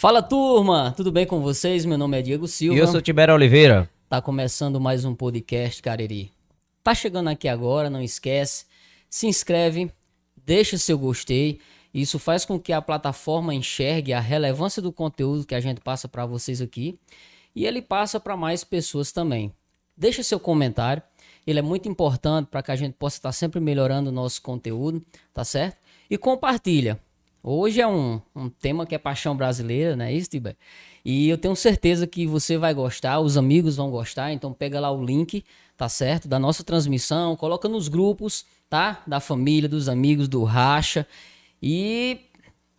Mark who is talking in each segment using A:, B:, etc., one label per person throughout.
A: Fala turma, tudo bem com vocês? Meu nome é Diego Silva.
B: E eu sou Tibério Oliveira.
A: Tá começando mais um podcast Cariri. Tá chegando aqui agora, não esquece, se inscreve, deixa seu gostei. Isso faz com que a plataforma enxergue a relevância do conteúdo que a gente passa para vocês aqui e ele passa para mais pessoas também. Deixa seu comentário, ele é muito importante para que a gente possa estar sempre melhorando o nosso conteúdo, tá certo? E compartilha. Hoje é um, um tema que é paixão brasileira, né, isso? E eu tenho certeza que você vai gostar, os amigos vão gostar, então pega lá o link, tá certo? Da nossa transmissão, coloca nos grupos, tá? Da família, dos amigos, do racha. E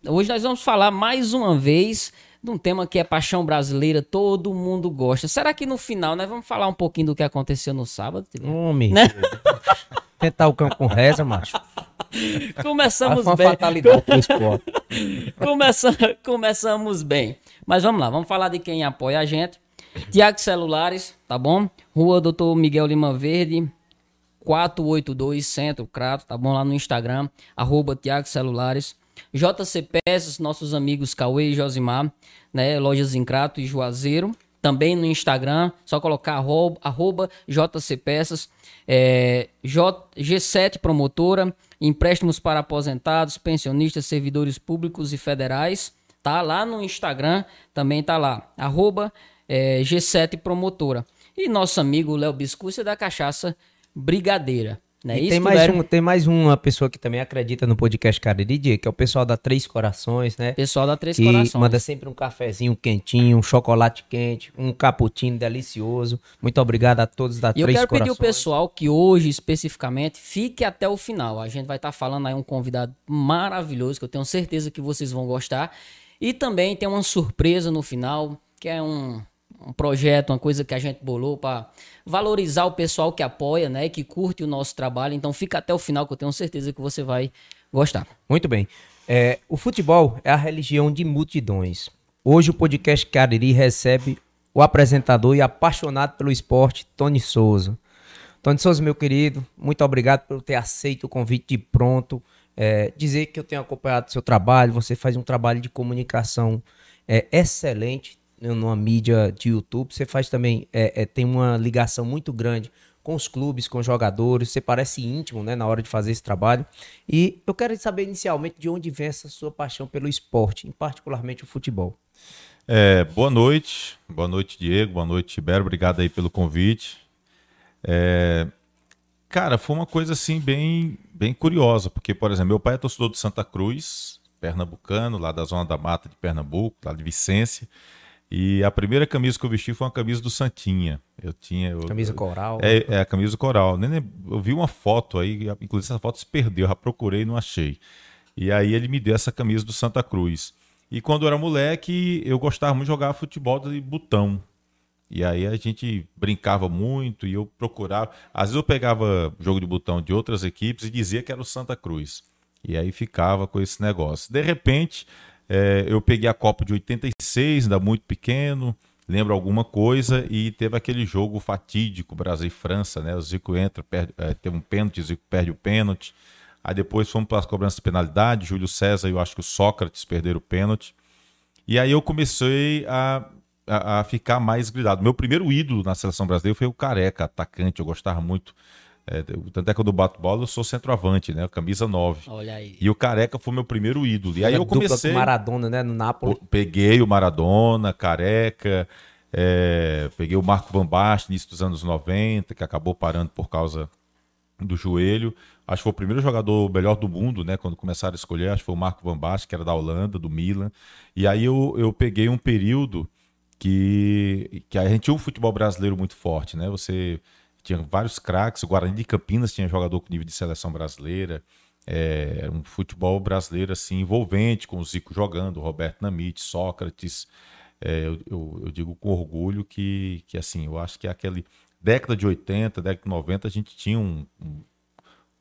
A: hoje nós vamos falar mais uma vez de um tema que é paixão brasileira, todo mundo gosta. Será que no final nós vamos falar um pouquinho do que aconteceu no sábado?
B: Homem, né? tentar o campo com reza, macho.
A: Começamos uma bem. fatalidade pro esporte. Começa... Começamos bem. Mas vamos lá, vamos falar de quem apoia a gente. Tiago Celulares, tá bom? Rua Doutor Miguel Lima Verde, 482 Centro Crato, tá bom? Lá no Instagram, arroba Tiago Celulares. JC Peças, nossos amigos Cauê e Josimar, né? Lojas em Crato e Juazeiro. Também no Instagram, só colocar arroba, arroba JC Peças, é, J, G7 Promotora, empréstimos para aposentados, pensionistas, servidores públicos e federais. Tá lá no Instagram, também tá lá, arroba é, G7 Promotora. E nosso amigo Léo Biscúcia da Cachaça Brigadeira.
B: Né? E tem, mais um, tem mais uma pessoa que também acredita no podcast Cariri, que é o pessoal da Três Corações, né?
A: Pessoal da Três que Corações.
B: manda sempre um cafezinho quentinho, um chocolate quente, um cappuccino delicioso. Muito obrigado a todos da e Três Corações. Eu quero pedir
A: o pessoal que hoje, especificamente, fique até o final. A gente vai estar tá falando aí um convidado maravilhoso, que eu tenho certeza que vocês vão gostar. E também tem uma surpresa no final, que é um, um projeto, uma coisa que a gente bolou para valorizar o pessoal que apoia, né, que curte o nosso trabalho. Então fica até o final que eu tenho certeza que você vai gostar.
B: Muito bem. É, o futebol é a religião de multidões. Hoje o podcast Cariri recebe o apresentador e apaixonado pelo esporte, Tony Souza. Tony Souza, meu querido, muito obrigado por ter aceito o convite de pronto. É, dizer que eu tenho acompanhado seu trabalho, você faz um trabalho de comunicação é, excelente, numa mídia de YouTube, você faz também, é, é, tem uma ligação muito grande com os clubes, com os jogadores, você parece íntimo né, na hora de fazer esse trabalho. E eu quero saber inicialmente de onde vem essa sua paixão pelo esporte, em particularmente o futebol.
C: É, boa noite, boa noite Diego, boa noite Tibério, obrigado aí pelo convite. É, cara, foi uma coisa assim bem, bem curiosa, porque, por exemplo, meu pai é torcedor do Santa Cruz, pernambucano, lá da Zona da Mata de Pernambuco, lá de Vicência. E a primeira camisa que eu vesti foi uma camisa do Santinha. Eu tinha. Eu,
B: camisa coral?
C: É, é, a camisa coral. Eu vi uma foto aí, inclusive essa foto se perdeu, eu já procurei e não achei. E aí ele me deu essa camisa do Santa Cruz. E quando eu era moleque, eu gostava muito de jogar futebol de botão. E aí a gente brincava muito e eu procurava. Às vezes eu pegava jogo de botão de outras equipes e dizia que era o Santa Cruz. E aí ficava com esse negócio. De repente, é, eu peguei a Copa de 86, ainda muito pequeno, lembro alguma coisa, e teve aquele jogo fatídico, Brasil e França, né? O Zico entra, perde, é, tem um pênalti, o Zico perde o pênalti. Aí depois fomos para as cobranças de penalidade, Júlio César e eu acho que o Sócrates perderam o pênalti. E aí eu comecei a, a, a ficar mais gridado. Meu primeiro ídolo na seleção brasileira foi o Careca, atacante, eu gostava muito é, tanto é que eu bato bola, eu sou centroavante, né? Camisa 9.
A: Olha aí.
C: E o Careca foi meu primeiro ídolo. E aí eu comecei.
B: Maradona, né? No Napoli.
C: Peguei o Maradona, Careca. É, peguei o Marco Van Basten, início dos anos 90, que acabou parando por causa do joelho. Acho que foi o primeiro jogador melhor do mundo, né? Quando começaram a escolher, acho que foi o Marco Van Basten, que era da Holanda, do Milan. E aí eu, eu peguei um período que, que a gente tinha um futebol brasileiro muito forte, né? Você tinha vários craques. O Guarani de Campinas tinha jogador com nível de seleção brasileira. É, um futebol brasileiro assim envolvente, com o Zico jogando, Roberto Namite, Sócrates. É, eu, eu, digo com orgulho que, que assim, eu acho que aquele década de 80, década de 90, a gente tinha um,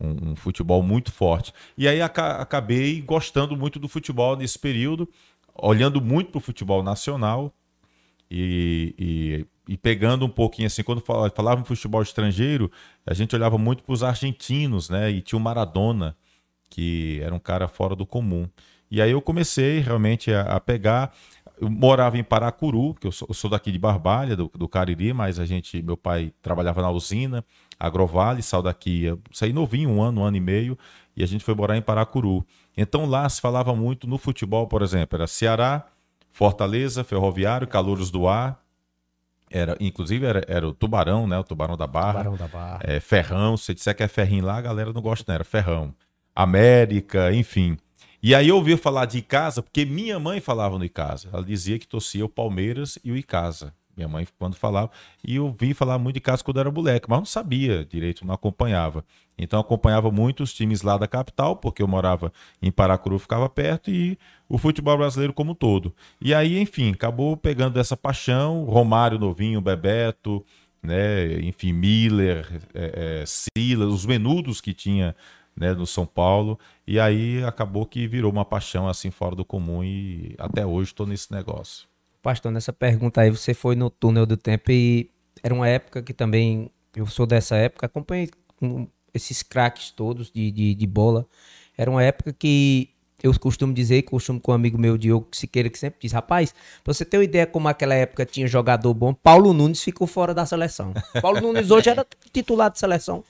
C: um, um, futebol muito forte. E aí aca acabei gostando muito do futebol nesse período, olhando muito para o futebol nacional e, e e pegando um pouquinho assim, quando falava em futebol estrangeiro, a gente olhava muito para os argentinos, né? E tinha o Maradona, que era um cara fora do comum. E aí eu comecei realmente a, a pegar. eu morava em Paracuru, que eu sou, eu sou daqui de Barbalha, do, do, Cariri, mas a gente, meu pai trabalhava na usina, Agrovale, saiu daqui, saí novinho, um ano, um ano e meio, e a gente foi morar em Paracuru. Então lá se falava muito no futebol, por exemplo, era Ceará, Fortaleza, Ferroviário, Calouros do Ar, era, inclusive era, era o Tubarão, né? O Tubarão da Barra.
B: Tubarão da Barra.
C: É, Ferrão, se disser que é Ferrinho lá, a galera não gosta, não, era Ferrão. América, enfim. E aí eu ouvi falar de Icasa, porque minha mãe falava no Icasa. Ela dizia que torcia o Palmeiras e o Icasa. Minha mãe, quando falava, e eu vi falar muito de Icasa quando era moleque, mas não sabia direito, não acompanhava. Então acompanhava muito os times lá da capital, porque eu morava em Paracuru, ficava perto, e o futebol brasileiro como um todo. E aí, enfim, acabou pegando essa paixão, Romário novinho, Bebeto, né, enfim, Miller, é, é, Silas, os menudos que tinha né, no São Paulo. E aí acabou que virou uma paixão assim fora do comum e até hoje estou nesse negócio.
B: Pastor, nessa pergunta aí, você foi no túnel do tempo e era uma época que também, eu sou dessa época, acompanhei esses craques todos de, de, de bola. Era uma época que eu costumo dizer, costumo com um amigo meu, Diogo Siqueira, que sempre diz, rapaz, pra você ter uma ideia como aquela época tinha jogador bom, Paulo Nunes ficou fora da seleção. Paulo Nunes hoje era titular de seleção.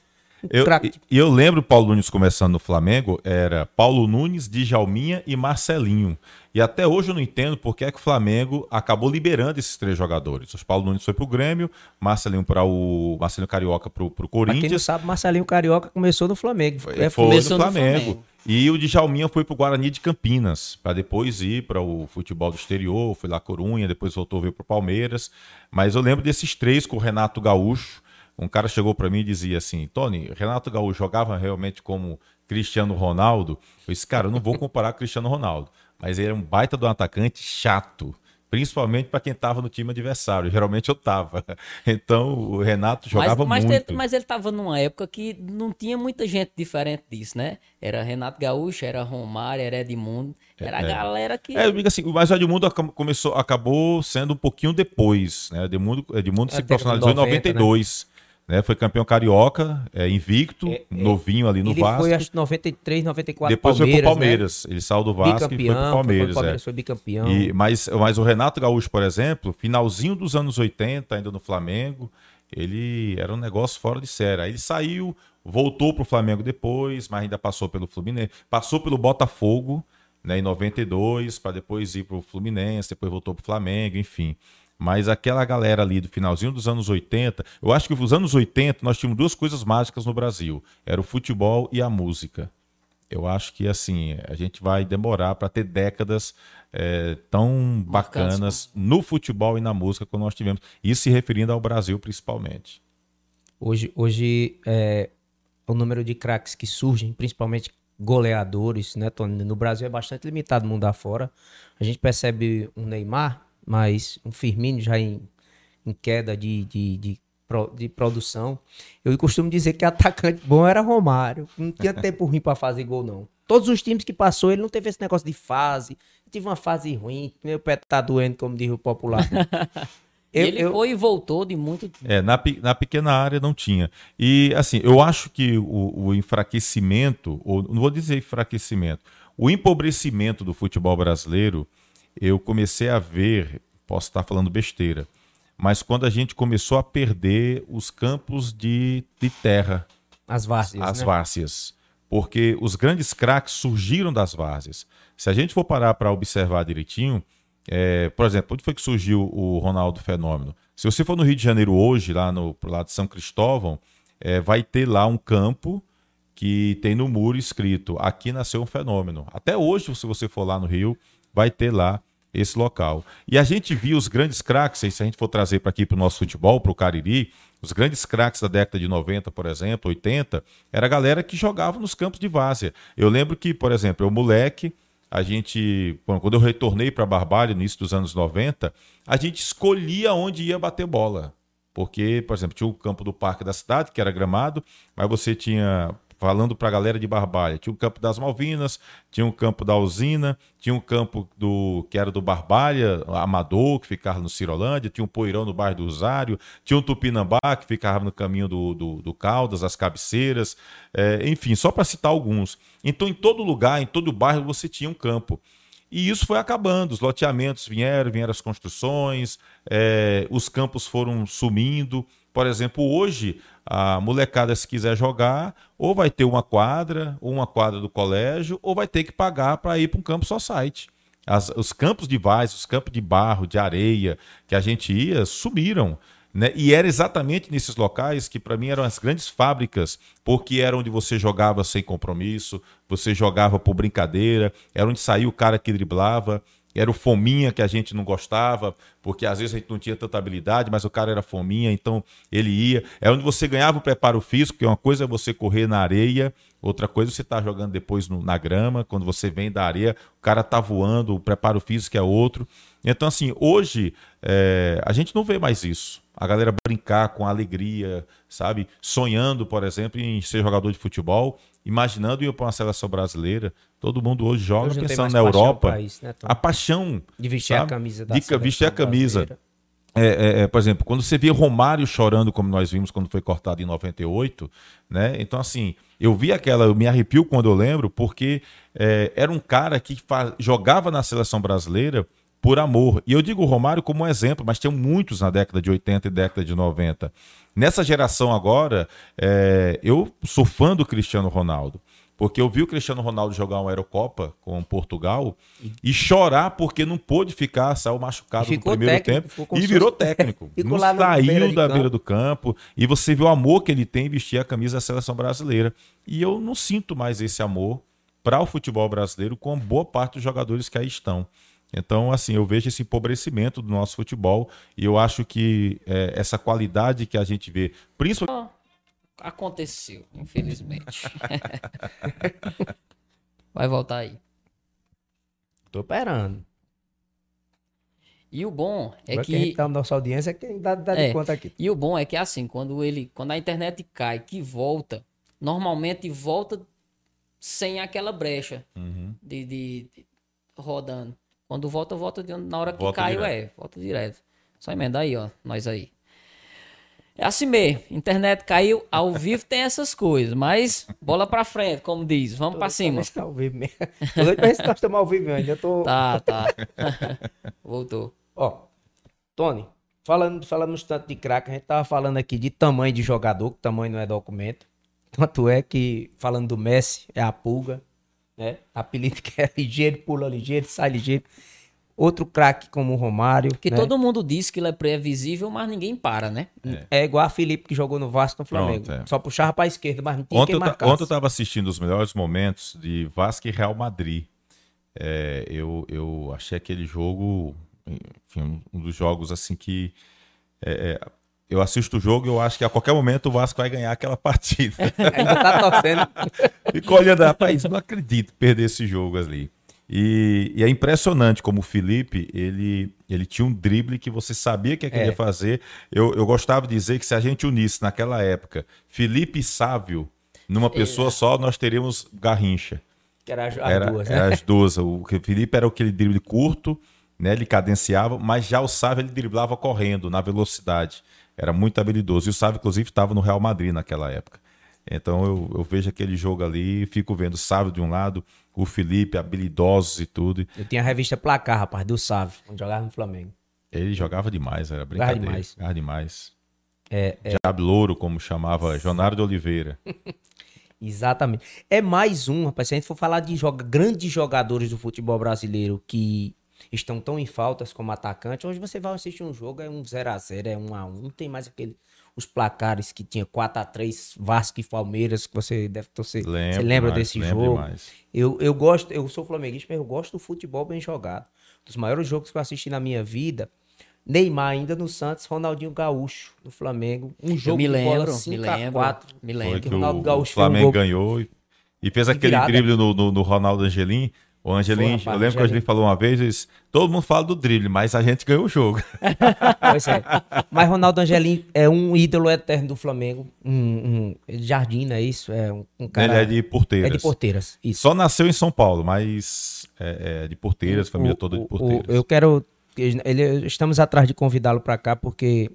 C: Eu, e eu lembro Paulo Nunes começando no Flamengo, era Paulo Nunes, Djalminha e Marcelinho. E até hoje eu não entendo por que é que o Flamengo acabou liberando esses três jogadores. O Paulo Nunes foi pro Grêmio, Marcelinho para o Marcelinho Carioca pro, pro Corinthians. Pra quem não
B: sabe, Marcelinho Carioca começou no Flamengo.
C: Foi, é, foi começou no Flamengo. Flamengo. E o Djalminha foi pro Guarani de Campinas, para depois ir para o futebol do exterior, foi lá Corunha, depois voltou a vir pro Palmeiras. Mas eu lembro desses três com o Renato Gaúcho, um cara chegou para mim e dizia assim: Tony, Renato Gaúcho jogava realmente como Cristiano Ronaldo? Eu disse, cara, eu não vou comparar com Cristiano Ronaldo, mas ele era um baita do atacante chato. Principalmente para quem estava no time adversário. Geralmente eu estava. Então o Renato jogava
A: mas, mas
C: muito.
A: Ele, mas ele estava numa época que não tinha muita gente diferente disso, né? Era Renato Gaúcho, era Romário, era Edmundo. Era é, a galera que.
C: É, assim, mas o Edmundo começou, acabou sendo um pouquinho depois. Né? Edmundo, Edmundo se profissionalizou 90, em 92. Né? Né? Foi campeão carioca, é, invicto, é, é, novinho ali no
B: ele
C: Vasco.
B: Foi acho 93, 94
C: Depois Palmeiras, foi pro Palmeiras. Né? Ele saiu do Vasco bicampeão, e foi pro Palmeiras. Foi, Palmeiras,
B: é. foi bicampeão.
C: E, mas, mas o Renato Gaúcho, por exemplo, finalzinho dos anos 80, ainda no Flamengo, ele era um negócio fora de série. Aí ele saiu, voltou pro Flamengo depois, mas ainda passou pelo Fluminense, passou pelo Botafogo, né, em 92, para depois ir pro Fluminense, depois voltou pro Flamengo, enfim. Mas aquela galera ali do finalzinho dos anos 80, eu acho que nos anos 80 nós tínhamos duas coisas mágicas no Brasil: era o futebol e a música. Eu acho que assim, a gente vai demorar para ter décadas é, tão bacanas no futebol e na música como nós tivemos. Isso se referindo ao Brasil principalmente.
B: Hoje, hoje é, o número de craques que surgem, principalmente goleadores, né, Tony? No Brasil é bastante limitado mundo afora. A gente percebe um Neymar, mas um Firmino já em, em queda de, de, de, de, produção. Eu costumo dizer que atacante bom era Romário. Não tinha tempo ruim para fazer gol, não. Todos os times que passou, ele não teve esse negócio de fase. Tive uma fase ruim, meu pé tá doendo, como diz o popular.
A: Eu, ele eu... foi e voltou de muito.
C: É, na, na pequena área não tinha. E, assim, eu acho que o, o enfraquecimento, ou não vou dizer enfraquecimento, o empobrecimento do futebol brasileiro eu comecei a ver, posso estar falando besteira, mas quando a gente começou a perder os campos de, de terra.
B: As várzeas.
C: As
B: né?
C: várzeas. Porque os grandes craques surgiram das várzeas. Se a gente for parar para observar direitinho, é, por exemplo, onde foi que surgiu o Ronaldo Fenômeno? Se você for no Rio de Janeiro hoje, lá no pro lado de São Cristóvão, é, vai ter lá um campo que tem no muro escrito: aqui nasceu um fenômeno. Até hoje, se você for lá no Rio, vai ter lá esse local. E a gente viu os grandes craques, se a gente for trazer para aqui para o nosso futebol, para o Cariri, os grandes craques da década de 90, por exemplo, 80, era a galera que jogava nos campos de várzea. Eu lembro que, por exemplo, eu moleque, a gente, quando eu retornei para Barbalha, no início dos anos 90, a gente escolhia onde ia bater bola. Porque, por exemplo, tinha o campo do Parque da Cidade, que era gramado, mas você tinha falando para a galera de Barbalha. Tinha o campo das Malvinas, tinha o campo da usina, tinha o campo do que era do Barbalha, Amador, que ficava no Cirolândia, tinha um Poirão no bairro do Rosário, tinha um Tupinambá, que ficava no caminho do, do, do Caldas, as cabeceiras, é, enfim, só para citar alguns. Então, em todo lugar, em todo bairro, você tinha um campo. E isso foi acabando. Os loteamentos vieram, vieram as construções, é, os campos foram sumindo. Por exemplo, hoje, a molecada, se quiser jogar, ou vai ter uma quadra, ou uma quadra do colégio, ou vai ter que pagar para ir para um campo só site. As, os campos de vaz, os campos de barro, de areia que a gente ia, sumiram. Né? E era exatamente nesses locais que, para mim, eram as grandes fábricas, porque era onde você jogava sem compromisso, você jogava por brincadeira, era onde saía o cara que driblava, era o fominha que a gente não gostava, porque às vezes a gente não tinha tanta habilidade, mas o cara era fominha, então ele ia. É onde você ganhava o preparo físico, que uma coisa é você correr na areia, outra coisa é você estar tá jogando depois no, na grama, quando você vem da areia, o cara tá voando, o preparo físico é outro. Então, assim, hoje é, a gente não vê mais isso a galera brincar com alegria, sabe? Sonhando, por exemplo, em ser jogador de futebol, imaginando ir para uma seleção brasileira. Todo mundo hoje joga hoje pensando na Europa. Isso, né, a paixão
B: de vestir sabe? a camisa da
C: de vestir a camisa. É, é, é, por exemplo, quando você vê Romário chorando, como nós vimos quando foi cortado em 98, né? Então, assim, eu vi aquela, eu me arrepio quando eu lembro, porque é, era um cara que jogava na seleção brasileira por amor. E eu digo o Romário como um exemplo, mas tem muitos na década de 80 e década de 90. Nessa geração agora, é, eu sou fã do Cristiano Ronaldo. Porque eu vi o Cristiano Ronaldo jogar uma Aerocopa com Portugal e chorar porque não pôde ficar, saiu machucado no primeiro
B: técnico,
C: tempo e virou técnico. não saiu da beira do campo. E você vê o amor que ele tem em vestir a camisa da seleção brasileira. E eu não sinto mais esse amor para o futebol brasileiro com boa parte dos jogadores que aí estão. Então, assim, eu vejo esse empobrecimento do nosso futebol e eu acho que é, essa qualidade que a gente vê, principalmente.
A: Aconteceu, infelizmente. Vai voltar aí.
B: Tô esperando.
A: E o bom é
B: Agora
A: que.
B: que a gente tá nossa audiência é quem dá, dá é, de conta aqui.
A: E o bom é que assim, quando ele. Quando a internet cai, que volta, normalmente volta sem aquela brecha
C: uhum.
A: de, de, de rodando. Quando volta, volta na hora que volta caiu, direto. é, volta direto. Só emenda aí, ó, nós aí. É assim mesmo, internet caiu, ao vivo tem essas coisas, mas bola pra frente, como diz, vamos tô, pra cima.
B: Tá ao vivo mesmo. Hoje parece que nós estamos ao vivo ainda, eu tô...
A: Tá, tá. Voltou.
B: Ó, Tony, falando, falamos tanto de craque, a gente tava falando aqui de tamanho de jogador, que tamanho não é documento. Tanto é que, falando do Messi, é a pulga né? Apelido que é ligeiro, pula ligeiro, sai ligeiro. Outro craque como o Romário.
A: Que
B: né?
A: todo mundo diz que ele é previsível, mas ninguém para, né?
B: É, é igual a Felipe que jogou no Vasco no Flamengo. Pronto, é. Só puxava para a esquerda, mas não tinha
C: ontem
B: quem
C: marcasse. Ontem eu estava assistindo os melhores momentos de Vasco e Real Madrid. É, eu, eu achei aquele jogo, enfim, um dos jogos assim que é, é eu assisto o jogo e eu acho que a qualquer momento o Vasco vai ganhar aquela partida.
B: Ainda tá torcendo.
C: Fico olhando, rapaz, não acredito perder esse jogo ali. E, e, é impressionante como o Felipe, ele, ele tinha um drible que você sabia que ele é. ia fazer. Eu, eu gostava de dizer que se a gente unisse naquela época Felipe e Sávio numa pessoa só, nós teríamos Garrincha.
B: Que era as, era, duas,
C: né? Era as duas. O Felipe era aquele drible curto, né? Ele cadenciava, mas já o Sávio ele driblava correndo, na velocidade era muito habilidoso. E o Sávio, inclusive, estava no Real Madrid naquela época. Então eu, eu vejo aquele jogo ali, fico vendo o Sávio de um lado, o Felipe, habilidosos e tudo.
B: Eu tinha a revista Placar, rapaz, do Sávio, onde jogava no Flamengo.
C: Ele jogava demais, era brincadeira. Jogava
B: demais.
C: Jogava demais.
B: É, é...
C: Diabo Louro, como chamava Jonário de Oliveira.
B: Exatamente. É mais um, rapaz. Se a gente for falar de joga... grandes jogadores do futebol brasileiro que estão tão em faltas como atacante. Hoje você vai assistir um jogo, é um 0x0, é 1x1. Não tem mais aquele. Os placares que tinha 4x3, Vasco e Palmeiras, que você deve torcer. Lembro você lembra mais, desse jogo? Eu, eu gosto, eu sou flamenguista, mas eu gosto do futebol bem jogado. Dos maiores jogos que eu assisti na minha vida. Neymar ainda no Santos, Ronaldinho Gaúcho no Flamengo. Um jogo
A: me lembro,
B: de bola 5
A: me lembro, 4
B: Me
C: lembro. que o, Ronaldo Gaúcho o Flamengo um ganhou e, e fez aquele drible no, no, no Ronaldo Angelim. O Angelim, eu lembro que o Angelim falou uma vez, disse, todo mundo fala do drible, mas a gente ganhou o jogo.
B: pois é. Mas Ronaldo Angelim é um ídolo eterno do Flamengo. Um, um jardim, é isso? É um, um cara...
C: Ele é de Porteiras.
B: É de Porteiras, isso.
C: Só nasceu em São Paulo, mas é, é de Porteiras, família toda de Porteiras.
B: O, eu quero... Ele, estamos atrás de convidá-lo para cá, porque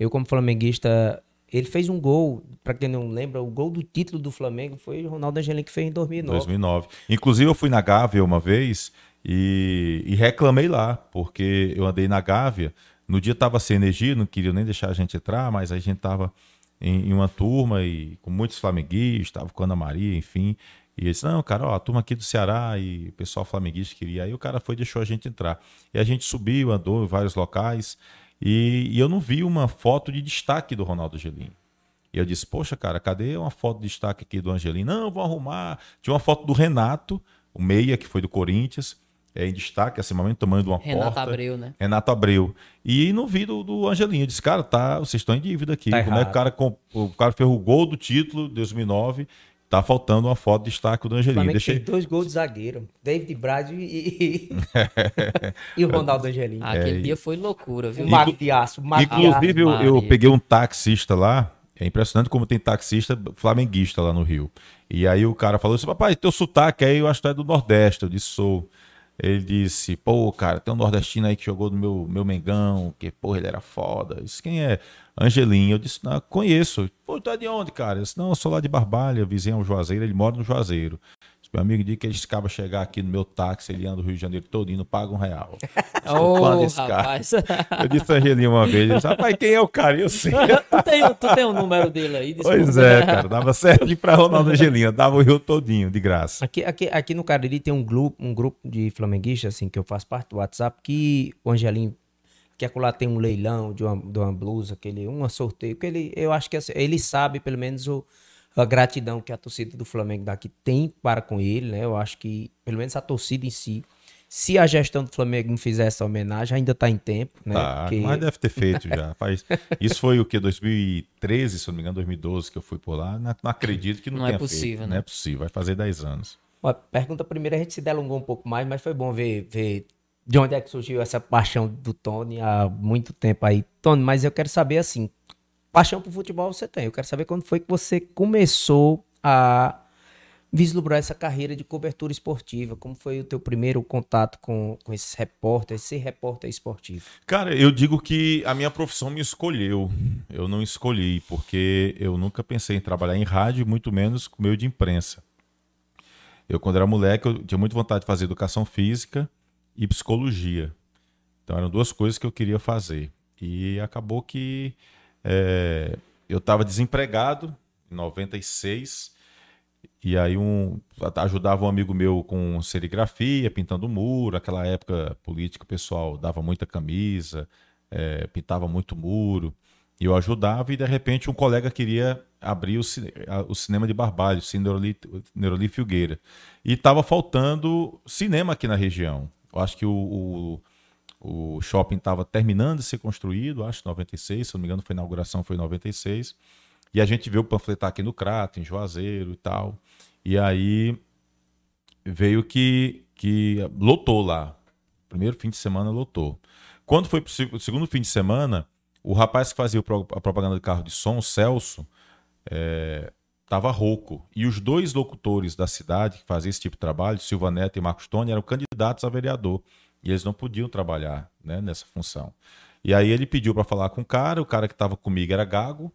B: eu, como flamenguista, ele fez um gol, para quem não lembra, o gol do título do Flamengo foi o Ronaldo Angelim que fez em 2009.
C: 2009. Inclusive, eu fui na Gávea uma vez E, e reclamei lá, porque eu andei na Gávea. No dia tava sem energia, não queria nem deixar a gente entrar, mas a gente tava em, em uma turma e com muitos flamenguistas, tava com a Ana Maria, enfim. E ele disse, não, cara, ó, a turma aqui do Ceará e o pessoal flamenguista queria. Aí o cara foi e deixou a gente entrar. E a gente subiu, andou em vários locais e, e eu não vi uma foto de destaque do Ronaldo Angelini. E eu disse, poxa, cara, cadê uma foto de destaque aqui do Angelino? Não, vou arrumar. Tinha uma foto do Renato, o meia, que foi do Corinthians, é, em destaque, assim, momento tomando uma
A: Renato
C: porta.
A: Abreu, né?
C: Renato Abreu. E não vi do, do Angelinho. Eu disse, cara, tá, vocês estão em dívida aqui.
B: Tá
C: Como é que o
B: errado.
C: cara, o cara fez o gol do título de 2009, tá faltando uma foto de destaque do.
B: Flamengo
C: Deixei...
B: fez dois gols de zagueiro. David Braz e, e, e o Ronaldo Angelini.
A: Aquele
C: É,
A: dia foi loucura, viu?
B: o Mago de Aço. Mago de Aço.
C: Inclusive, eu, eu peguei um taxista lá. É impressionante como tem taxista flamenguista lá no Rio. E aí o cara falou assim: Papai, teu sotaque aí eu acho que tu é do Nordeste. Eu disse: Sou. Ele disse: Pô, cara, tem um nordestino aí que jogou no meu, meu Mengão, que porra, ele era foda. Disse: Quem é? Angelinho. Eu disse: Não, conheço. Pô, é de onde, cara? Eu disse: Não, eu sou lá de Barbalha, vizinho ao Juazeiro. Ele mora no Juazeiro. Meu amigo disse que esse cara chegar aqui no meu táxi, ele anda o Rio de Janeiro todinho, não paga um real.
A: Ô,
C: desse cara.
A: rapaz.
C: Eu disse a Angelinho uma vez, ele disse, rapaz, quem é o cara? Eu sei.
A: tu, tem, tu tem o número dele aí? Desculpa.
C: Pois é, cara, dava certinho pra Ronaldo Angelina, dava o Rio todinho, de graça.
B: Aqui, aqui, aqui no Cariri tem um grupo, um grupo de flamenguistas, assim, que eu faço parte do WhatsApp, que o Angelinho, que acolá tem um leilão de uma, de uma blusa, que ele, uma sorteio, que ele, eu acho que assim, ele sabe pelo menos o, a gratidão que a torcida do Flamengo daqui tem para com ele, né? Eu acho que, pelo menos a torcida em si, se a gestão do Flamengo não fizer essa homenagem, ainda tá em tempo, né?
C: Tá,
B: Porque-
C: mas deve ter feito já. Faz... Isso foi o que? 2013, se não me engano, 2012 que eu fui por lá. Não, acredito que não,
A: Não é
C: tenha
A: possível,
C: feito.
A: né?
C: Não é possível, vai fazer 10 anos.
B: Ó, pergunta primeiro, a gente se delongou um pouco mais, mas foi bom ver, ver de onde é que surgiu essa paixão do Tony há muito tempo aí. Tony, mas eu quero saber assim, paixão por futebol você tem. Eu quero saber quando foi que você começou a vislumbrar essa carreira de cobertura esportiva. Como foi o teu primeiro contato com, com esses repórteres, ser repórter esportivo?
C: Cara, eu digo que a minha profissão me escolheu. Eu não escolhi, porque eu nunca pensei em trabalhar em rádio, muito menos com meio de imprensa. Eu, quando era moleque, eu tinha muita vontade de fazer educação física e psicologia. Então, eram duas coisas que eu queria fazer. E acabou que é, eu estava desempregado em 96. E aí um, ajudava um amigo meu com serigrafia, pintando muro. Aquela época política, o pessoal dava muita camisa, é, pintava muito muro. E eu ajudava e de repente um colega queria abrir o, cine- o cinema de Barbalho, o Neuroli, Neuroli Filgueira. E estava faltando cinema aqui na região. Eu acho que o, o, o shopping estava terminando de ser construído, acho, em 96, se não me engano, foi a inauguração foi em 96. E a gente veio panfletar aqui no Crato, em Juazeiro e tal. E aí veio que, que lotou lá. Primeiro fim de semana lotou. Quando foi pro seg- segundo fim de semana, o rapaz que fazia o a propaganda de carro de som, o Celso, é, tava rouco. E os dois locutores da cidade que faziam esse tipo de trabalho, Silva Neto e Marcos Tony, eram candidatos a vereador. E eles não podiam trabalhar né, nessa função. E aí ele pediu para falar com o cara, o cara que estava comigo era gago.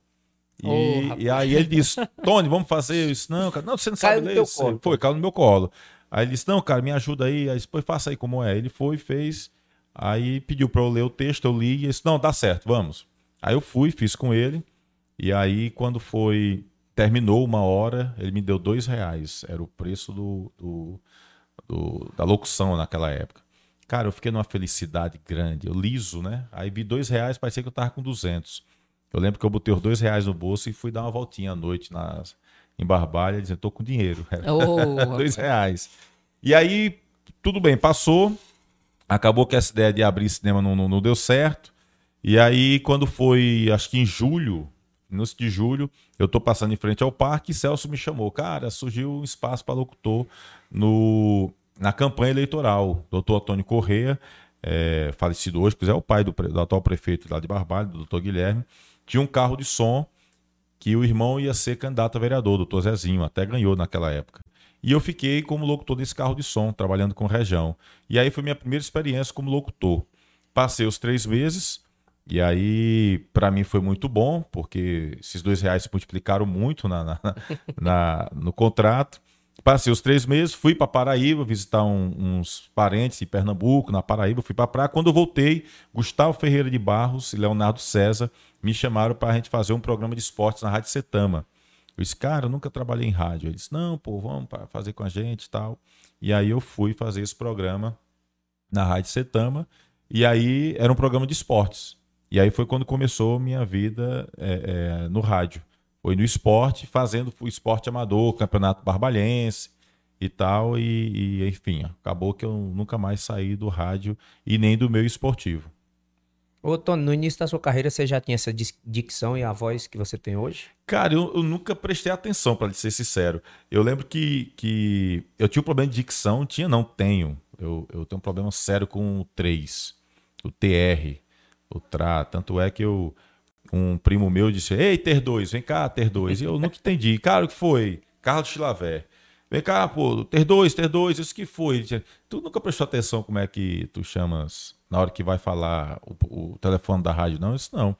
C: E,
A: rapaz.
C: e aí ele disse: Tony, vamos fazer isso. Não, cara, não, você não
B: Caiu
C: sabe ler isso.
B: colo,
C: Foi, caiu no meu colo. Aí ele disse: Não, cara, me ajuda aí. Aí disse, pois faça aí como é. Ele foi, fez. Aí pediu para eu ler o texto, eu li e ele disse: Não, dá certo, vamos. Aí eu fui, fiz com ele. E aí, quando foi. Terminou uma hora, ele me deu dois reais. Era o preço do, do- do- da locução naquela época. Cara, eu fiquei numa felicidade grande. Eu liso, né? Aí vi dois reais, parecia que eu tava com 200. Eu lembro que eu botei os dois reais no bolso e fui dar uma voltinha à noite nas, em Barbalha, dizendo, tô com dinheiro.
A: Ô,
C: dois reais. E aí, tudo bem, passou. Acabou que essa ideia de abrir cinema não, não, não deu certo. E aí, quando foi, acho que em julho, início de julho, eu tô passando em frente ao parque e Celso me chamou. Cara, surgiu um espaço para locutor no, na campanha eleitoral. Doutor Antônio Corrêa, é, falecido hoje, pois é o pai do, do atual prefeito lá de Barbalho, do doutor Guilherme, tinha um carro de som que o irmão ia ser candidato a vereador, doutor Zezinho, até ganhou naquela época. E eu fiquei como locutor desse carro de som, trabalhando com região. E aí foi minha primeira experiência como locutor. Passei os três meses, e aí para mim foi muito bom, porque esses dois reais se multiplicaram muito na, na- na- no contrato. Passei os três meses, fui para Paraíba visitar um, uns parentes em Pernambuco, na Paraíba, fui para praia. Quando eu voltei, Gustavo Ferreira de Barros e Leonardo César me chamaram para a gente fazer um programa de esportes na Rádio Setama. Eu disse, cara, eu nunca trabalhei em rádio. Ele disse, não, pô, vamos fazer com a gente e tal. E aí eu fui fazer esse programa na Rádio Setama. E aí era um programa de esportes. E aí foi quando começou minha vida é, é, no rádio. Foi no esporte, fazendo o esporte amador, campeonato barbalhense e tal. E, e enfim, acabou que eu nunca mais saí do rádio e nem do meu esportivo.
B: Ô, Tony, no início da sua carreira você já tinha essa dicção e a voz que você tem hoje?
C: Cara, eu, eu nunca prestei atenção, para ser sincero. Eu lembro que, que eu tinha um problema de dicção, tinha, não, tenho. Eu, eu tenho um problema sério com o 3, o TR, o TRA. Tanto é que eu, um primo meu disse: Ei, ter 2, vem cá, ter 2. E eu nunca entendi. Cara, o que foi? Carlos Chilavé. Vem cá, pô, ter dois, ter dois, isso que foi. Tu nunca prestou atenção como é que tu chamas na hora que vai falar o, o telefone da rádio, não? Isso não.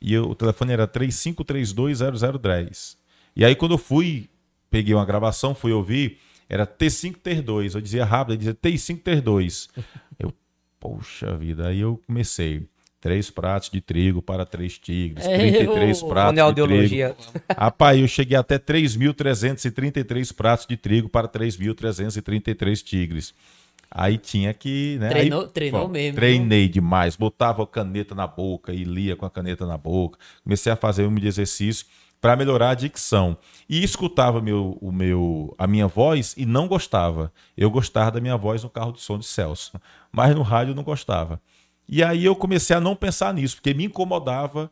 C: E eu, o telefone era 35320010. E aí quando eu fui, peguei uma gravação, fui ouvir, era T5 ter 2. Eu dizia rápido, eu dizia T5 ter 2. Eu, poxa vida, aí eu comecei. Três pratos de trigo para três tigres. É, 33 eu... pratos de trigo. Rapaz, eu cheguei até 3.333 pratos de trigo para 3.333 tigres. Aí tinha que. Né?
A: Treinou,
C: aí,
A: treinou mesmo.
C: Treinei demais. Botava a caneta na boca e lia com a caneta na boca. Comecei a fazer um de exercício para melhorar a dicção. E escutava meu, o meu, a minha voz e não gostava. Eu gostava da minha voz no carro de som de Celso, mas no rádio não gostava. E aí eu comecei a não pensar nisso, porque me incomodava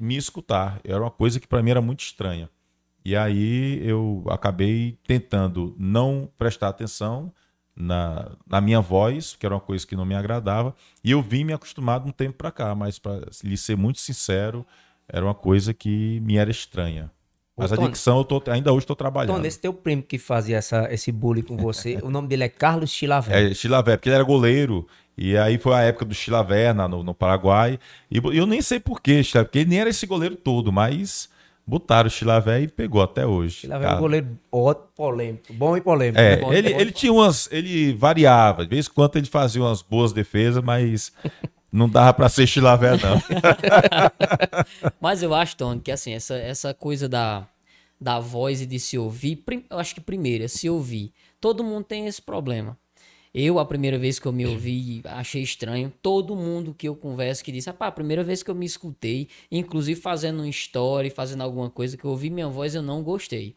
C: me escutar. Era uma coisa que para mim era muito estranha. E aí eu acabei tentando não prestar atenção na, na minha voz, que era uma coisa que não me agradava, e eu vim me acostumado um tempo para cá, mas para lhe ser muito sincero, era uma coisa que me era estranha. Mas Ô, a dicção, eu tô, ainda hoje estou trabalhando. Tony,
B: esse teu primo que fazia essa, esse bullying com você, o nome dele é Carlos Chilavé.
C: É, Chilavé, porque ele era goleiro e aí foi a época do Chilaverna no, no Paraguai. E eu nem sei porquê, porque ele nem era esse goleiro todo, mas botaram o Chilavé e pegou até hoje.
B: Chilavé é um goleiro ótimo, polêmico, bom e polêmico.
C: É,
B: bom
C: ele, ele tinha umas. Ele variava, de vez em quando ele fazia umas boas defesas, mas. Não dava para ser Chilavé, não.
A: mas eu acho, Tony, que assim, essa, essa coisa da, da voz e de se ouvir, eu acho que primeiro, é se ouvir. Todo mundo tem esse problema. Eu, a primeira vez que eu me ouvi, achei estranho. Todo mundo que eu converso que disse, ah, a primeira vez que eu me escutei, inclusive fazendo um story, fazendo alguma coisa que eu ouvi minha voz, eu não gostei.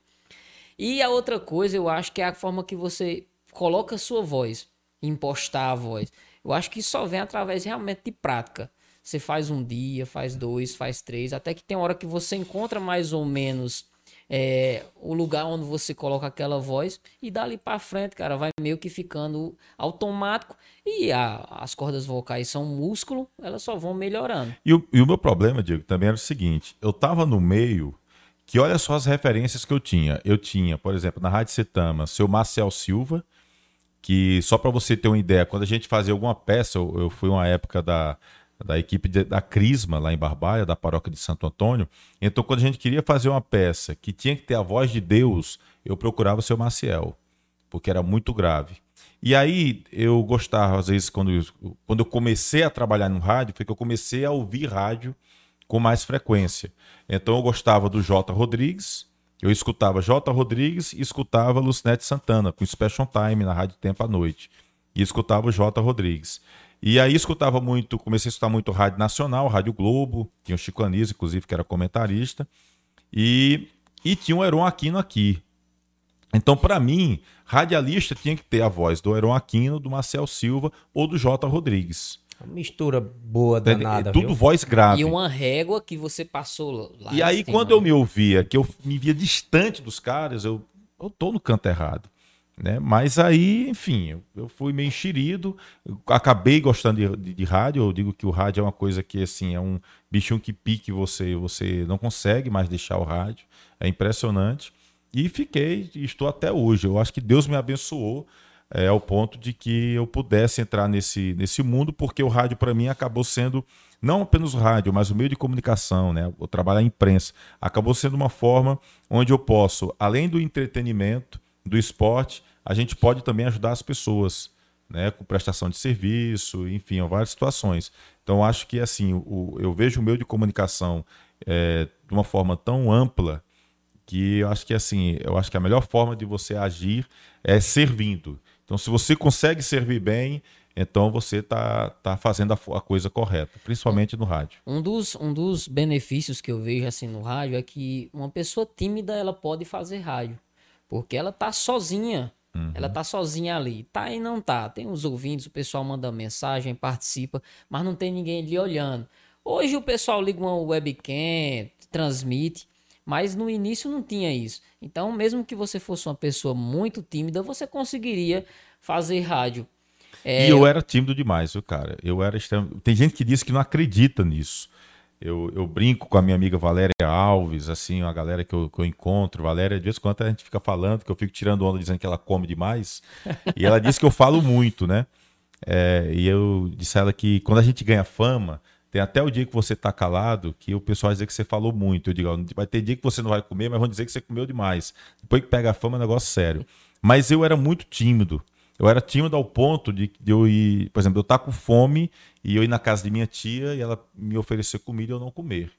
A: E a outra coisa, eu acho que é a forma que você coloca a sua voz, impostar a voz. Eu acho que só vem através realmente de prática. Você faz um dia, faz dois, faz três, até que tem hora que você encontra mais ou menos é, o lugar onde você coloca aquela voz e dali para frente, cara, vai meio que ficando automático e a, as cordas vocais são músculo, elas só vão melhorando.
C: E o, e o meu problema, Diego, também era o seguinte: eu tava no meio que olha só as referências que eu tinha. Eu tinha, por exemplo, na Rádio Setama, seu Marcel Silva, que só para você ter uma ideia, quando a gente fazia alguma peça, eu, eu fui uma época da da equipe de, da Crisma, lá em Barbalha, da paróquia de Santo Antônio. Então, quando a gente queria fazer uma peça que tinha que ter a voz de Deus, eu procurava o seu Maciel, porque era muito grave. E aí eu gostava, às vezes, quando, quando eu comecei a trabalhar no rádio, foi que eu comecei a ouvir rádio com mais frequência. Então eu gostava do J. Rodrigues, eu escutava J. Rodrigues e escutava Lucinete Santana, com Special Time na Rádio Tempo à Noite. E escutava o J. Rodrigues. E aí escutava muito, comecei a escutar muito Rádio Nacional, Rádio Globo, tinha o Chico Anísio, inclusive, que era comentarista, e, e tinha o Heron Aquino aqui. Então, para mim, radialista tinha que ter a voz do Heron Aquino, do Marcel Silva ou do J. Rodrigues.
B: Mistura boa, danada.
C: Tudo viu? voz grave.
A: E uma régua que você passou
C: lá. E aí, cima, quando né? eu me ouvia, que eu me via distante dos caras, eu, eu tô no canto errado. Né? Mas aí, enfim, eu fui meio enxerido, acabei gostando de, de, de, rádio. Eu digo que o rádio é uma coisa que assim é um bichinho que pique você, você não consegue mais deixar o rádio. É impressionante. E fiquei, estou até hoje. Eu acho que Deus me abençoou é, ao ponto de que eu pudesse entrar nesse, nesse mundo, porque o rádio para mim acabou sendo não apenas o rádio, mas o meio de comunicação, né? O trabalho à imprensa acabou sendo uma forma onde eu posso, além do entretenimento, do esporte, a gente pode também ajudar as pessoas, né, com prestação de serviço, enfim, várias situações. Então, acho que assim, o, eu vejo o meio de comunicação é, de uma forma tão ampla que eu acho que assim, eu acho que a melhor forma de você agir é servindo. Então, se você consegue servir bem, então você está tá fazendo a, a, coisa correta, principalmente no rádio.
A: Um dos, um dos benefícios que eu vejo assim no rádio é que uma pessoa tímida ela pode fazer rádio, porque ela tá sozinha. Uhum. Ela tá sozinha ali. Tá e não tá. Tem os ouvintes, o pessoal manda mensagem, participa, mas não tem ninguém ali olhando. Hoje o pessoal liga uma webcam, transmite. Mas no início não tinha isso. Então, mesmo que você fosse uma pessoa muito tímida, você conseguiria fazer rádio.
C: É... E eu era tímido demais, viu, cara? Eu era extremo... Tem gente que diz que não acredita nisso. Eu, eu brinco com a minha amiga Valéria Alves, assim, a galera que eu, que eu encontro. Valéria, de vez em quando a gente fica falando, que eu fico tirando onda dizendo que ela come demais. e ela diz que eu falo muito, né? É, e eu disse a ela que quando a gente ganha fama, tem até o dia que você tá calado, que o pessoal vai dizer que você falou muito. Eu digo, vai ter dia que você não vai comer, mas vão dizer que você comeu demais. Depois que pega a fama, é um negócio sério. Mas eu era muito tímido. Eu era tímido ao ponto de, de eu ir, por exemplo, eu estar tá com fome e eu ir na casa de minha tia e ela me oferecer comida e eu não comer.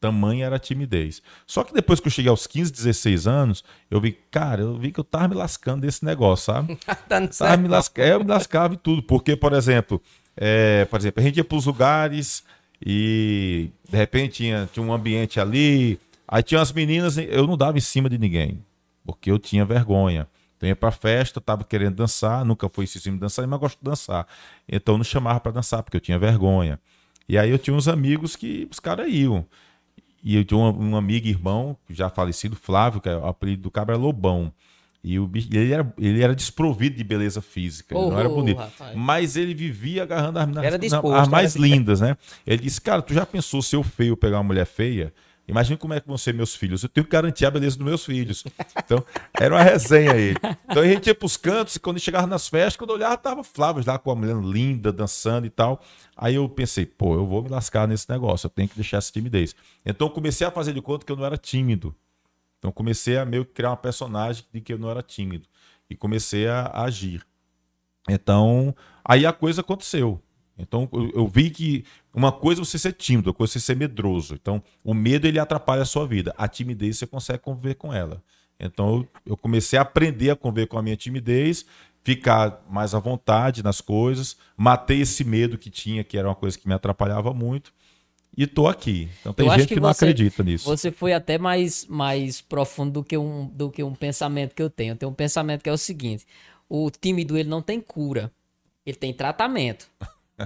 C: Tamanha era a timidez. Só que depois que eu cheguei aos 15, 16 anos, eu vi, cara, eu vi que eu tava me lascando desse negócio, sabe? tá tava me lascando, eu me lascava e tudo. Porque, por exemplo, é, por exemplo, a gente ia para os lugares e de repente tinha, tinha um ambiente ali, aí tinha as meninas, eu não dava em cima de ninguém, porque eu tinha vergonha. Então ia pra festa, tava querendo dançar, nunca fui cima de dançar, mas gosto de dançar. Então não chamava para dançar, porque eu tinha vergonha. E aí eu tinha uns amigos que os caras iam. E eu tinha um, um amigo irmão, já falecido, Flávio, que é o apelido do cabra é Lobão. E o bicho, ele era, ele era desprovido de beleza física, oh, não era bonito. Rapaz. Mas ele vivia agarrando as, as, disposto, as mais lindas, né? Ele disse: Cara, tu já pensou se eu feio pegar uma mulher feia? Imagina como é que vão ser meus filhos. Eu tenho que garantir a beleza dos meus filhos. Então, era uma resenha aí. Então a gente ia pros cantos e quando chegava nas festas, quando eu olhava, tava Flávio lá com a mulher linda, dançando e tal. Aí eu pensei, pô, eu vou me lascar nesse negócio, eu tenho que deixar essa timidez. Então eu comecei a fazer de conta que eu não era tímido. Então comecei a meio que criar uma personagem de que eu não era tímido e comecei a, agir. Então, aí a coisa aconteceu. Então eu, eu, vi que uma coisa é você ser tímido, outra coisa é você ser medroso. Então o medo ele atrapalha a sua vida. A timidez você consegue conviver com ela. Então eu, eu comecei a aprender a conviver com a minha timidez, ficar mais à vontade nas coisas, matei esse medo que tinha, que era uma coisa que me atrapalhava muito e tô aqui. Então tem eu gente que, que não você, acredita nisso.
A: Você foi até mais, mais profundo do que, um, do que um pensamento que eu tenho. Eu tenho um pensamento que é o seguinte: o tímido ele não tem cura, ele tem tratamento.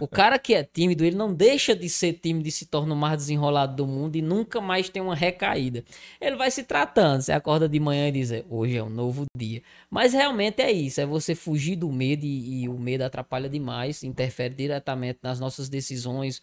A: O cara que é tímido, ele não deixa de ser tímido e se torna o mais desenrolado do mundo e nunca mais tem uma recaída. Ele vai se tratando. Você acorda de manhã e diz: hoje é um novo dia. Mas realmente é isso: é você fugir do medo e, e o medo atrapalha demais, interfere diretamente nas nossas decisões.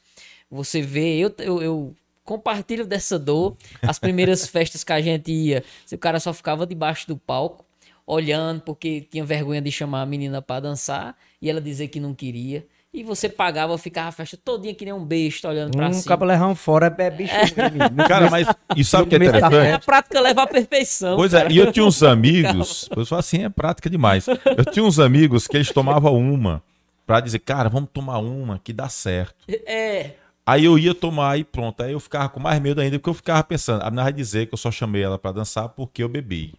A: Você vê, eu, eu, eu compartilho dessa dor. As primeiras festas que a gente ia, o cara só ficava debaixo do palco olhando porque tinha vergonha de chamar a menina para dançar e ela dizer que não queria. E você pagava, ficava a festa todinha que nem um besta olhando pra um cima. Um
B: cabelerrão fora é bicho.
C: É. Cara, mas e sabe o que é interessante? É
A: a prática leva à perfeição.
C: Pois é, cara. é, e eu tinha uns amigos, eu falo assim, é prática demais. Eu tinha uns amigos que eles tomavam uma pra dizer, cara, vamos tomar uma que dá certo.
A: É.
C: Aí eu ia tomar e pronto. Aí eu ficava com mais medo ainda, porque eu ficava pensando, a menina vai dizer que eu só chamei ela para dançar porque eu bebi.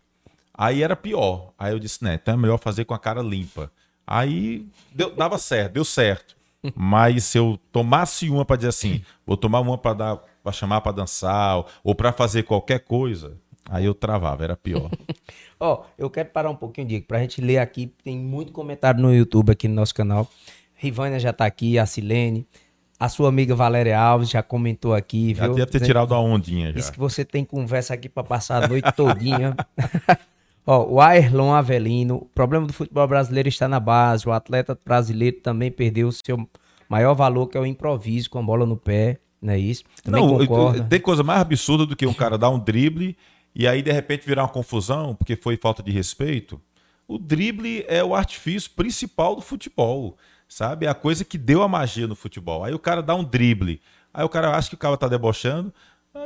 C: Aí era pior. Aí eu disse, né, então é melhor fazer com a cara limpa. Aí deu, dava certo, deu certo. Mas se eu tomasse uma para dizer assim, vou tomar uma para dar para chamar para dançar ou para fazer qualquer coisa, aí eu travava, era pior.
B: Ó, oh, eu quero parar um pouquinho, Diego, pra gente ler aqui, tem muito comentário no YouTube aqui no nosso canal. Rivânia já tá aqui, a Silene, a sua amiga Valéria Alves já comentou aqui,
C: já viu? deve ter tirado a ondinha já.
B: Diz que você tem conversa aqui para passar a noite todinha. Ó, o Ayrlon Avelino, o problema do futebol brasileiro está na base. O atleta brasileiro também perdeu o seu maior valor, que é o improviso com a bola no pé, não é isso?
C: Também não, concorda. tem coisa mais absurda do que um cara dar um drible e aí de repente virar uma confusão porque foi falta de respeito. O drible é o artifício principal do futebol, sabe? É a coisa que deu a magia no futebol. Aí o cara dá um drible, aí o cara acha que o cara tá debochando,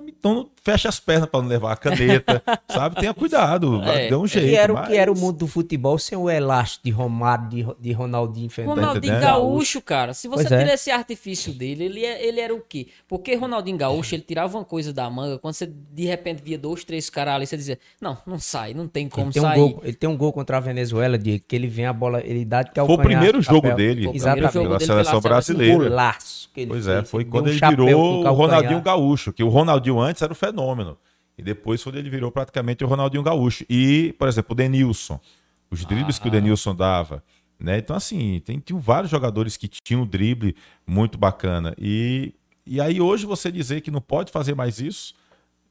C: Então fecha as pernas para não levar a caneta, sabe? Tenha cuidado,
A: É.
C: dê um jeito.
B: E era o
C: mas-
B: que era o mundo do futebol sem o elástico de Romário, de, de Ronaldinho enfrentando.
A: Ronaldinho
C: entendendo?
A: Gaúcho, cara, se você
B: Pois é.
A: tira esse artifício dele, ele, é- ele era o quê? Porque Ronaldinho Gaúcho, ele tirava uma coisa da manga, quando você de repente via dois, três caras ali, você dizia, não, não sai, não tem como
B: Ele tem, um
A: sair.
B: gol, ele tem um gol contra a Venezuela, de que ele vem a bola, ele dá de
C: Foi o
B: calcanhar.
C: primeiro jogo dele
A: Foi o primeiro
B: Exatamente.
A: jogo
C: pela
A: dele
C: seleção
A: pela
C: brasileira.
B: Golaço que ele
C: Pois
B: fez.
C: é, foi quando
B: um
C: ele virou o
B: calcanhar.
C: Ronaldinho Gaúcho, que o Ronaldinho antes era o fenômeno. E depois quando ele virou praticamente o Ronaldinho Gaúcho. E, por exemplo, o Denilson. Os dribles
B: Ah.
C: que o Denilson dava. Né? Então, assim, tem, tinham vários jogadores que tinham um drible muito bacana. E, e aí hoje você dizer que não pode fazer mais isso,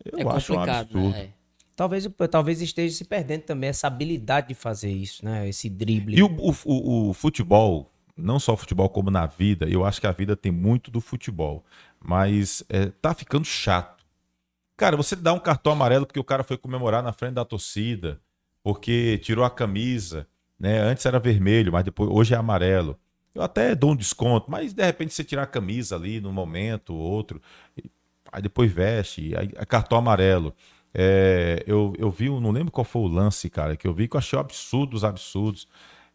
C: eu
A: É
C: acho um
A: complicado,
C: absurdo.
A: né?
B: Talvez, talvez esteja se perdendo também essa habilidade de fazer isso, né? Esse drible.
C: E o, o, o- o futebol, não só o futebol como na vida, eu acho que a vida tem muito do futebol, mas é, tá ficando chato. Cara, você dá um cartão amarelo porque o cara foi comemorar na frente da torcida, porque tirou a camisa, né? Antes era vermelho, mas depois hoje é amarelo. Eu até dou um desconto, mas de repente você tirar a camisa ali num momento, outro, e- aí depois veste, aí é cartão amarelo. É, eu, eu vi, não lembro qual foi o lance, cara, que eu vi que eu achei absurdos, absurdos.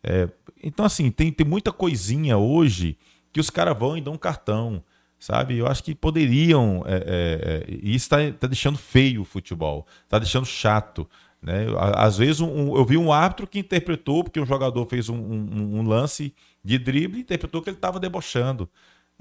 C: É, então, assim, tem, tem muita coisinha hoje que os caras vão e dão um cartão, sabe? Eu acho que poderiam. é, é, é, e isso está deixando feio o futebol, está deixando chato. Né? Às vezes, um- eu vi um árbitro que interpretou, porque um jogador fez um, um- um lance de drible e interpretou que ele estava debochando.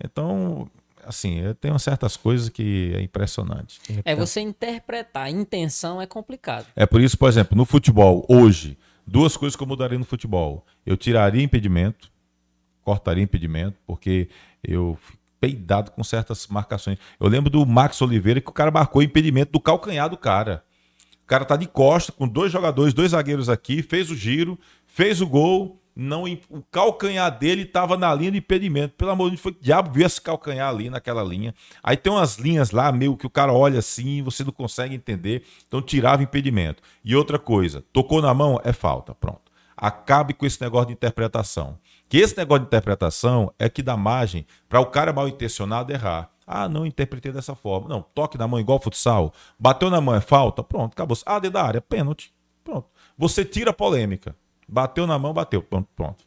C: Então, assim, eu tenho certas coisas que é impressionante.
A: É você interpretar, a intenção é complicado.
C: É por isso, por exemplo, no futebol, hoje, duas coisas que eu mudaria no futebol. Eu tiraria impedimento, cortaria impedimento, porque eu peidado com certas marcações. Eu lembro do Max Oliveira que o cara marcou impedimento do calcanhar do cara. O cara tá de costa, com dois jogadores, dois zagueiros aqui, fez o giro, fez o gol. Não, o calcanhar dele estava na linha de impedimento. Pelo amor de Deus, foi diabo viu esse calcanhar ali naquela linha. Aí tem umas linhas lá, meio que o cara olha assim você não consegue entender. Então tirava impedimento. E outra coisa, tocou na mão, é falta. Pronto. Acabe com esse negócio de interpretação. Que esse negócio de interpretação é que dá margem para o cara mal intencionado errar. Ah, não interpretei dessa forma. Não, toque na mão igual futsal. Bateu na mão é falta? Pronto, acabou. Ah, dentro da área, pênalti. Pronto. Você tira a polêmica. Bateu na mão, bateu. Pronto, pronto.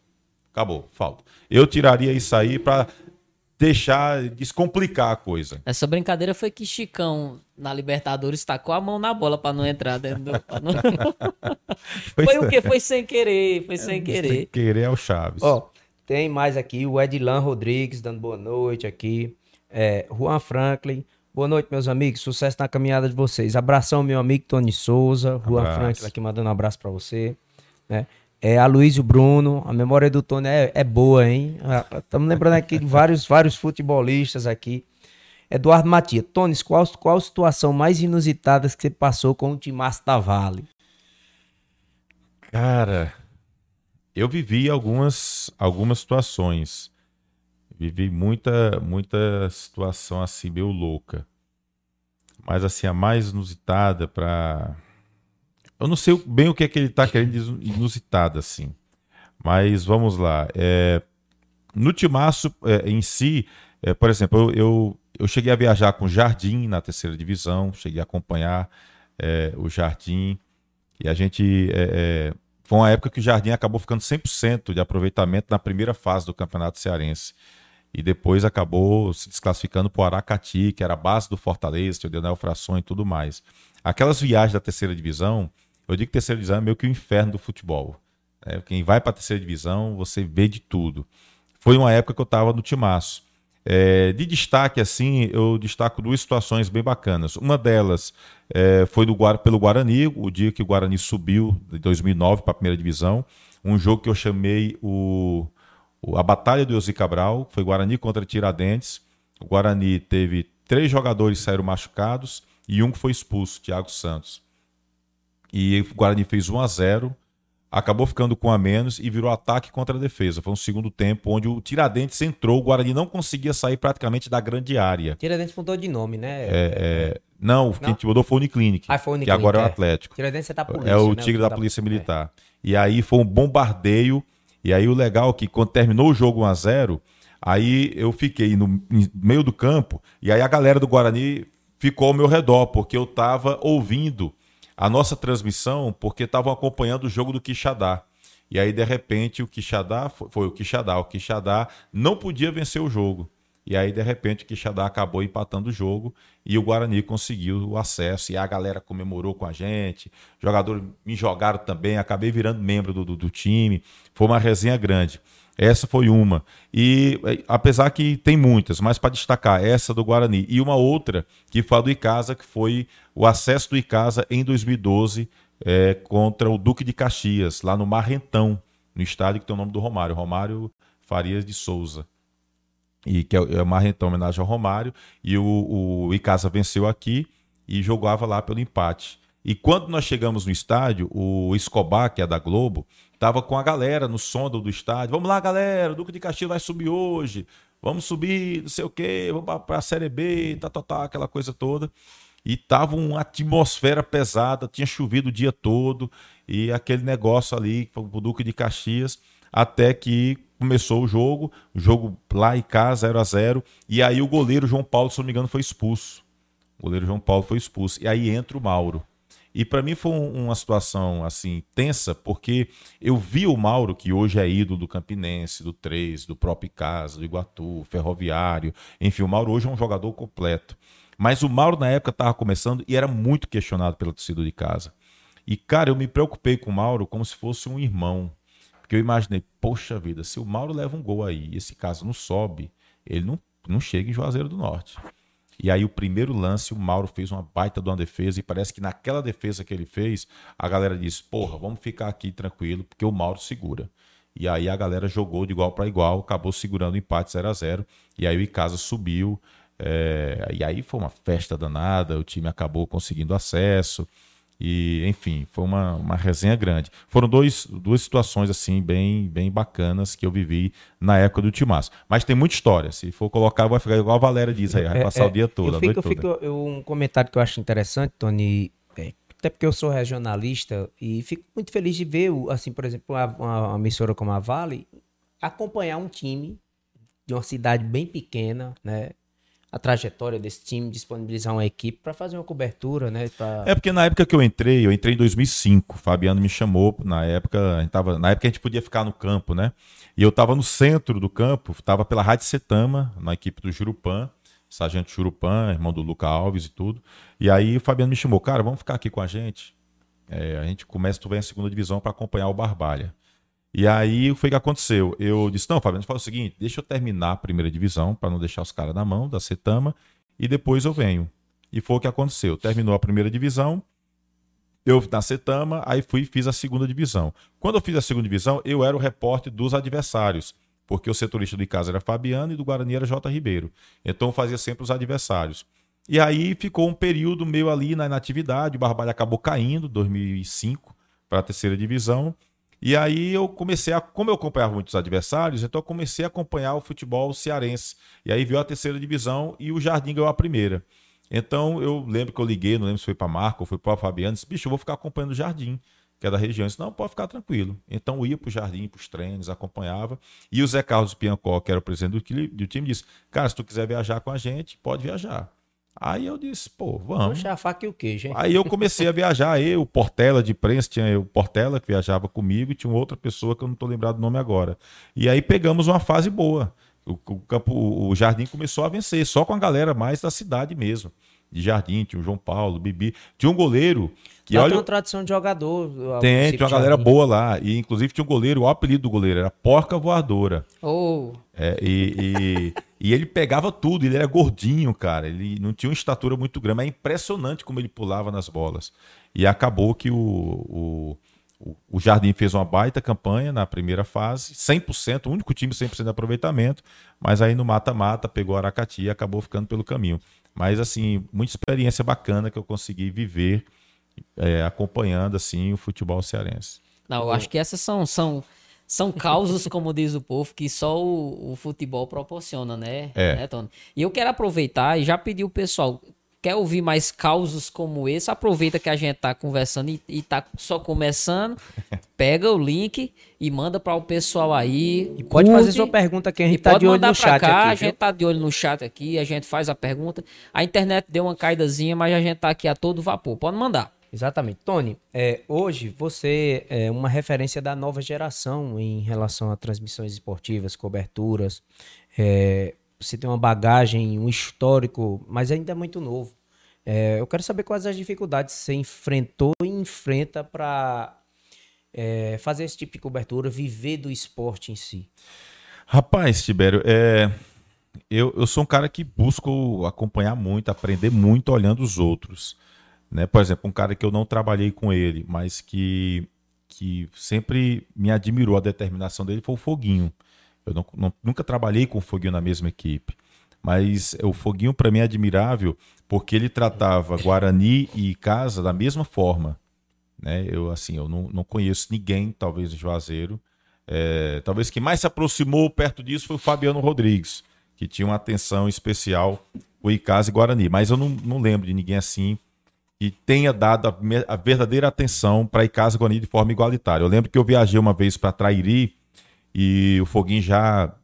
C: Acabou, falta. Eu tiraria isso aí para deixar descomplicar a coisa.
A: Essa brincadeira foi que Chicão, na Libertadores, tacou a mão na bola pra não entrar dentro do... não- Foi o quê? Foi sem querer, foi sem
C: Sem
A: querer.
C: querer é o Chaves.
B: Ó, tem mais aqui o Edilan Rodrigues dando boa noite aqui. É, Juan Franklin. Boa noite, meus amigos. Sucesso na caminhada de vocês. Abração, meu amigo Tony Souza. Juan
C: Abraço.
B: Franklin aqui mandando um abraço pra você. Né? É, Aloysio Bruno. A memória do Tony é, é boa, hein? Estamos lembrando aqui de vários, vários futebolistas aqui. Eduardo Matias. Tony, qual, qual situação mais inusitada que você passou com o Timaço da Vale?
C: Cara, eu vivi algumas, algumas situações. Vivi muita, muita situação assim, meio louca. Mas assim, a mais inusitada para Eu não sei bem o que é que ele tá querendo inusitada, assim. Mas vamos lá. É, No Timaço é, em si, é, por exemplo, eu, eu, eu cheguei a viajar com o Jardim na terceira divisão, cheguei a acompanhar é, o Jardim. E a gente. É, é, foi uma época que o Jardim acabou ficando 100% de aproveitamento na primeira fase do Campeonato Cearense. E depois acabou se desclassificando para o Aracati, que era a base do Fortaleza, o Daniel Fração e tudo mais. Aquelas viagens da terceira divisão, eu digo que terceira divisão é meio que o inferno do futebol. né? Quem vai para a terceira divisão, você vê de tudo. Foi uma época que eu estava no Timaço. É, de destaque, assim, eu destaco duas situações bem bacanas. Uma delas é, foi do, pelo Guarani, o dia que o Guarani subiu de 2009 para a primeira divisão. Um jogo que eu chamei o, o- a Batalha do Elzi Cabral, foi Guarani contra Tiradentes. O Guarani teve três jogadores que saíram machucados e um que foi expulso, Thiago Santos. E o Guarani fez 1 a 0 acabou ficando com a menos e virou ataque contra a defesa. Foi um segundo tempo onde o Tiradentes entrou, o Guarani não conseguia sair praticamente da grande área.
B: Tiradentes mudou de nome, né?
C: É, é, não, quem
B: Não?
C: te mudou foi o Uniclinic,
B: Ah, foi o
C: que
B: Uniclinic,
C: agora é o
B: é.
C: Atlético.
B: Tiradentes é da polícia,
C: É o
B: né?
C: tigre da Polícia Militar. E aí foi um bombardeio. E aí o legal é que quando terminou o jogo 1 a 0 aí eu fiquei no meio do campo. E aí a galera do Guarani ficou ao meu redor, porque eu estava ouvindo a nossa transmissão, porque estavam acompanhando o jogo do Quixadá. E aí, de repente, o Quixadá foi, foi o Quixadá. O Quixadá não podia vencer o jogo. E aí, de repente, o Quixadá acabou empatando o jogo e o Guarani conseguiu o acesso. E a galera comemorou com a gente. Jogadores me jogaram também, acabei virando membro do, do, do time. Foi uma resenha grande. Essa foi uma. E apesar que tem muitas, mas para destacar, essa do Guarani. E uma outra, que foi a do Icasa, que foi o acesso do Icasa em 2012 é, contra o Duque de Caxias, lá no Marrentão, no estádio que tem o nome do Romário, Romário Farias de Souza e que é, é uma então, homenagem ao Romário, e o, o Icasa venceu aqui e jogava lá pelo empate. E quando nós chegamos no estádio, o Escobar, que é da Globo, estava com a galera no som do estádio. Vamos lá, galera, o Duque de Caxias vai subir hoje. Vamos subir, não sei o quê, vamos para a Série B, tá, tá, tá, aquela coisa toda. E tava uma atmosfera pesada, tinha chovido o dia todo, e aquele negócio ali, o Duque de Caxias, até que começou o jogo, o jogo lá em casa, 0 a 0 e aí o goleiro João Paulo, se não me engano, foi expulso. O goleiro João Paulo foi expulso. E aí entra o Mauro. E para mim foi uma situação assim tensa, porque eu vi o Mauro, que hoje é ídolo do Campinense, do 3, do próprio Casa, do Iguatu, Ferroviário, enfim, o Mauro hoje é um jogador completo. Mas o Mauro na época estava começando e era muito questionado pela torcida de casa. E cara, eu me preocupei com o Mauro como se fosse um irmão. Porque eu imaginei, poxa vida, se o Mauro leva um gol aí e esse caso não sobe, ele não, não chega em Juazeiro do Norte. E aí o primeiro lance, o Mauro fez uma baita de uma defesa e parece que naquela defesa que ele fez, a galera disse, porra, vamos ficar aqui tranquilo, porque o Mauro segura. E aí a galera jogou de igual para igual, acabou segurando o empate 0 a 0 E aí o Icasa subiu. É... E aí foi uma festa danada, o time acabou conseguindo acesso. E, enfim, foi uma, uma resenha grande. Foram dois, duas situações, assim, bem, bem bacanas que eu vivi na época do Timaço. Mas tem muita história. Se for colocar, vai ficar igual a Valéria diz aí, vai é, passar é, o dia todo,
B: eu fico, eu fico, eu, um comentário que eu acho interessante, Tony, é, até porque eu sou regionalista e fico muito feliz de ver, assim, por exemplo, uma, uma emissora como a Vale acompanhar um time de uma cidade bem pequena, né? A trajetória desse time, disponibilizar uma equipe para fazer uma cobertura, né? Pra...
C: É porque na época que eu entrei, eu entrei em 2005, o Fabiano me chamou, na época, a gente tava, na época a gente podia ficar no campo, né? E eu estava no centro do campo, estava pela Rádio Setama, na equipe do Jurupan, Sargento Jurupan, irmão do Luca Alves e tudo. E aí o Fabiano me chamou, cara, vamos ficar aqui com a gente. É, a gente começa, tu vem a segunda divisão para acompanhar o Barbalha. E aí o que aconteceu. Eu disse: não, Fabiano, fala o seguinte: deixa eu terminar a primeira divisão para não deixar os caras na mão da Setama e depois eu venho. E foi o que aconteceu. Terminou a primeira divisão, eu na Setama, aí fui e fiz a segunda divisão. Quando eu fiz a segunda divisão, eu era o repórter dos adversários, porque o setorista do casa era Fabiano e do Guarani era J. Ribeiro. Então eu fazia sempre os adversários. E aí ficou um período meio ali na inatividade, o Barbalho acabou caindo, 2005, para a terceira divisão. E aí eu comecei a, como eu acompanhava muitos adversários, então eu comecei a acompanhar o futebol cearense. E aí veio a terceira divisão e o Jardim ganhou a primeira. Então eu lembro que eu liguei, não lembro se foi para Marco ou foi para Fabiano, disse, bicho, eu vou ficar acompanhando o Jardim, que é da região. Eu disse, não, pode ficar tranquilo. Então eu ia para o Jardim, para os treinos, acompanhava. E o Zé Carlos Piancó, que era o presidente do, do time, disse, cara, se tu quiser viajar com a gente, pode viajar. Aí eu disse, pô, vamos.
B: A faca e o queijo, hein?
C: Aí eu comecei a viajar, eu, o Portela de prensa, tinha o Portela que viajava comigo e tinha outra pessoa que eu não estou lembrado do nome agora. E aí pegamos uma fase boa. O, o, campo, o Jardim começou a vencer, só com a galera mais da cidade mesmo. De Jardim, tinha o João Paulo, o Bibi. Tinha um goleiro
B: que lá olha... tem uma tradição de jogador.
C: Tem, tinha uma galera boa lá. E inclusive tinha um goleiro, o apelido do goleiro era Porca Voadora.
B: Oh.
C: É, e, e, e, ele pegava tudo, ele era gordinho, cara. Ele não tinha uma estatura muito grande. É impressionante como ele pulava nas bolas. E acabou que o, o, o Jardim fez uma baita campanha na primeira fase, 100%, o único time 100% de aproveitamento. Mas aí no mata-mata pegou Aracati e acabou ficando pelo caminho. Mas assim, muita experiência bacana que eu consegui viver é, acompanhando assim o futebol cearense.
A: Não, eu acho que essas são, são, são causas, como diz o povo, que só o, o futebol proporciona, né?
C: É.
A: né, Tony? E eu quero aproveitar e já pedir o pessoal, quer ouvir mais causos como esse, aproveita que a gente tá conversando e, e tá só começando, pega o link e manda para o pessoal aí.
B: E pode
A: curte,
B: fazer sua pergunta que a gente tá
A: pode
B: de olho
A: mandar
B: no
A: pra
B: chat
A: cá, a
B: aqui, viu?
A: gente tá de olho no chat aqui, a gente faz a pergunta. A internet deu uma caidazinha, mas a gente tá aqui a todo vapor. Pode mandar.
B: Exatamente. Tony, é, hoje você é uma referência da nova geração em relação a transmissões esportivas, coberturas. É, você tem uma bagagem, um histórico, mas ainda é muito novo. É, eu quero saber quais as dificuldades você enfrentou e enfrenta para fazer esse tipo de cobertura, viver do esporte em si.
C: Rapaz, Tibério, é, eu, eu sou um cara que busco acompanhar muito, aprender muito olhando os outros. Né? Por exemplo, um cara que eu não trabalhei com ele, mas que, que sempre me admirou a determinação dele foi o Foguinho. Eu não, não- nunca trabalhei com o Foguinho na mesma equipe. Mas o Foguinho, para mim, é admirável porque ele tratava Guarani e Casa da mesma forma. Né? Eu, assim, eu não, não conheço ninguém, talvez, em Juazeiro. É, talvez quem mais se aproximou perto disso foi o Fabiano Rodrigues, que tinha uma atenção especial com Icasa e Guarani. Mas eu não, não lembro de ninguém assim que tenha dado a, a verdadeira atenção para Icasa e Guarani de forma igualitária. Eu lembro que eu viajei uma vez para Trairi e o Foguinho já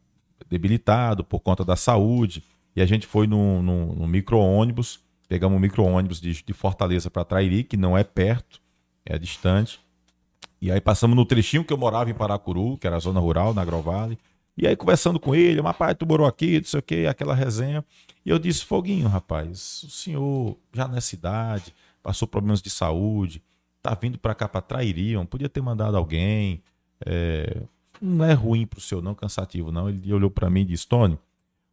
C: debilitado por conta da saúde. E a gente foi num, num, micro-ônibus, pegamos um micro-ônibus de, de Fortaleza para Trairi, que não é perto, é distante. E aí passamos no trechinho que eu morava em Paracuru, que era a zona rural, na Agrovale. E aí conversando com ele, mas pai, tu morou aqui, não sei o que, aquela resenha. E eu disse, Foguinho, rapaz, o senhor já nessa idade, passou problemas de saúde, tá vindo para cá para Trairi, não podia ter mandado alguém. é, não é ruim pro senhor, não, cansativo, não. Ele olhou para mim e disse, Tony,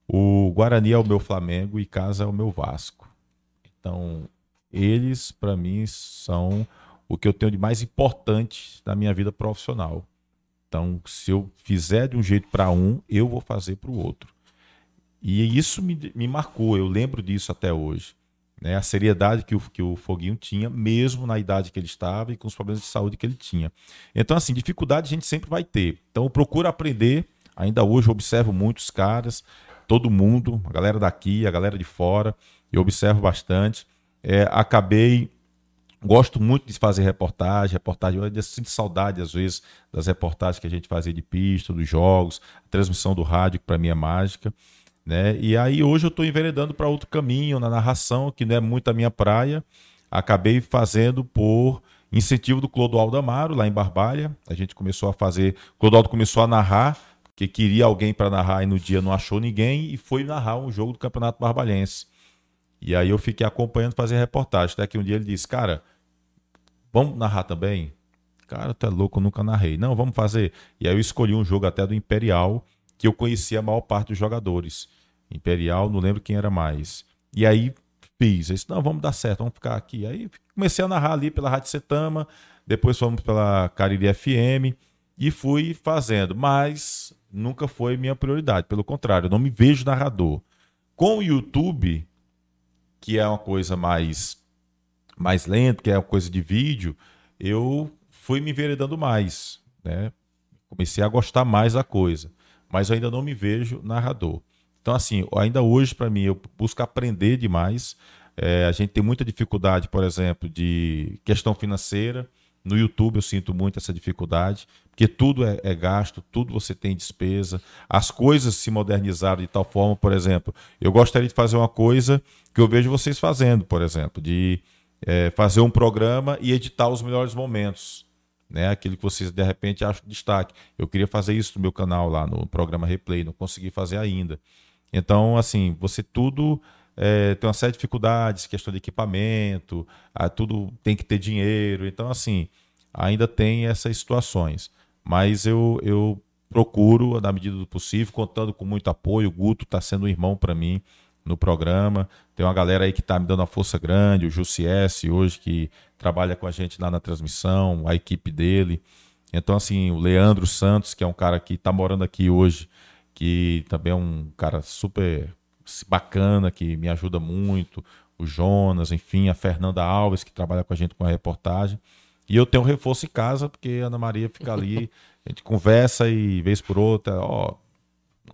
C: o Guarani é o meu Flamengo e Casa é o meu Vasco. Então, eles, para mim, são o que eu tenho de mais importante na minha vida profissional. Então, se eu fizer de um jeito para um, eu vou fazer para o outro. E isso me, me marcou, eu lembro disso até hoje. Né? A seriedade que o, que o Foguinho tinha, mesmo na idade que ele estava e com os problemas de saúde que ele tinha. Então, assim, dificuldade a gente sempre vai ter. Então, eu procuro aprender. Ainda hoje eu observo muitos caras, todo mundo, a galera daqui, a galera de fora, eu observo bastante. É, acabei Gosto muito de fazer reportagem, reportagem, eu ainda sinto saudade às vezes das reportagens que a gente fazia de pista, dos jogos, a transmissão do rádio, que para mim é mágica. Né? E aí hoje eu estou enveredando para outro caminho, na narração, que não é muito a minha praia. Acabei fazendo por incentivo do Clodoaldo Amaro, lá em Barbalha. A gente começou a fazer. Clodoaldo começou a narrar, que queria alguém para narrar e no dia não achou ninguém, e foi narrar um jogo do Campeonato Barbalhense. E aí eu fiquei acompanhando fazer reportagem. Até que um dia ele disse, cara, vamos narrar também? Cara, tu é louco, nunca narrei. Não, vamos fazer. E aí eu escolhi um jogo até do Imperial, que eu conhecia a maior parte dos jogadores. Imperial, não lembro quem era mais. E aí fiz. Eu disse, não, vamos dar certo, vamos ficar aqui. Aí comecei a narrar ali pela Rádio Setama, depois fomos pela Cariri FM e fui fazendo. Mas nunca foi minha prioridade. Pelo contrário, eu não me vejo narrador. Com o YouTube, que é uma coisa mais mais lenta, que é uma coisa de vídeo, eu fui me enveredando mais, né? Comecei a gostar mais da coisa, mas eu ainda não me vejo narrador. Então, assim, ainda hoje, para mim, eu busco aprender demais. É, a gente tem muita dificuldade, por exemplo, de questão financeira. No YouTube eu sinto muito essa dificuldade, porque tudo é, é gasto, tudo você tem despesa. As coisas se modernizaram de tal forma, por exemplo, eu gostaria de fazer uma coisa que eu vejo vocês fazendo, por exemplo, de é, fazer um programa e editar os melhores momentos. Né? Aquilo que vocês de repente acham destaque. Eu queria fazer isso no meu canal lá no programa Replay, não consegui fazer ainda. Então, assim, você tudo é, tem uma série de dificuldades, questão de equipamento, ah, tudo tem que ter dinheiro. Então, assim, ainda tem essas situações. Mas eu, eu procuro, na medida do possível, contando com muito apoio. O Guto está sendo um irmão para mim no programa. Tem uma galera aí que está me dando uma força grande, o Jussies hoje, que trabalha com a gente lá na transmissão, a equipe dele. Então, assim, o Leandro Santos, que é um cara que está morando aqui hoje, que também é um cara super bacana, que me ajuda muito. O Jonas, enfim, a Fernanda Alves, que trabalha com a gente com a reportagem. E eu tenho um reforço em casa, porque a Ana Maria fica ali, a gente conversa e vez por outra, ó,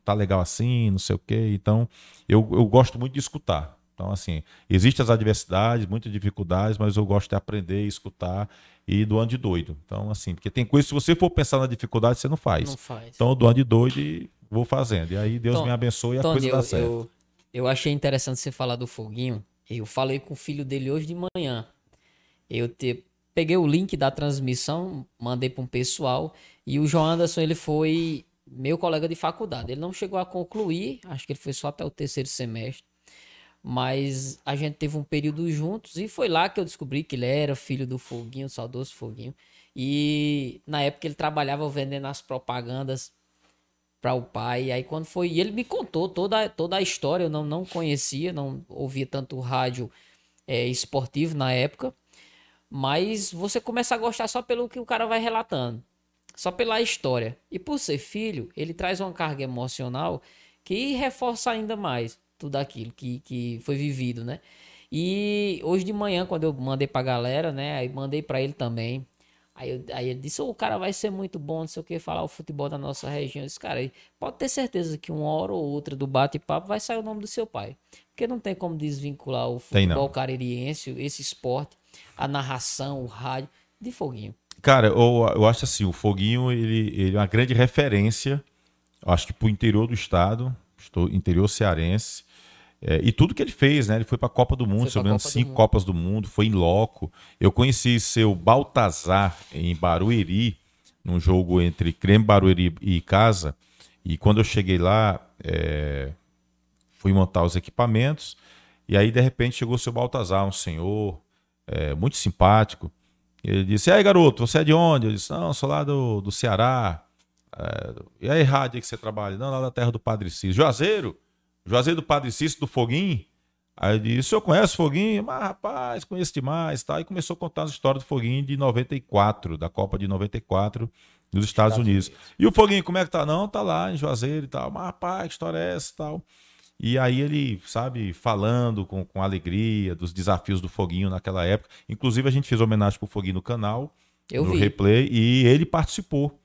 C: tá legal assim, não sei o quê. Então, eu, eu gosto muito de escutar. Então, assim, existem as adversidades, muitas dificuldades, mas eu gosto de aprender, escutar e do ano de doido. Então, assim, porque tem coisas, se você for pensar na dificuldade, você não faz.
A: Não faz.
C: Então, do ano de doido e vou fazendo. E aí Deus
A: Tom-
C: me abençoe e a
A: Tony,
C: coisa
A: eu,
C: dá certo.
A: eu, eu achei interessante você falar do foguinho. Eu falei com o filho dele hoje de manhã. Eu te, peguei o link da transmissão, mandei para um pessoal. E o João Anderson, ele foi meu colega de faculdade. Ele não chegou a concluir, acho que ele foi só até o terceiro semestre. Mas a gente teve um período juntos e foi lá que eu descobri que ele era filho do Foguinho, do saudoso Foguinho. E na época ele trabalhava vendendo as propagandas para o pai. E aí quando foi, e ele me contou toda, toda a história, eu não, não conhecia, não ouvia tanto rádio é, esportivo na época. Mas você começa a gostar só pelo que o cara vai relatando, só pela história. E por ser filho, ele traz uma carga emocional que reforça ainda mais tudo aquilo que, que foi vivido, né? E hoje de manhã, quando eu mandei pra galera, né? Aí mandei pra ele também. Aí, eu- aí ele disse, "Ô, o cara vai ser muito bom, não sei o que, falar o futebol da nossa região. Eu disse, cara, pode ter certeza que uma hora ou outra do bate-papo vai sair o nome do seu pai. Porque não tem como desvincular o futebol caririense, esse esporte, a narração, o rádio, de foguinho.
C: Cara, eu, eu acho assim, o Foguinho, ele, ele é uma grande referência, acho que pro interior do estado, estou interior cearense, é, e tudo que ele fez, né? Ele foi pra Copa do Mundo, se eu
A: do
C: cinco
A: Mundo.
C: Copas do Mundo, foi em loco. Eu conheci seu Baltazar em Barueri, num jogo entre Creme Barueri e Casa, e quando eu cheguei lá, é, fui montar os equipamentos, e aí de repente chegou o seu Baltazar, um senhor é, muito simpático, ele disse: E aí, garoto, você é de onde? Eu disse: Não, sou lá do, do Ceará. É, e aí, rádio aí que você trabalha? Não, lá da terra do Padre Cícero. Juazeiro? Juazeiro do Padre Cícero, do Foguinho? Aí eu disse: O senhor conhece o Foguinho? Mas, rapaz, conheço demais. Tá? E começou a contar as histórias do Foguinho de 94, da Copa de 94 dos Estados, Unidos. E o Foguinho, como é que tá? Não, tá lá em Juazeiro e tal. Mas, rapaz, que história é essa e tal? E aí ele, sabe, falando com, com alegria dos desafios do Foguinho naquela época. Inclusive, a gente fez homenagem pro Foguinho no canal,
A: Eu
C: no
A: vi.
C: replay, e ele participou.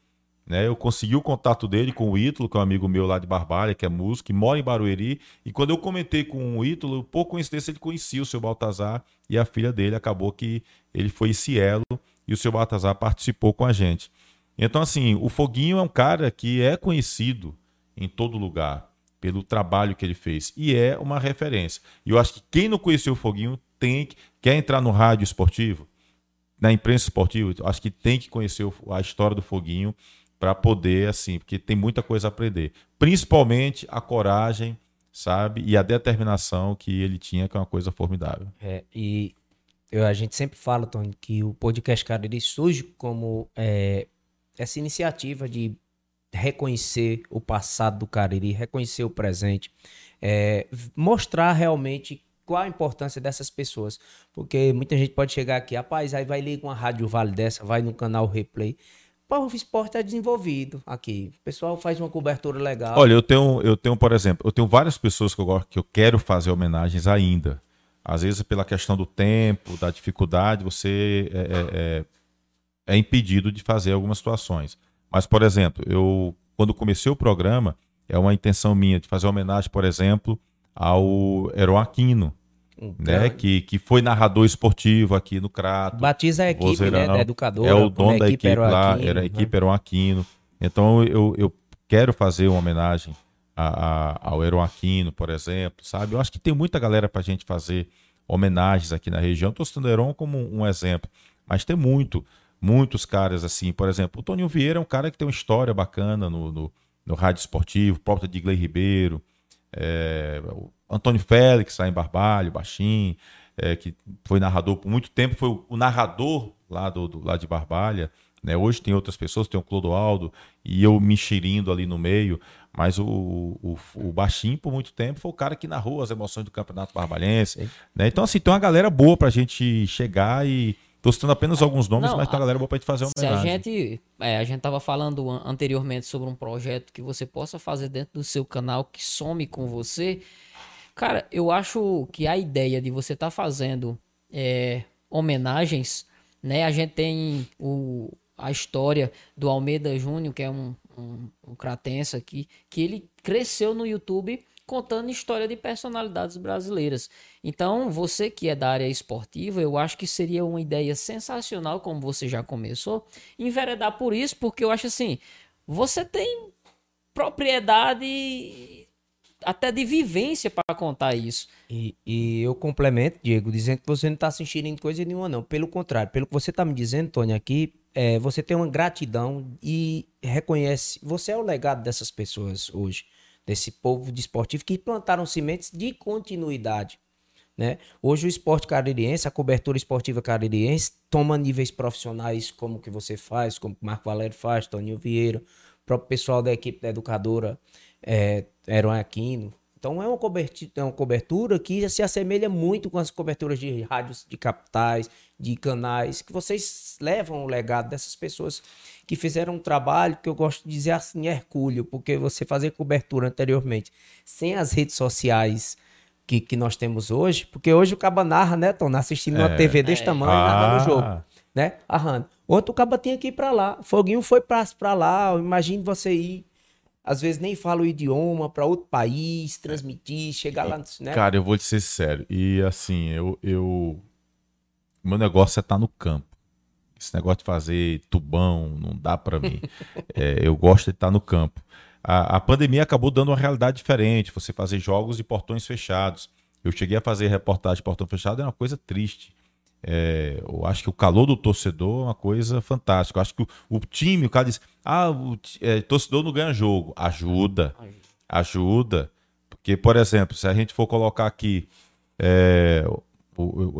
C: Né? Eu consegui o contato dele com o Ítalo, que é um amigo meu lá de Barbalha, que é músico, que mora em Barueri. E quando eu comentei com o Ítalo, por coincidência, ele conhecia o seu Baltazar e a filha dele. Acabou que ele foi esse elo e o seu Baltazar participou com a gente. Então, assim, o Foguinho é um cara que é conhecido em todo lugar pelo trabalho que ele fez e é uma referência. E eu acho que quem não conheceu o Foguinho tem que quer entrar no rádio esportivo, na imprensa esportiva, acho que tem que conhecer a história do Foguinho para poder assim, porque tem muita coisa a aprender, principalmente a coragem, sabe, e a determinação que ele tinha, que é uma coisa formidável.
B: É, e eu- a gente sempre fala, Tony, que o podcast Cariri surge como é, essa iniciativa de reconhecer o passado do Cariri, reconhecer o presente, é, mostrar realmente qual a importância dessas pessoas. Porque muita gente pode chegar aqui, rapaz, aí vai ligar uma rádio vale dessa, vai no canal Replay. O esporte é desenvolvido aqui. O pessoal faz uma cobertura legal.
C: Olha, eu tenho, eu tenho, por exemplo, eu tenho várias pessoas que eu gosto, que eu quero fazer homenagens ainda. Às vezes, pela questão do tempo, da dificuldade, você é, é, é- é impedido de fazer algumas situações. Mas, por exemplo, eu quando comecei o programa, é uma intenção minha de fazer homenagem, por exemplo, ao Heron Aquino,
B: Um
C: né? Que, que foi narrador esportivo aqui no Crato.
B: Batiza a equipe, né?
C: Vozeirão. É o dono da equipe
B: era
C: lá,
B: Aquino,
C: era a
B: né?
C: equipe Heron Aquino. Então eu, eu quero fazer uma homenagem a- a- ao Heron Aquino, por exemplo, sabe? Eu acho que tem muita galera pra gente fazer homenagens aqui na região. Estou citando o Heron como um exemplo, mas tem muito, muitos caras assim. Por exemplo, o Toninho Vieira é um cara que tem uma história bacana no, no, no rádio esportivo, próprio Digley Ribeiro, é, Antônio Félix lá em Barbalho, baixinho, é, que foi narrador por muito tempo, foi o, o narrador lá, do, do- lá de Barbalha. Né? Hoje tem outras pessoas, tem o Clodoaldo e eu me enxerindo ali no meio, mas o, o, o Baixinho, por muito tempo, foi o cara que narrou as emoções do Campeonato Barbalense. Né? Então, assim, tem uma galera boa pra gente chegar e. Tô citando apenas alguns nomes,
A: Não,
C: mas uma
A: a-
C: galera boa pra gente fazer uma
A: Se a
C: homenagem.
A: gente, é, a gente tava falando an- anteriormente sobre um projeto que você possa fazer dentro do seu canal que some com você. Cara, eu acho que a ideia de você estar fazendo é, homenagens, né? A gente tem o, a história do Almeida Júnior, que é um, um, um cratense aqui, que ele cresceu no YouTube contando história de personalidades brasileiras. Então, você que é da área esportiva, eu acho que seria uma ideia sensacional, como você já começou, enveredar por isso, porque eu acho assim, você tem propriedade até de vivência para contar isso.
B: E, e, eu complemento, Diego, dizendo que você não está assistindo em coisa nenhuma, não. Pelo contrário, pelo que você está me dizendo, Tony, aqui, é, você tem uma gratidão e reconhece. Você é o legado dessas pessoas hoje desse povo desportivo que plantaram sementes de continuidade. Né? Hoje o esporte caririense, a cobertura esportiva caririense, toma níveis profissionais como que você faz, como o Marco Valério faz, Toninho Vieira, o próprio pessoal da equipe da educadora é, Eron Aquino. Então é uma, cobertura, é uma cobertura que se assemelha muito com as coberturas de rádios de capitais, de canais, que vocês levam o legado dessas pessoas que fizeram um trabalho que eu gosto de dizer assim, hercúleo, porque você fazer cobertura anteriormente sem as redes sociais que, que nós temos hoje, porque hoje o Caba narra, né, Tom, assistindo é. uma TV desse é. tamanho, ah. narrando o jogo, né, arrando. Outro Caba tinha que ir para lá, Foguinho foi para lá, imagine você ir às vezes nem fala o idioma para outro país, transmitir, chegar lá, né?
C: Cara, eu vou te ser sério. E assim, eu, eu meu negócio é estar tá no campo. Esse negócio de fazer tubão não dá para mim. é, eu gosto de estar tá no campo. A, a, pandemia acabou dando uma realidade diferente. Você fazer jogos de portões fechados. Eu cheguei a fazer reportagem de portão fechado, é uma coisa triste. É, eu acho que o calor do torcedor é uma coisa fantástica. Eu acho que o, o time, o cara diz: ah, o é, torcedor não ganha jogo. Ajuda. Ajuda. Porque, por exemplo, se a gente for colocar aqui é,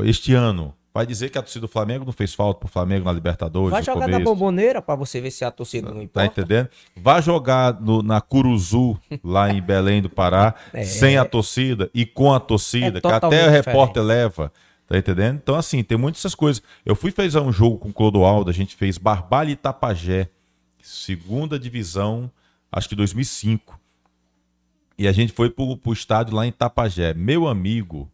C: este ano, Vai dizer que a torcida do Flamengo não fez falta pro Flamengo na Libertadores.
B: Vai jogar começo. na bomboneira para você ver se a torcida não tá importa.
C: Tá entendendo? Vai jogar no, na Curuzu, lá em Belém do Pará, é. sem a torcida e com a torcida, é que até o repórter leva. Tá entendendo? Então, assim, tem muitas essas coisas. Eu fui fazer um jogo com o Clodoaldo, a gente fez Barbalha e Tapajé, segunda divisão, acho que 2005. E a gente foi pro, pro estádio lá em Tapajé. Meu amigo,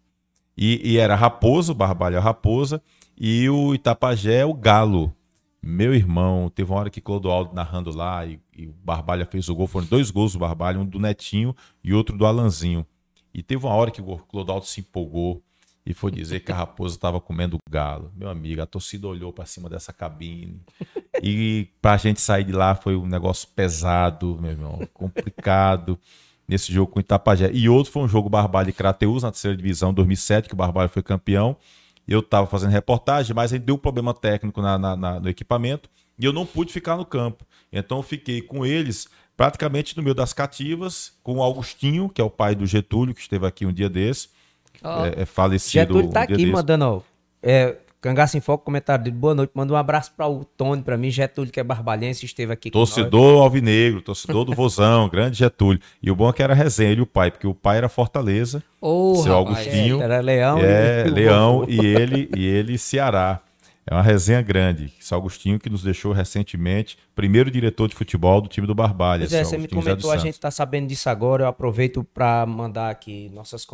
C: e, e era Raposo, Barbalha Raposa, e o Itapajé o Galo. Meu irmão, teve uma hora que Clodoaldo narrando lá e, e o Barbalha fez o gol. Foram dois gols do Barbalha, um do Netinho e outro do Alanzinho. E teve uma hora que o Clodoaldo se empolgou e foi dizer que a raposa estava comendo galo. Meu amigo, a torcida olhou para cima dessa cabine. E para a gente sair de lá foi um negócio pesado, meu irmão, complicado nesse jogo com o Itapajé. E outro foi um jogo Barbalho e Crateus na terceira divisão, 2007, que o Barbalho foi campeão. Eu estava fazendo reportagem, mas aí deu um problema técnico na, na, na, no equipamento e eu não pude ficar no campo. Então eu fiquei com eles praticamente no meio das cativas, com o Augustinho, que é o pai do Getúlio, que esteve aqui um dia desse. Oh. É, é falecido.
B: Getúlio tá um aqui desse. mandando é, Cangaço em Foco, comentário dele. Boa noite. Manda um abraço para o Tony, para mim. Getúlio, que é barbalhense, esteve aqui
C: Torcedor alvinegro, torcedor do Vozão, grande Getúlio. E o bom é que era resenha, ele e o pai, porque o pai era Fortaleza, oh, seu rapaz, Augustinho.
B: É, era Leão.
C: É, e... Leão e ele, e ele Ceará. É uma resenha grande. São Agostinho que nos deixou recentemente, primeiro diretor de futebol do time do Barbalha.
B: Pois é, você me comentou, a gente está sabendo disso agora. Eu aproveito para mandar aqui nossas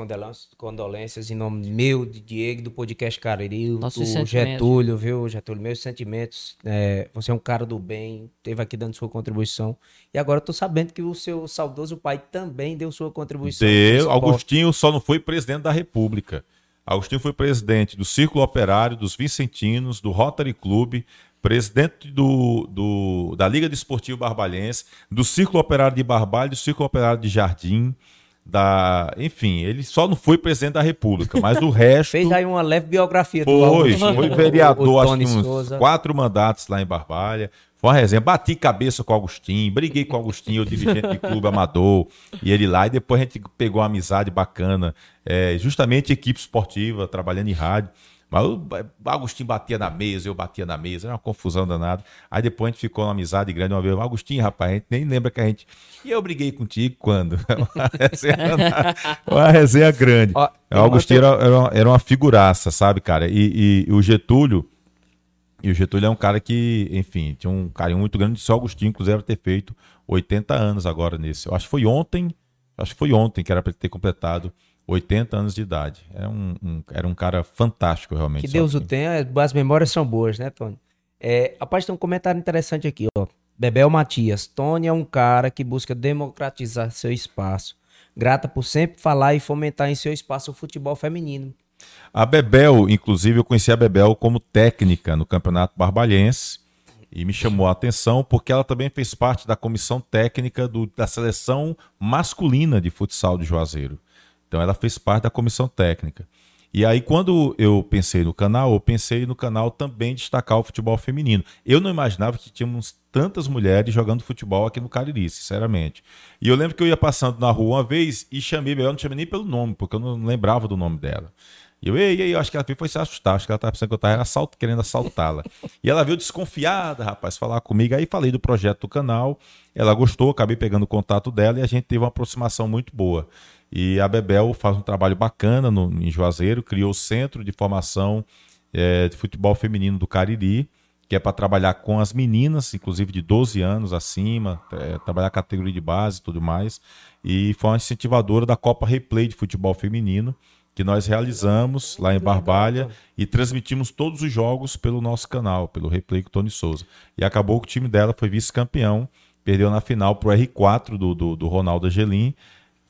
B: condolências em nome meu, de Diego, do podcast Cariri, do Getúlio, viu, Getúlio? Meus sentimentos. É, você é um cara do bem, teve aqui dando sua contribuição. E agora eu tô sabendo que o seu saudoso pai também deu sua contribuição.
C: Deu. Agostinho só não foi presidente da República. Agostinho foi presidente do Círculo Operário, dos Vicentinos, do Rotary Club, presidente do, do, da Liga Desportiva de Barbalhense, do Círculo Operário de Barbalho, do Círculo Operário de Jardim, da, enfim, ele só não foi presidente da República, mas o resto
B: fez aí uma leve biografia
C: foi, do Foi vereador, acho que uns Souza. quatro mandatos lá em Barbalha. Foi uma resenha. Bati cabeça com o Agostinho, briguei com o Agostinho, o dirigente de clube amador, e ele lá, e depois a gente pegou uma amizade bacana, é, justamente equipe esportiva, trabalhando em rádio. Mas o Agostinho batia na mesa, eu batia na mesa, era uma confusão danada. Aí depois a gente ficou numa amizade grande uma vez. Agostinho, rapaz, a gente nem lembra que a gente. E eu briguei contigo quando? uma, resenha, uma resenha grande. Ó, o Agostinho era, era, uma, era, uma, figuraça, sabe, cara? E, e, e o Getúlio e o Getúlio é um cara que, enfim, tinha um carinho muito grande. Só Agostinho, inclusive, ter feito 80 anos agora nesse. Eu acho que foi ontem, acho que foi ontem que era para ter completado 80 anos de idade. Era um, um, era um cara fantástico, realmente.
B: Que Deus o tenha, as memórias são boas, né, Tony? É, rapaz, tem um comentário interessante aqui, ó. Bebel Matias. Tony é um cara que busca democratizar seu espaço grata por sempre falar e fomentar em seu espaço o futebol feminino.
C: A Bebel, inclusive, eu conheci a Bebel como técnica no Campeonato Barbalhense e me chamou a atenção porque ela também fez parte da comissão técnica do, da seleção masculina de futsal de Juazeiro. Então ela fez parte da comissão técnica. E aí, quando eu pensei no canal, eu pensei no canal também destacar o futebol feminino. Eu não imaginava que tínhamos tantas mulheres jogando futebol aqui no Cariri, sinceramente. E eu lembro que eu ia passando na rua uma vez e chamei, eu não chamei nem pelo nome, porque eu não lembrava do nome dela. E eu, ei, ei, eu acho que ela foi se assustar, acho que ela estava pensando que eu estava assalt... querendo assaltá-la. E ela veio desconfiada, rapaz, falar comigo. Aí falei do projeto do canal, ela gostou, acabei pegando o contato dela e a gente teve uma aproximação muito boa. E a Bebel faz um trabalho bacana no, em Juazeiro, criou o Centro de Formação é, de Futebol Feminino do Cariri, que é para trabalhar com as meninas, inclusive de 12 anos acima, é, trabalhar categoria de base e tudo mais. E foi uma incentivadora da Copa Replay de Futebol Feminino, que nós realizamos lá em Barbalha e transmitimos todos os jogos pelo nosso canal, pelo Replay com Tony Souza. E acabou que o time dela foi vice-campeão, perdeu na final para o R4 do, do, do Ronaldo Angelim.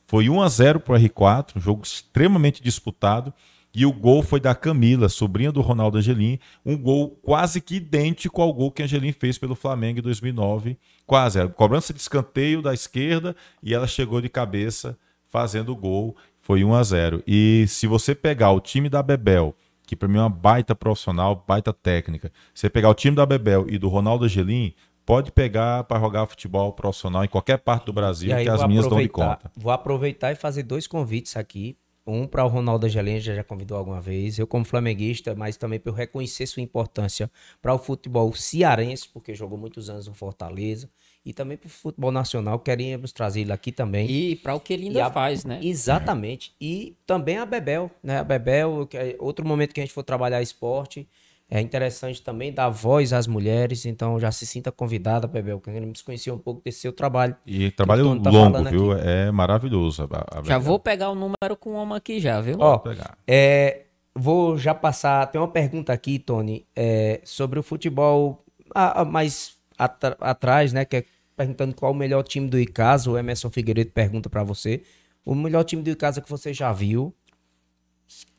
C: Foi 1 a 0 para o R4, um jogo extremamente disputado. E o gol foi da Camila, sobrinha do Ronaldo Angelim, um gol quase que idêntico ao gol que Angelim fez pelo Flamengo em 2009. Quase, a cobrança de escanteio da esquerda e ela chegou de cabeça fazendo o gol. Foi 1 a 0 E se você pegar o time da Bebel, que para mim é uma baita profissional, baita técnica, você pegar o time da Bebel e do Ronaldo Angelim, pode pegar para jogar futebol profissional em qualquer parte do Brasil que as minhas dão de conta.
B: Vou aproveitar e fazer dois convites aqui. Um para o Ronaldo Angelim, já, já convidou alguma vez. Eu, como flamenguista, mas também para eu reconhecer sua importância para o futebol cearense, porque jogou muitos anos no Fortaleza e também para o futebol nacional. Queríamos trazer ele aqui também.
A: E para o que ele ainda a... faz, né?
B: Exatamente. E também a Bebel, né? A Bebel, que é outro momento que a gente for trabalhar esporte, é interessante também dar voz às mulheres, então já se sinta convidada, Bebel, queremos conhecer um pouco desse seu trabalho.
C: E trabalho tá longo, viu? Aqui. É maravilhoso.
A: A, a já vou pegar o número com o homem aqui já, viu?
B: Ó, é, vou já passar, tem uma pergunta aqui, Tony, é, sobre o futebol, ah, mais atrás, né? Que é perguntando qual o melhor time do Icasa. O Emerson Figueiredo pergunta para você. O melhor time do Icasa que você já viu?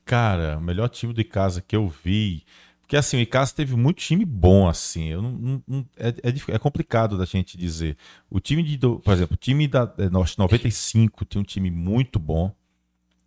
C: Cara, o melhor time do Icasa que eu vi. Porque assim, o Icasa teve muito time bom, assim. Eu não, não é, é, é, complicado da gente dizer. O time de. Por exemplo, o time da é, 95 tinha um time muito bom.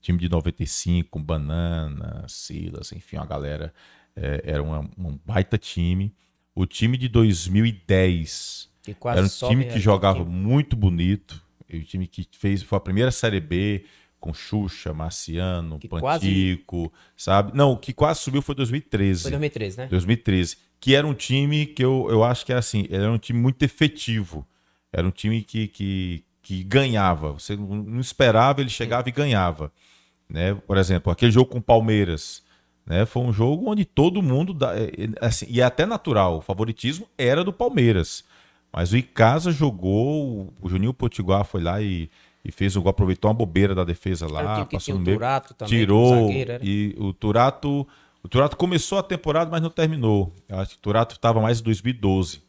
C: Time de 95, com Banana, Silas, enfim, a galera. É, era um, um baita time. O time de 2010 era um time que jogava muito bonito. O time que fez foi a primeira Série B com Xuxa, Marciano, que Pantico, quase... sabe? Não, o que quase subiu foi 2013.
B: Foi 2013, né?
C: 2013. Que era um time que eu, eu acho que era assim, era um time muito efetivo. Era um time que, que, que ganhava. Você não esperava, ele chegava Sim. e ganhava. Né? Por exemplo, aquele jogo com o Palmeiras. Né? Foi um jogo onde todo mundo. Dá, é, é, assim, e é até natural, o favoritismo era do Palmeiras. Mas o Icasa jogou, o Juninho Potiguar foi lá e, e fez o gol, aproveitou uma bobeira da defesa lá, passou no meio, também, tirou zagueiro, e o Turato, o Turato começou a temporada, mas não terminou. Eu acho que o Turato estava mais em 2012.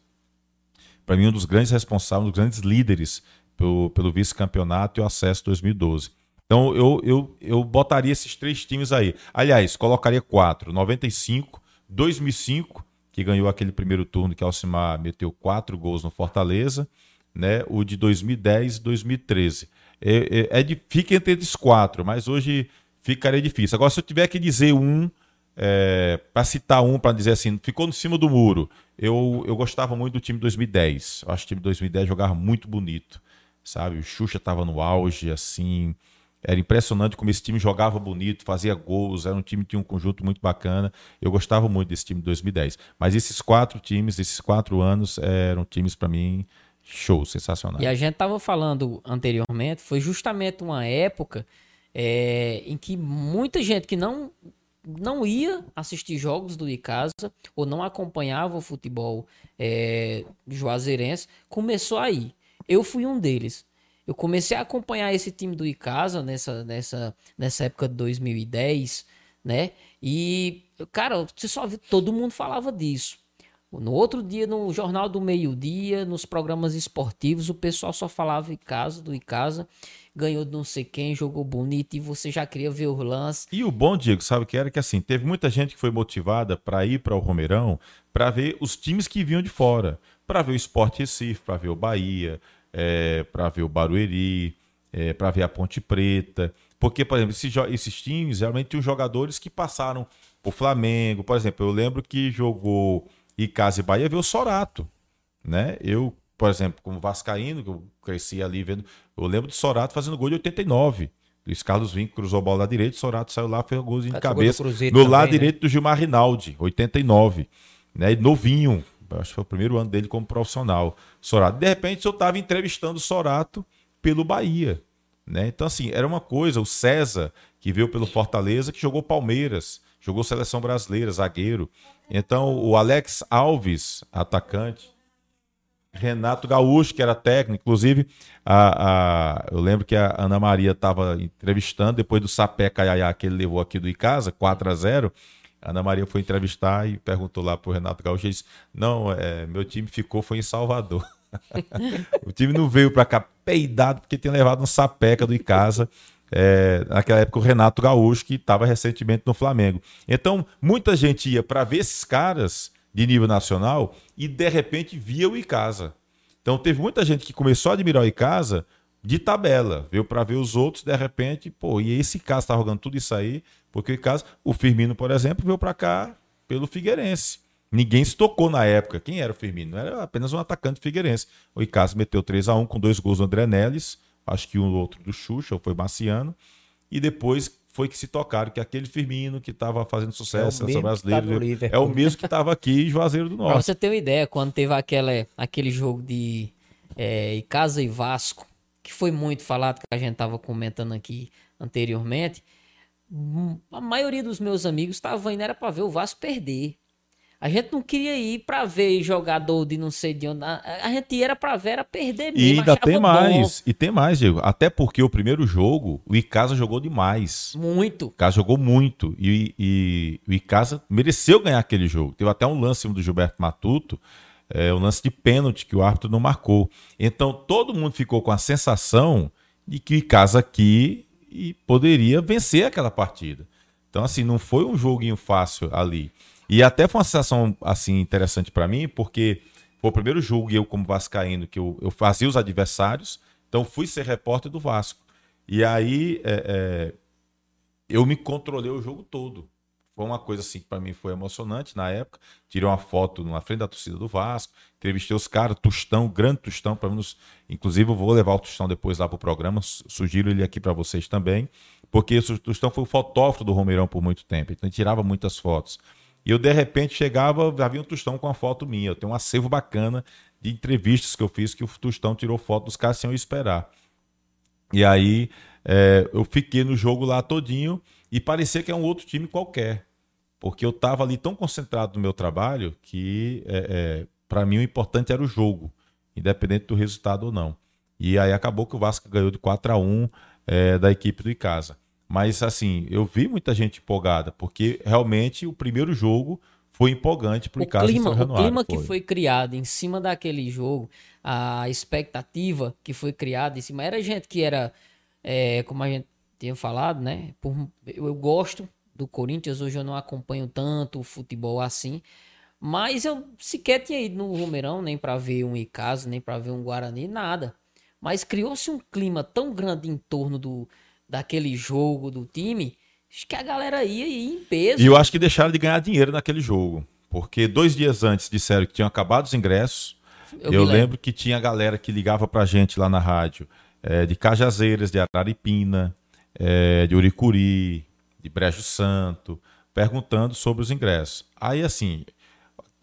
C: Para mim um dos grandes responsáveis, um dos grandes líderes pelo, pelo vice-campeonato e o acesso 2012. Então eu, eu, eu botaria esses três times aí. Aliás, colocaria quatro: 95, 2005, que ganhou aquele primeiro turno que Alcimar meteu quatro gols no Fortaleza, né? O de 2010 e 2013. É, é, é de, fica entre esses quatro, mas hoje ficaria difícil. Agora, se eu tiver que dizer um, é, para citar um, para dizer assim, ficou no cima do muro. Eu, eu gostava muito do time 2010. Eu acho que o time 2010 jogava muito bonito, sabe? O Xuxa estava no auge, assim. Era impressionante como esse time jogava bonito, fazia gols, era um time que tinha um conjunto muito bacana. Eu gostava muito desse time de 2010. Mas esses quatro times, esses quatro anos, eram times para mim show, sensacional.
A: E a gente tava falando anteriormente, foi justamente uma época é, em que muita gente que não não ia assistir jogos do Icasa ou não acompanhava o futebol é, juazeirense começou aí. Eu fui um deles. Eu comecei a acompanhar esse time do Icasa nessa, nessa, nessa época de 2010, né? E, cara, você só viu, todo mundo falava disso. No outro dia, no Jornal do Meio-Dia, nos programas esportivos, o pessoal só falava em do Icasa, ganhou de não sei quem, jogou bonito e você já queria ver os lances.
C: E o bom, Diego, sabe o que era? Que assim, teve muita gente que foi motivada para ir para o Romeirão para ver os times que vinham de fora. Para ver o Sport Recife, para ver o Bahia, é, para ver o Barueri, é, para ver a Ponte Preta. Porque, por exemplo, esses, esses times realmente tinham jogadores que passaram por Flamengo. Por exemplo, eu lembro que jogou Icasa e Bahia, veio o Sorato. Né? Eu, por exemplo, como Vascaíno, que eu cresci ali vendo, eu lembro de Sorato fazendo gol de 89. Luiz Carlos Vinck cruzou a bola lá direita, Sorato saiu lá, fez um golzinho de cabeça. No também, lado né? direito do Gilmar Rinaldi, 89. Né? E novinho, acho que foi o primeiro ano dele como profissional. Sorato. De repente, eu estava entrevistando Sorato pelo Bahia. Né? Então, assim, era uma coisa, o César, que veio pelo Fortaleza, que jogou Palmeiras, jogou seleção brasileira, zagueiro. Então, o Alex Alves, atacante, Renato Gaúcho, que era técnico, inclusive, a, a, eu lembro que a Ana Maria estava entrevistando, depois do sapé caiaiá que ele levou aqui do Icasa, 4 a 0 a Ana Maria foi entrevistar e perguntou lá para o Renato Gaúcho, ele disse, não, é, meu time ficou, foi em Salvador. o time não veio para cá peidado porque tinha levado um sapeca do Icasa. É, naquela época o Renato Gaúcho, que estava recentemente no Flamengo. Então, muita gente ia para ver esses caras de nível nacional e de repente via o Icasa. Então, teve muita gente que começou a admirar o Icasa de tabela, veio para ver os outros, de repente, pô, e esse Icasa está jogando tudo isso aí, porque o Icasa, o Firmino, por exemplo, veio para cá pelo Figueirense. Ninguém se tocou na época. Quem era o Firmino? Não era apenas um atacante figueirense. O Icasa meteu 3 a 1 com dois gols do André Neles, acho que um outro do Xuxa, ou foi Marciano. E depois foi que se tocaram que aquele Firmino que estava fazendo sucesso
B: é brasileira
C: tá é o mesmo que estava aqui em Juazeiro do Norte.
A: Pra você ter uma ideia, quando teve aquela, aquele jogo de é, Icasa e Vasco, que foi muito falado, que a gente estava comentando aqui anteriormente, a maioria dos meus amigos estava indo era para ver o Vasco perder. A gente não queria ir para ver jogador de não sei de onde. A gente ia era para ver, era perder mesmo.
C: E ainda tem mais. Bom. E tem mais, Diego. Até porque o primeiro jogo, o Icasa jogou demais.
A: Muito. O
C: Icasa jogou muito. E, e o Icasa mereceu ganhar aquele jogo. Teve até um lance do Gilberto Matuto, é, um lance de pênalti que o árbitro não marcou. Então todo mundo ficou com a sensação de que o Icasa aqui poderia vencer aquela partida. Então, assim, não foi um joguinho fácil ali. E até foi uma sensação assim interessante para mim, porque foi o primeiro jogo eu como vascaíno que eu, eu fazia os adversários, então fui ser repórter do Vasco. E aí é, é, eu me controlei o jogo todo. Foi uma coisa assim que para mim foi emocionante na época. Tirei uma foto na frente da torcida do Vasco, entrevistei os caras, Tostão, grande Tostão, para menos, inclusive eu vou levar o Tostão depois lá pro programa, sugiro ele aqui para vocês também, porque o Tostão foi o fotógrafo do Romeirão por muito tempo, então ele tirava muitas fotos. E eu, de repente, chegava, vi um Tostão com uma foto minha. Eu tenho um acervo bacana de entrevistas que eu fiz que o Tostão tirou foto dos caras sem eu esperar. E aí é, eu fiquei no jogo lá todinho e parecia que é um outro time qualquer. Porque eu estava ali tão concentrado no meu trabalho que, é, é, para mim, o importante era o jogo, independente do resultado ou não. E aí acabou que o Vasco ganhou de 4 a 1 é, da equipe do Icasa. Mas assim, eu vi muita gente empolgada, porque realmente o primeiro jogo foi empolgante para o caso
A: clima, O clima foi. que foi criado em cima daquele jogo, a expectativa que foi criada em cima, era gente que era, é, como a gente tinha falado, né? Por, eu, eu gosto do Corinthians, hoje eu não acompanho tanto o futebol assim, mas eu sequer tinha ido no Romeirão, nem para ver um Icasa, nem para ver um Guarani, nada. Mas criou-se um clima tão grande em torno do, daquele jogo do time, que a galera ia ir em peso.
C: E eu acho que deixaram de ganhar dinheiro naquele jogo. Porque dois dias antes disseram que tinham acabado os ingressos. Eu, eu lembro que tinha galera que ligava pra gente lá na rádio, é, de Cajazeiras, de Araripina, é, de Uricuri, de Brejo Santo, perguntando sobre os ingressos. Aí, assim,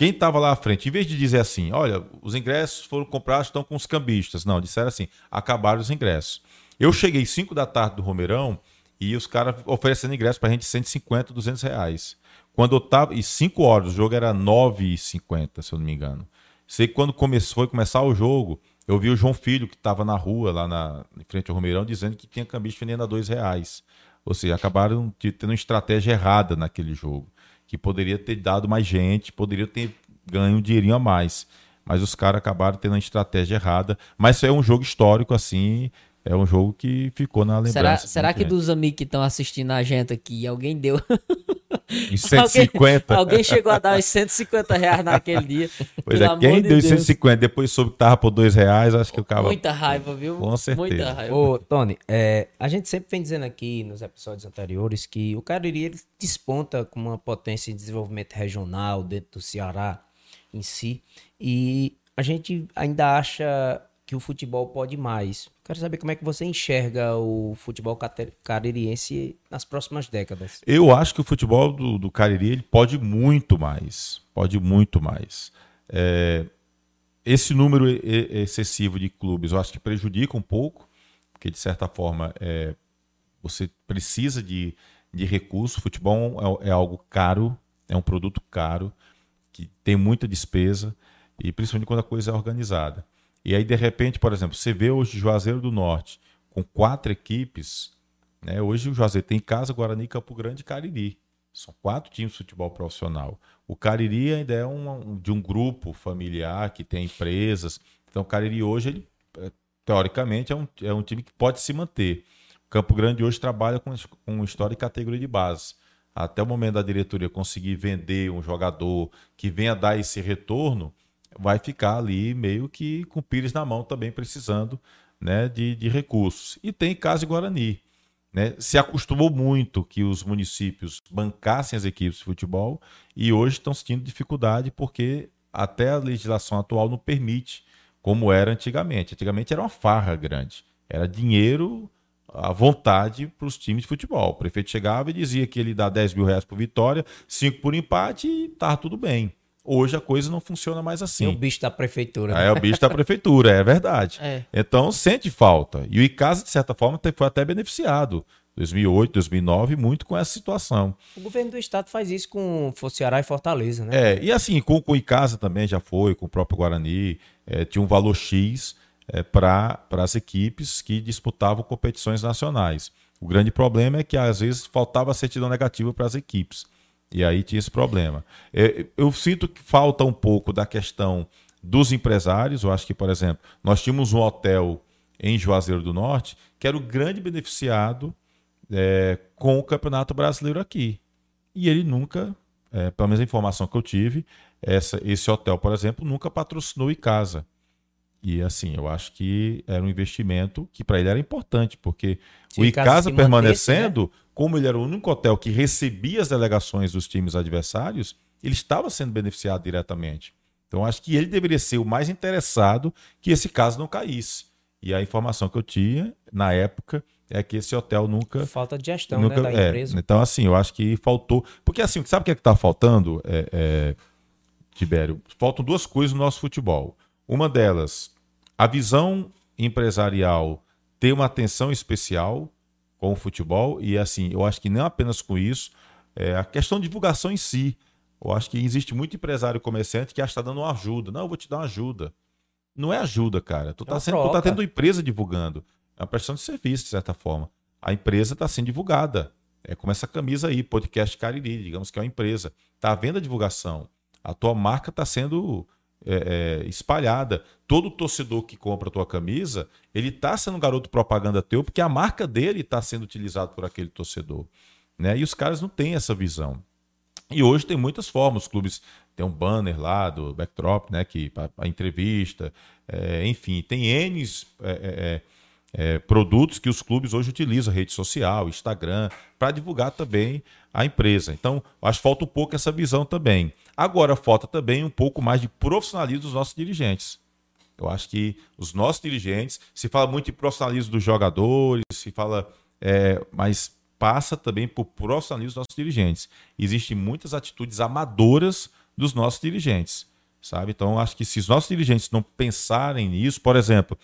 C: quem estava lá à frente, em vez de dizer assim, olha, os ingressos foram comprados, estão com os cambistas. Não, disseram assim, acabaram os ingressos. Eu cheguei 5 da tarde do Romeirão e os caras oferecendo ingresso pra gente 150, 200 reais. Quando eu tava. E 5 horas, o jogo era 9h50, se eu não me engano. Sei que quando começou, foi começar o jogo, eu vi o João Filho, que estava na rua, lá na, em frente ao Romeirão, dizendo que tinha cambista vendendo a 2 reais. Ou seja, acabaram tendo uma estratégia errada naquele jogo. Que poderia ter dado mais gente, poderia ter ganha um dinheirinho a mais. Mas os caras acabaram tendo a estratégia errada. Mas isso é um jogo histórico, assim. É um jogo que ficou na lembrança.
A: Será, será que dos amigos que estão assistindo a gente aqui, alguém deu.
C: Em 150.
A: alguém, alguém chegou a dar os 150 reais naquele dia.
C: Pois é, quem de deu os 150 depois soube que tava por 2 reais, acho que o cara.
A: Muita raiva, viu?
C: Com certeza. Muita raiva.
B: Ô, Tony, é, a gente sempre vem dizendo aqui nos episódios anteriores que o Cariri ele desponta com uma potência de desenvolvimento regional dentro do Ceará em si. E a gente ainda acha que o futebol pode mais. Quero saber como é que você enxerga o futebol caririense nas próximas décadas.
C: Eu acho que o futebol do, do Cariri ele pode muito mais. Pode muito mais. É, esse número excessivo de clubes eu acho que prejudica um pouco, porque de certa forma é, você precisa de, de recurso. O futebol é, é algo caro, é um produto caro, que tem muita despesa, e principalmente quando a coisa é organizada. E aí, de repente, por exemplo, você vê hoje Juazeiro do Norte com quatro equipes. Né? Hoje o Juazeiro tem Casa, Guarani, Campo Grande e Cariri. São quatro times de futebol profissional. O Cariri ainda é um, de um grupo familiar que tem empresas. Então, o Cariri hoje, ele, é, teoricamente, é um, é um time que pode se manter. O Campo Grande hoje trabalha com, com história e categoria de base. Até o momento da diretoria conseguir vender um jogador que venha dar esse retorno, vai ficar ali meio que com o Pires na mão também precisando né, de, de recursos. E tem Casa Guarani. Né? Se acostumou muito que os municípios bancassem as equipes de futebol e hoje estão sentindo dificuldade porque até a legislação atual não permite, como era antigamente. Antigamente era uma farra grande. Era dinheiro à vontade para os times de futebol. O prefeito chegava e dizia que ele dá 10 mil reais por vitória, 5 por empate e estava tudo bem. Hoje a coisa não funciona mais assim. É
B: o bicho da prefeitura.
C: Né? É o bicho da prefeitura, é verdade. É. Então sente falta. E o ICASA, de certa forma, foi até beneficiado. 2008, 2009, muito com essa situação.
B: O governo do estado faz isso com Ceará e Fortaleza, né?
C: É, e assim, com, com o ICASA também já foi, com o próprio Guarani, é, tinha um valor X é, para as equipes que disputavam competições nacionais. O grande problema é que às vezes faltava certidão negativa para as equipes. E aí tinha esse problema. É, eu sinto que falta um pouco da questão dos empresários. Eu acho que, por exemplo, nós tínhamos um hotel em Juazeiro do Norte que era o grande beneficiado é, com o Campeonato Brasileiro aqui. E ele nunca, é, pelo menos a informação que eu tive, essa, esse hotel, por exemplo, nunca patrocinou em casa. E assim, eu acho que era um investimento que para ele era importante, porque Se o Icasa permanecendo, né? como ele era o único hotel que recebia as delegações dos times adversários, ele estava sendo beneficiado diretamente. Então acho que ele deveria ser o mais interessado que esse caso não caísse. E a informação que eu tinha na época é que esse hotel nunca.
B: Falta de gestão nunca, né, da
C: é,
B: empresa.
C: Então, assim, eu acho que faltou. Porque, assim, sabe o que é está faltando, é, é, Tibério? Faltam duas coisas no nosso futebol. Uma delas, a visão empresarial tem uma atenção especial com o futebol e assim, eu acho que não apenas com isso, é a questão de divulgação em si. Eu acho que existe muito empresário comerciante que acha que está dando uma ajuda. Não, eu vou te dar uma ajuda. Não é ajuda, cara. Tu está é tu tá tendo empresa divulgando. É uma prestação de serviço, de certa forma. A empresa está sendo divulgada. É como essa camisa aí, podcast Cariri, digamos que é uma empresa. Está havendo a divulgação. A tua marca está sendo é, é, espalhada. Todo torcedor que compra a tua camisa, ele está sendo um garoto propaganda teu, porque a marca dele está sendo utilizada por aquele torcedor. Né? E os caras não têm essa visão. E hoje tem muitas formas. Os clubes têm um banner lá do backdrop, né? Que a entrevista, é, enfim, tem N é, é, é, produtos que os clubes hoje utilizam, rede social, Instagram, para divulgar também a empresa. Então, acho que falta um pouco essa visão também. Agora, falta também um pouco mais de profissionalismo dos nossos dirigentes. Eu acho que os nossos dirigentes, se fala muito de profissionalismo dos jogadores, se fala, é, mas passa também por profissionalismo dos nossos dirigentes. Existem muitas atitudes amadoras dos nossos dirigentes, sabe? Então, acho que se os nossos dirigentes não pensarem nisso, por exemplo,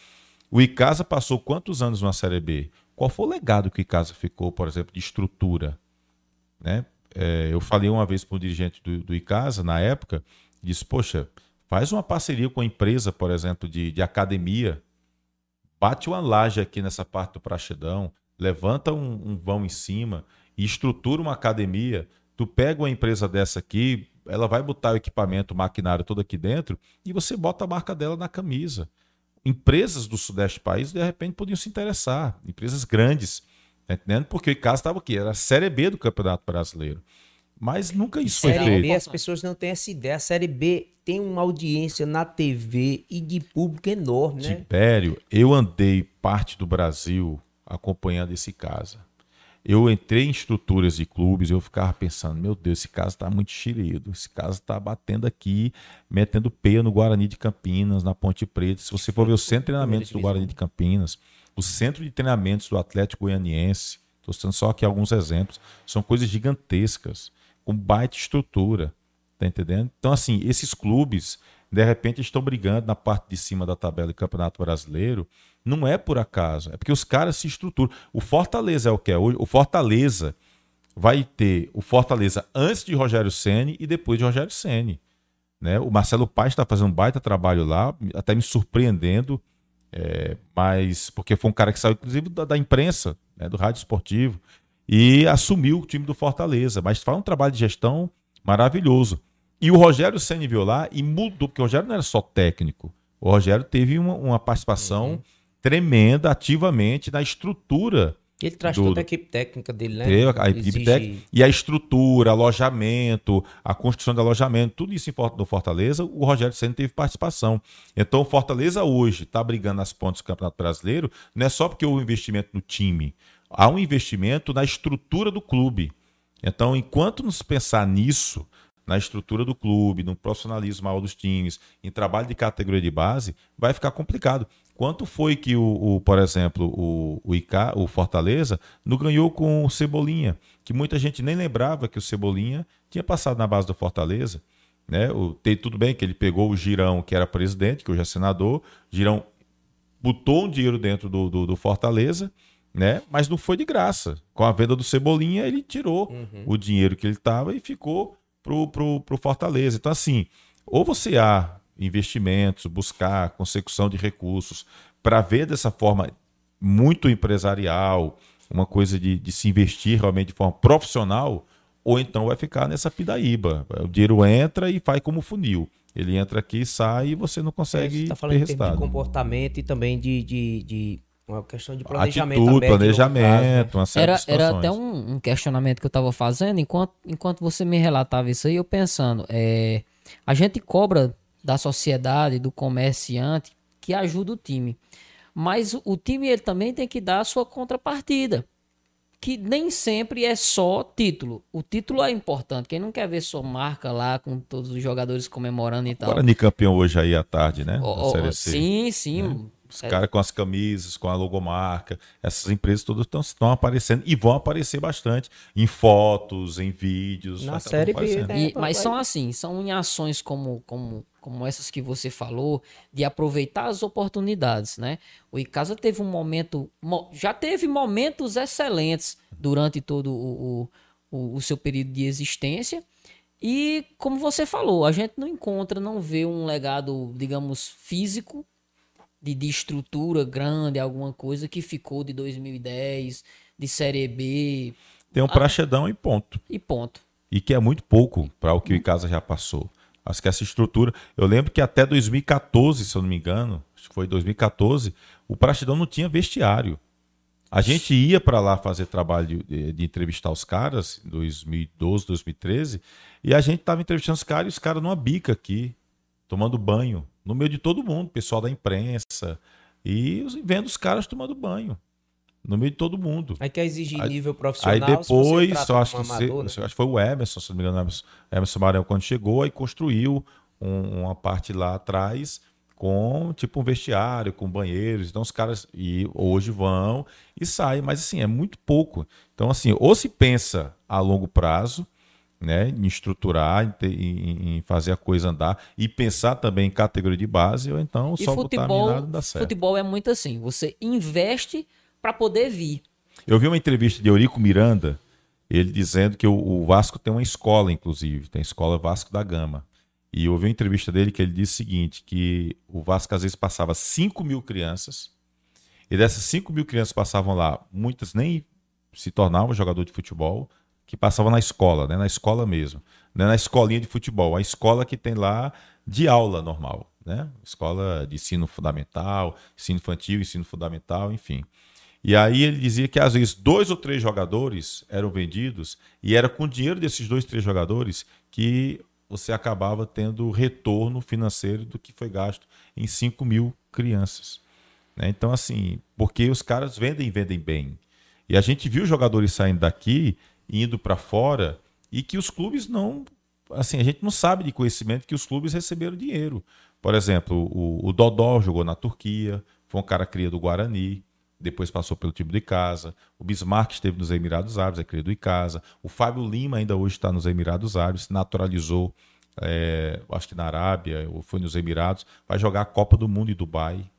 C: o Icasa passou quantos anos na Série B? Qual foi o legado que o Icasa ficou, por exemplo, de estrutura? Né? É, eu falei uma vez para o dirigente do, do Icasa, na época, disse, poxa, faz uma parceria com a empresa, por exemplo, de, de academia, bate uma laje aqui nessa parte do Praxedão, levanta um, um vão em cima e estrutura uma academia. Tu pega uma empresa dessa aqui, ela vai botar o equipamento, o maquinário todo aqui dentro e você bota a marca dela na camisa. Empresas do Sudeste do país, de repente, podiam se interessar. Empresas grandes, tá entendendo? Porque o Icasa estava aqui, era a Série B do Campeonato Brasileiro. Mas nunca isso foi
B: Série
C: feito.
B: B, as pessoas não têm essa ideia. A Série B tem uma audiência na TV e de público enorme, né?
C: Tibério, eu andei parte do Brasil acompanhando esse casa. Eu entrei em estruturas de clubes e eu ficava pensando, meu Deus, esse caso está muito xerido, esse caso está batendo aqui, metendo peia no Guarani de Campinas, na Ponte Preta. Se você for ver o centro de treinamentos do Guarani de Campinas, o centro de treinamentos do Atlético Goianiense, estou citando só aqui alguns exemplos, são coisas gigantescas, com baita estrutura, tá entendendo? Então, assim, esses clubes, de repente, estão brigando na parte de cima da tabela do Campeonato Brasileiro, não é por acaso, é porque os caras se estruturam. O Fortaleza é o que é hoje. O Fortaleza vai ter o Fortaleza antes de Rogério Ceni e depois de Rogério Ceni. Né? O Marcelo Paes está fazendo um baita trabalho lá, até me surpreendendo, é, mas porque foi um cara que saiu, inclusive, da, da imprensa, né? do rádio esportivo, e assumiu o time do Fortaleza. Mas faz um trabalho de gestão maravilhoso. E o Rogério Ceni viu lá e mudou, porque o Rogério não era só técnico. O Rogério teve uma, uma participação uhum tremenda ativamente na estrutura.
B: Ele traz do, toda a equipe técnica dele, né?
C: A equipe Exige... técnica, e a estrutura, alojamento, a construção de alojamento, tudo isso no Fortaleza, o Rogério Senna teve participação. Então, o Fortaleza hoje está brigando nas pontas do Campeonato Brasileiro, não é só porque houve investimento no time, há um investimento na estrutura do clube. Então, enquanto nos pensar nisso, na estrutura do clube, no profissionalismo maior dos times, em trabalho de categoria de base, vai ficar complicado. Quanto foi que, o, o por exemplo, o, o, Ica, o Fortaleza não ganhou com o Cebolinha? Que muita gente nem lembrava que o Cebolinha tinha passado na base do Fortaleza. Né? O, tem, tudo bem que ele pegou o Girão, que era presidente, que hoje é senador. Girão botou um dinheiro dentro do, do, do Fortaleza, né? mas não foi de graça. Com a venda do Cebolinha, ele tirou uhum. o dinheiro que ele estava e ficou pro, pro, pro Fortaleza. Então, assim, ou você há investimentos, buscar consecução de recursos, para ver dessa forma muito empresarial, uma coisa de, de, se investir realmente de forma profissional, ou então vai ficar nessa pidaíba. O dinheiro entra e faz como funil. Ele entra aqui, sai e você não consegue. Você está
B: falando ter de comportamento e também de, de, de uma questão de planejamento.
C: Atitude, planejamento,
A: caso, né? era, era até um, um, questionamento que eu estava fazendo, enquanto, enquanto você me relatava isso aí, eu pensando, é, a gente cobra da sociedade, do comerciante, que ajuda o time. Mas o time ele também tem que dar a sua contrapartida. Que nem sempre é só título. O título é importante. Quem não quer ver sua marca lá com todos os jogadores comemorando e tal.
C: Guarani campeão hoje aí à tarde, né?
A: Oh, oh, sim, sim. Né?
C: Os é. caras com as camisas, com a logomarca, essas empresas todas estão aparecendo e vão aparecer bastante em fotos, em vídeos.
B: Na série B,
A: né? E, mas são assim, são em ações como, como, como essas que você falou, de aproveitar as oportunidades, né? O Icasa teve um momento, já teve momentos excelentes durante todo o, o, o seu período de existência. E como você falou, a gente não encontra, não vê um legado, digamos, físico de, de estrutura grande, alguma coisa que ficou de 2010, de Série B.
C: Tem um ah, praxedão e ponto.
A: E ponto.
C: E que é muito pouco para o que o Icasa já passou. Acho que essa estrutura. Eu lembro que até 2014, se eu não me engano, acho que foi 2014, o Praxedão não tinha vestiário. A gente ia para lá fazer trabalho de, de, entrevistar os caras, em 2012, 2013, e a gente estava entrevistando os caras e os caras numa bica aqui, tomando banho no meio de todo mundo, pessoal da imprensa, e vendo os caras tomando banho. No meio de todo mundo.
B: Aí quer exigir aí, nível profissional.
C: Aí depois, só acho, que amador, né? acho que foi o Emerson, se não me engano, Emerson, Emerson Maranhão, quando chegou, aí construiu um, uma parte lá atrás com tipo um vestiário, com banheiros. Então os caras e hoje vão e saem, mas assim, é muito pouco. Então, assim, ou se pensa a longo prazo, né, em estruturar, em, em, fazer a coisa andar e pensar também em categoria de base, ou então
A: e
C: só
A: futebol, botar a minada dá certo. Futebol é muito assim, você investe para poder vir.
C: Eu vi uma entrevista de Eurico Miranda, ele dizendo que o, o, Vasco tem uma escola, inclusive, tem a escola Vasco da Gama. E eu ouvi uma entrevista dele que ele disse o seguinte, que o Vasco às vezes passava 5 mil crianças, e dessas 5 mil crianças passavam lá, muitas nem se tornavam jogador de futebol, que passava na escola, né? Na escola mesmo. Não é na escolinha de futebol, a escola que tem lá de aula normal, né? Escola de ensino fundamental, ensino infantil, ensino fundamental, enfim. E aí ele dizia que às vezes dois ou três jogadores eram vendidos e era com o dinheiro desses dois, três jogadores que você acabava tendo retorno financeiro do que foi gasto em 5 mil crianças. Né? Então, assim, porque os caras vendem e vendem bem. E a gente viu jogadores saindo daqui, indo para fora, e que os clubes não. Assim, a gente não sabe de conhecimento que os clubes receberam dinheiro. Por exemplo, o, o Dodó jogou na Turquia, foi um cara cria do Guarani depois passou pelo time de casa. O Bismarck esteve nos Emirados Árabes, é criado em casa. O Fábio Lima ainda hoje está nos Emirados Árabes, naturalizou, é, acho que na Arábia, ou foi nos Emirados, vai jogar a Copa do Mundo em Dubai.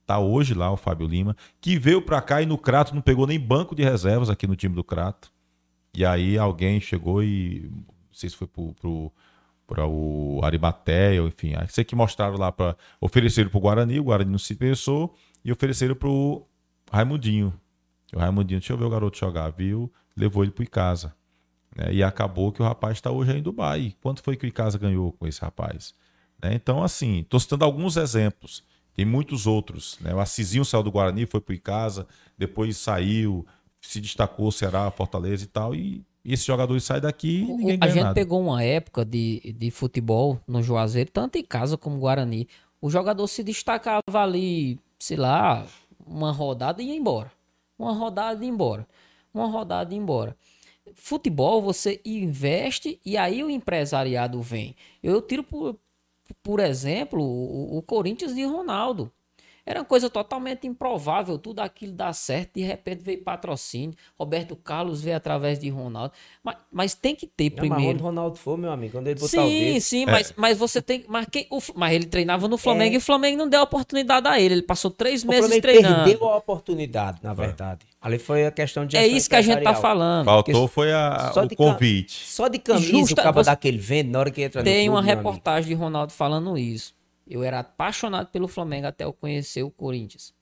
C: Está hoje lá o Fábio Lima, que veio para cá e no Crato não pegou nem banco de reservas aqui no time do Crato. E aí alguém chegou e, não sei se foi para o Arimateia, enfim, sei que mostraram lá para ofereceram para o Guarani, o Guarani não se interessou e ofereceram para o Raimundinho. O Raimundinho, deixa eu ver o garoto jogar, viu? Levou ele para o Icasa. Né? E acabou que o rapaz está hoje aí em Dubai. Quanto foi que o Icasa ganhou com esse rapaz? Né? Então, assim, estou citando alguns exemplos. Tem muitos outros. Né? O Assisinho saiu do Guarani, foi para o Icasa, depois saiu, se destacou Ceará, Fortaleza e tal. E, esses jogadores saem daqui e ninguém
A: A gente
C: nada.
A: pegou uma época de, de futebol no Juazeiro, tanto em casa como Guarani. O jogador se destacava ali, sei lá, uma rodada e ia embora. Uma rodada e ia embora. Uma rodada e ia embora. Futebol você investe e aí o empresariado vem. Eu tiro por, por exemplo o, o Corinthians de Ronaldo. Era uma coisa totalmente improvável, tudo aquilo dá certo, de repente veio patrocínio, Roberto Carlos veio através de Ronaldo. Mas, mas tem que ter
B: Não,
A: primeiro.
B: Mas onde Ronaldo foi, meu amigo, quando ele botar
A: sim,
B: o dedo...
A: Sim,
C: É.
A: mas, mas você tem. Mas, quem, o, mas ele treinava no Flamengo
B: É.
A: e o Flamengo não deu oportunidade a ele. Ele passou três
B: O
A: meses
B: Flamengo
A: treinando.
B: perdeu a oportunidade, na verdade. Ali foi a questão de
A: É isso que a gente tá falando.
C: Faltou foi a,
B: Só
C: o convite.
B: Só de camisa
A: Justa-
B: o cabo
A: você-
B: daquele vende na hora que entra no
A: Tem
B: clube,
A: uma reportagem de Ronaldo falando isso. Eu era apaixonado pelo Flamengo até eu conhecer o Corinthians.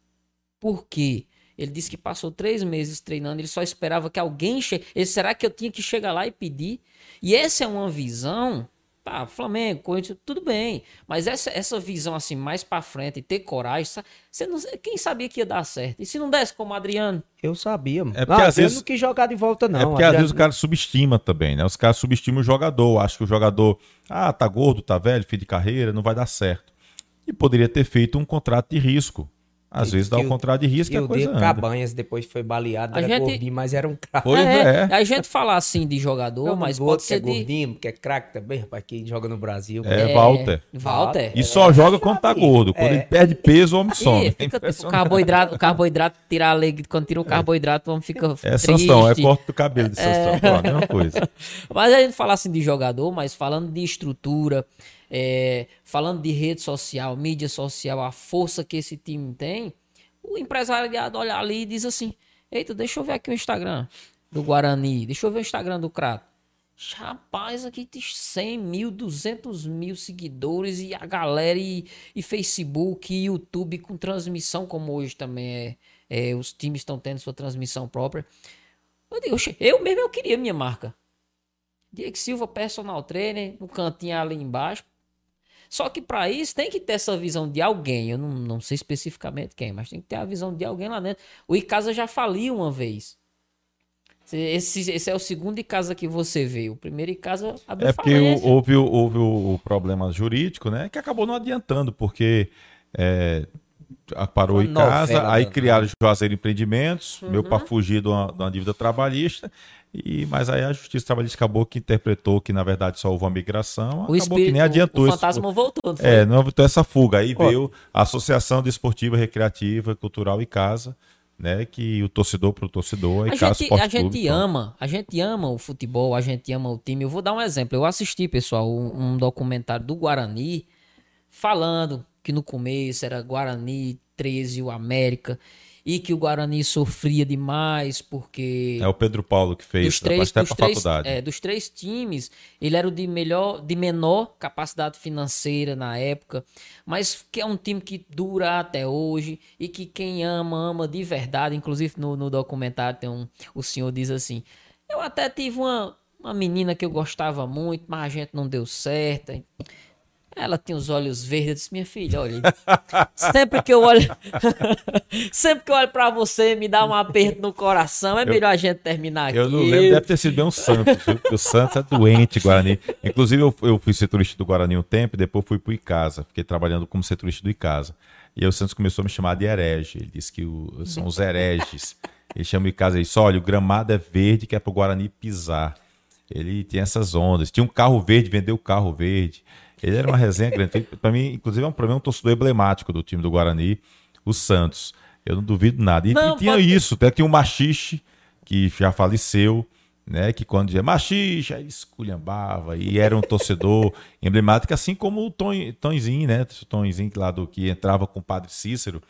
A: Por quê? Ele disse que passou três meses treinando, ele só esperava que alguém chegue. Ele, será que eu tinha que chegar lá e pedir? E essa é uma visão. Tá, Flamengo, Corinthians, tudo bem. Mas essa, essa visão assim, mais pra frente, ter coragem, você não, quem sabia que ia dar certo? E se não desse como o Adriano?
B: Eu sabia, mano.
C: É porque
B: não,
C: às vezes-
B: não quis jogar de volta, não.
C: é porque às
B: Adriano-
C: vezes o cara subestima também, né? Os caras subestimam o jogador. Acho que o jogador, ah, tá gordo, tá velho, fim de carreira, não vai dar certo. E poderia ter feito um contrato de risco. Às
B: Que-
C: vezes dá
B: que
C: um contrato de risco
B: que
C: e a
B: o
C: coisa anda.
B: Cabanhas depois foi baleado,
A: A
B: era
A: gente-
B: gordinho, mas era um craque.
C: Pois é.
A: A gente falar assim de jogador,
B: Não,
A: mas pode
B: que
A: ser
B: é
A: de.
B: gordinho, que é craque também, rapaz, que joga no Brasil.
C: É, Walter.
A: Walter.
C: E só joga quando tá gordo. Quando
B: É.
C: ele perde peso, o homem some. É
A: fica tipo, o
C: impressionante.
A: carboidrato, o carboidrato tirar a alegria, quando tira o carboidrato, o homem fica
C: É
A: triste.
C: Sansão, é corte do cabelo de Sansão. Pronto, mesma coisa.
A: Mas a gente fala assim de jogador, mas falando de estrutura, é, falando de rede social, mídia social, a força que esse time tem, o empresariado olha ali e diz assim: Eita, deixa eu ver aqui o Instagram do Guarani, deixa eu ver o Instagram do Crato. Rapaz, aqui tem 100 mil, 200 mil seguidores e a galera e, e Facebook e YouTube com transmissão, como hoje também é, é, os times estão tendo sua transmissão própria. Eu digo, "Oxe, eu mesmo eu queria minha marca. Diego Silva, personal trainer, no cantinho ali embaixo. Só que para isso tem que ter essa visão de alguém. Eu não, não sei especificamente quem, mas tem que ter a visão de alguém lá dentro. O Icasa já faliu uma vez. Esse, esse é o segundo Icasa que você vê. O primeiro Icasa abriu
C: É porque o- houve, o- houve o, o problema jurídico, né? Que acabou não adiantando, porque é, parou
B: Foi
C: em
B: uma
C: casa,
B: novela
C: aí
B: danada.
C: criaram Juazeiro Empreendimentos, meu
A: Uhum.
C: para fugir de uma, de uma dívida trabalhista. E, mas aí a Justiça Trabalhista acabou que interpretou que, na verdade, só houve uma migração.
A: o
C: acabou
A: espírito,
C: que nem adiantou
A: o
C: isso.
A: fantasma voltou. não foi?
C: É, não aventou essa fuga. Aí
B: Ó.
C: veio a Associação Desportiva, Recreativa, Cultural e Casa, né? Que o torcedor pro torcedor,
A: A
C: e Casa
A: gente, a gente
C: Clube,
A: ama, a gente ama o futebol, a gente ama o time. Eu vou dar um exemplo. Eu assisti, pessoal, um, um documentário do Guarani falando que no começo era Guarani 13 o América e que o Guarani sofria demais porque
C: É o Pedro Paulo que fez,
A: dos três,
C: até
A: três,
C: faculdade.
A: é, dos três times, ele era o de melhor, de menor capacidade financeira na época, mas que é um time que dura até hoje e que quem ama, ama de verdade. Inclusive no, no documentário tem um, o senhor diz assim: Eu até tive uma, uma menina que eu gostava muito, mas a gente não deu certo. Ela tinha os olhos verdes. Eu disse, minha filha, olha. sempre que eu olho. sempre que eu olho pra você, me dá um aperto no coração. É melhor a gente terminar aqui.
C: Eu não lembro, deve ter sido bem um Santos, o Santos é doente, Guarani. Inclusive, eu, eu fui setorista do Guarani um tempo e depois fui pro Icasa. Fiquei trabalhando como setorista do Icasa. E aí o Santos começou a me chamar de herege. Ele disse que o, são os hereges. Ele chama o Icasa e disse: olha, o gramado é verde que é pro Guarani pisar. Ele tinha essas ondas. Tinha um carro verde, vendeu o carro verde. Ele era uma resenha grande. Para mim, inclusive, é um problema um torcedor emblemático do time do Guarani, o Santos. Eu não duvido nada. E, não, e tinha pode... isso, até tinha um machixe que já faleceu, né? Que quando dizia machixe, aí esculhambava e era um torcedor emblemático, assim como o Tom, Tonzinho, né? O Tonzinho lá do que entrava com o Padre Cícero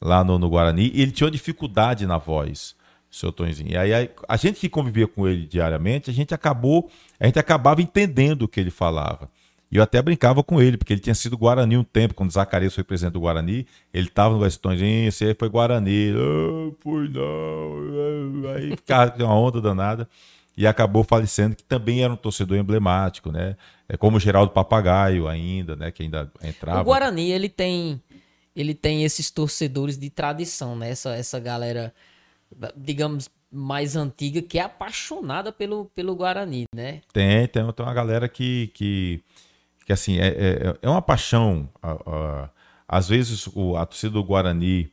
C: lá no, no Guarani, e ele tinha dificuldade na voz seu Tonzinho. E aí a, a, gente que convivia com ele diariamente, a gente acabou, a gente acabava entendendo o que ele falava. E eu até brincava com ele, porque ele tinha sido Guarani um tempo, quando Zacarias foi presidente do Guarani, ele estava no Westonzinho, aí foi Guarani. Ah, fui não. Aí ficava uma onda danada. E acabou falecendo, que também era um torcedor emblemático, né? É como o Geraldo Papagaio ainda, né? Que ainda entrava.
A: O Guarani, ele tem, ele tem esses torcedores de tradição, né? Essa, essa galera, digamos, mais antiga, que é apaixonada pelo, pelo Guarani, né?
C: Tem, tem, tem uma galera que... que que assim, é, é, é uma paixão. Às vezes o, a torcida do Guarani,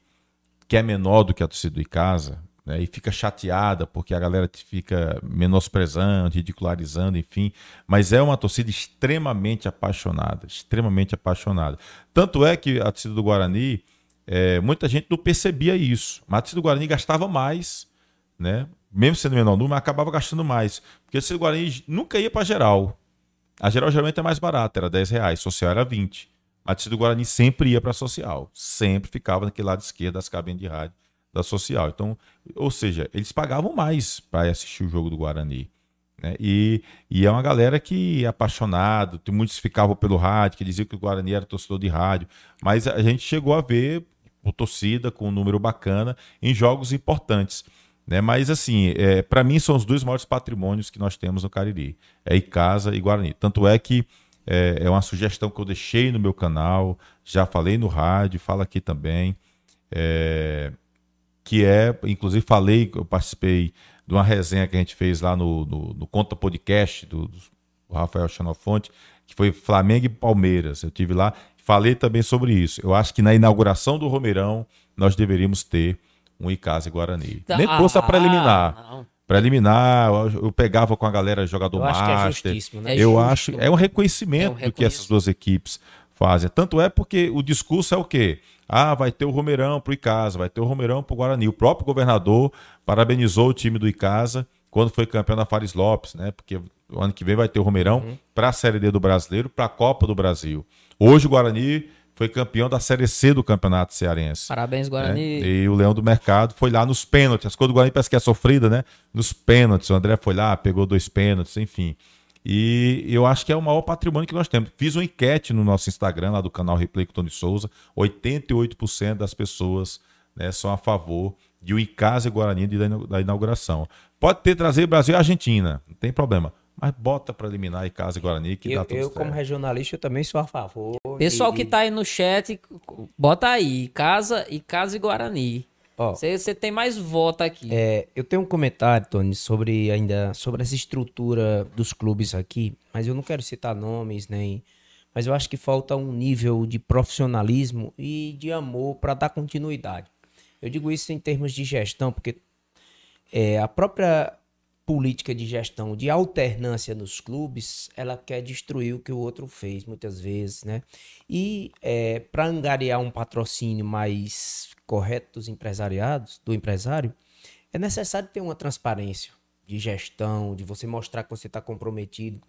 C: que é menor do que a torcida do Icasa, né, e fica chateada porque a galera fica menosprezando, ridicularizando, enfim. Mas é uma torcida extremamente apaixonada, extremamente apaixonada. Tanto é que a torcida do Guarani, é, muita gente não percebia isso, mas a torcida do Guarani gastava mais, né? Mesmo sendo menor número, acabava gastando mais. Porque a torcida do Guarani nunca ia para geral. A geral geralmente é mais barata, era 10 reais, social era 20. A torcida do Guarani sempre ia para a social, sempre ficava naquele lado esquerdo das cabines de rádio da social. Então, ou seja, eles pagavam mais para assistir o jogo do Guarani. Né? E, e é uma galera que é apaixonado, muitos ficavam pelo rádio, que diziam que o Guarani era torcedor de rádio, mas a gente chegou a ver o torcida com um número bacana em jogos importantes. Né? Mas, assim, é, para mim são os dois maiores patrimônios que nós temos no Cariri: é Icasa e Guarani. Tanto é que é, é, uma sugestão que eu deixei no meu canal, já falei no rádio, falo aqui também. É, que é, inclusive, falei, eu participei de uma resenha que a gente fez lá no, no, no Conta Podcast do, do Rafael Xenofonte, que foi Flamengo e Palmeiras. Eu tive lá, falei também sobre isso. Eu acho que na inauguração do Romeirão nós deveríamos ter um Icasa e Guarani. Tá, Nem ah, a preliminar. Não. Preliminar, eu pegava com a galera jogador eu master. Acho é né? Eu é acho é um reconhecimento é um do que essas duas equipes fazem. Tanto é porque o discurso é o quê? Ah, vai ter o Romeirão pro Icasa, vai ter o Romeirão pro Guarani. O próprio governador parabenizou o time do Icasa quando foi campeão da Fares Lopes, né? Porque o ano que vem vai ter o Romeirão uhum. para a Série D do Brasileiro, para a Copa do Brasil. Hoje o Guarani foi campeão da Série C do Campeonato Cearense.
A: Parabéns, Guarani.
C: Né? E o Leão do Mercado foi lá nos pênaltis. As coisas do Guarani parece que é sofrida, né? Nos pênaltis. O André foi lá, pegou dois pênaltis, enfim. E eu acho que é o maior patrimônio que nós temos. Fiz uma enquete no nosso Instagram, lá do canal Replay com Tony Souza. 88% das pessoas né, são a favor de o Icasa e Guarani da inauguração. Pode ter trazer Brasil e Argentina, não tem problema mas bota para eliminar Icasa e Guarani que
B: eu,
C: dá tudo
B: Eu,
C: certo.
B: como regionalista, eu também sou a favor.
A: Pessoal e... que tá aí no chat, bota aí, Casa e Casa e Guarani. Você tem mais voto aqui.
B: É, eu tenho um comentário, Tony, sobre ainda sobre essa estrutura dos clubes aqui, mas eu não quero citar nomes nem, mas eu acho que falta um nível de profissionalismo e de amor para dar continuidade. Eu digo isso em termos de gestão, porque é, a própria política de gestão de alternância nos clubes, ela quer destruir o que o outro fez muitas vezes, né? E é, para angariar um patrocínio mais correto dos empresariados, do empresário, é necessário ter uma transparência de gestão, de você mostrar que você está comprometido.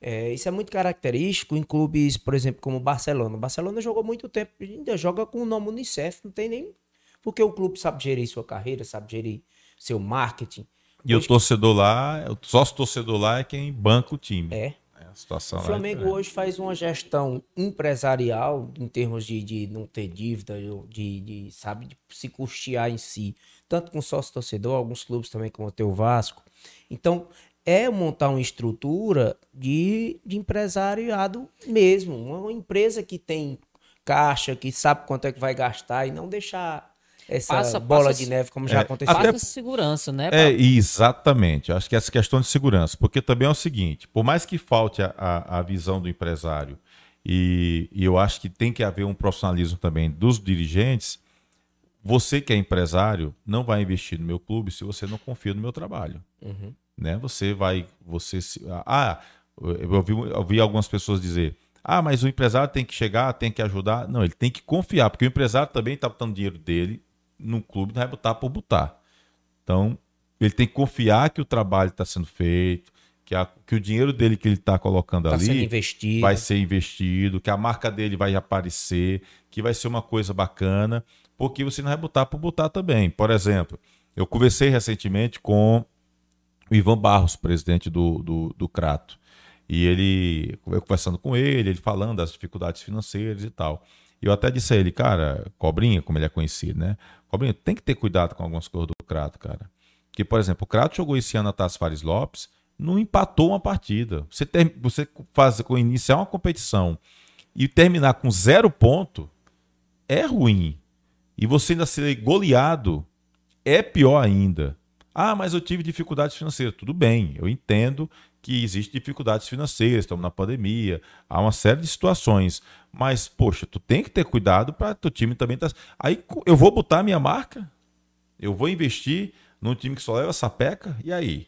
B: É, isso é muito característico em clubes, por exemplo, como o Barcelona. O Barcelona jogou muito tempo, ainda joga com o nome Unicef, não tem nem. Porque o clube sabe gerir sua carreira, sabe gerir seu marketing.
C: E o torcedor lá, o sócio torcedor lá é quem banca o time.
B: É.
C: a situação
B: O
C: é
B: Flamengo
C: diferente.
B: hoje faz uma gestão empresarial em termos de, de não ter dívida, de, de, sabe, de se custear em si. Tanto com sócio torcedor, alguns clubes também, como o Vasco. Então, é montar uma estrutura de, de empresariado mesmo. Uma empresa que tem caixa, que sabe quanto é que vai gastar e não deixar essa
A: Passa-
B: bola
A: passa-
B: de neve como já
C: É,
B: aconteceu.
C: até-
A: Passa segurança, né?
C: É,
A: Pablo?
C: exatamente. Acho que essa questão de segurança. Porque também é o seguinte: por mais que falte a, a, a visão do empresário, e, e eu acho que tem que haver um profissionalismo também dos dirigentes, você que é empresário não vai investir no meu clube se você não confia no meu trabalho.
B: Uhum.
C: Né? Você vai. Você se, ah, eu ouvi, eu ouvi algumas pessoas dizer. Ah, mas o empresário tem que chegar, tem que ajudar. Não, ele tem que confiar, porque o empresário também está botando dinheiro dele no clube, não vai botar por botar. Então, ele tem que confiar que o trabalho está sendo feito, que, a- que o dinheiro dele que ele está colocando
B: Está
C: ali vai ser investido, que a marca dele vai aparecer, que vai ser uma coisa bacana, porque você não vai botar por botar também. Por exemplo, eu conversei recentemente com o Ivan Barros, presidente do, do, do Crato. E ele, eu conversando com ele, ele falando das dificuldades financeiras e tal. Eu até disse a ele, cara, Cobrinha, como ele é conhecido, né? Cobrinha, tem que ter cuidado com algumas coisas do Crato, cara. Que, por exemplo, o Crato jogou esse ano a Taça Fares Lopes, não empatou uma partida. Você, ter, você faz, iniciar uma competição e terminar com zero ponto é ruim. E você ainda ser goleado é pior ainda. Ah, mas eu tive dificuldades financeiras. Tudo bem, eu entendo que existem dificuldades financeiras, estamos na pandemia, há uma série de situações. Mas, poxa, tu tem que ter cuidado para teu time também estar. Aí eu vou botar a minha marca, eu vou investir num time que só leva sapeca, e aí?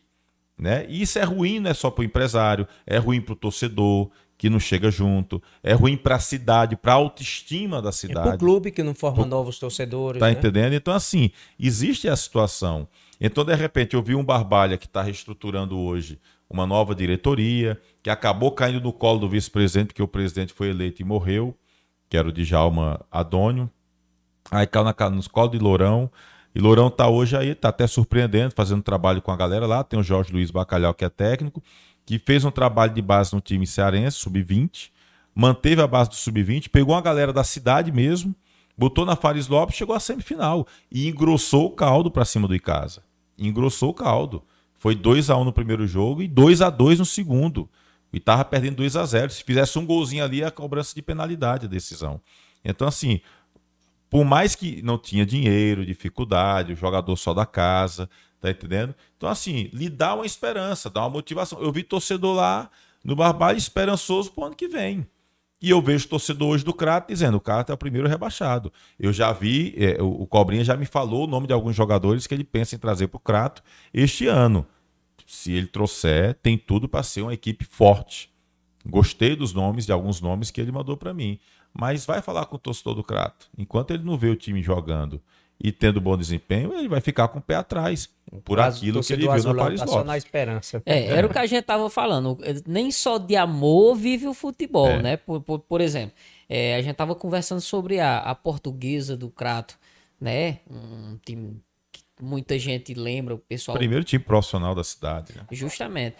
C: Né? E isso é ruim, não é só para o empresário, é ruim para o torcedor que não chega junto, é ruim para a cidade, para a autoestima da
B: É
C: cidade.
B: pro clube que não forma novos torcedores.
C: Tá
B: né?
C: entendendo? Então, assim, existe a situação. Então, de repente, eu vi um Barbalha que está reestruturando hoje uma nova diretoria, que acabou caindo no colo do vice-presidente, porque o presidente foi eleito e morreu, que era o Djalma Adônio. Aí caiu na, colo de Lourão. E Lourão tá hoje aí, tá até surpreendendo, fazendo trabalho com a galera lá. Tem o Jorge Luiz Bacalhau, que é técnico, que fez um trabalho de base no time cearense, sub-20, manteve a base do sub-20, pegou uma galera da cidade mesmo, botou na Fares Lopes, chegou à semifinal e engrossou o caldo para cima do Icasa. Engrossou o caldo. Foi 2 a 1 no primeiro jogo e 2 a 2 no segundo. E tava perdendo 2 a 0. Se fizesse um golzinho ali, é a cobrança de penalidade a decisão. Então assim, por mais que não tinha dinheiro, dificuldade, o jogador só da casa, tá entendendo? Então, assim, lhe dá uma esperança, dá uma motivação. Eu vi torcedor lá no Barbalho esperançoso pro ano que vem. E eu vejo torcedor hoje do Crato dizendo: o Crato é o primeiro rebaixado. Eu já vi, é, o, o Cobrinha já me falou o nome de alguns jogadores que ele pensa em trazer pro Crato este ano. Se ele trouxer, tem tudo para ser uma equipe forte. Gostei dos nomes, de alguns nomes que ele mandou para mim. Mas vai falar com o torcedor do Crato. Enquanto ele não vê o time jogando e tendo bom desempenho, ele vai ficar com o pé atrás por
B: Mas
C: aquilo que ele viu na
B: azulão
C: Paris
B: tá só na esperança.
A: É, era o que a gente tava falando. Nem só de amor vive o futebol,
C: É.
A: né? Por, por, por exemplo, é, a gente tava conversando sobre a, a portuguesa do Crato, né? Um time muita gente lembra, o pessoal.
C: Primeiro time profissional da cidade. Né?
A: Justamente.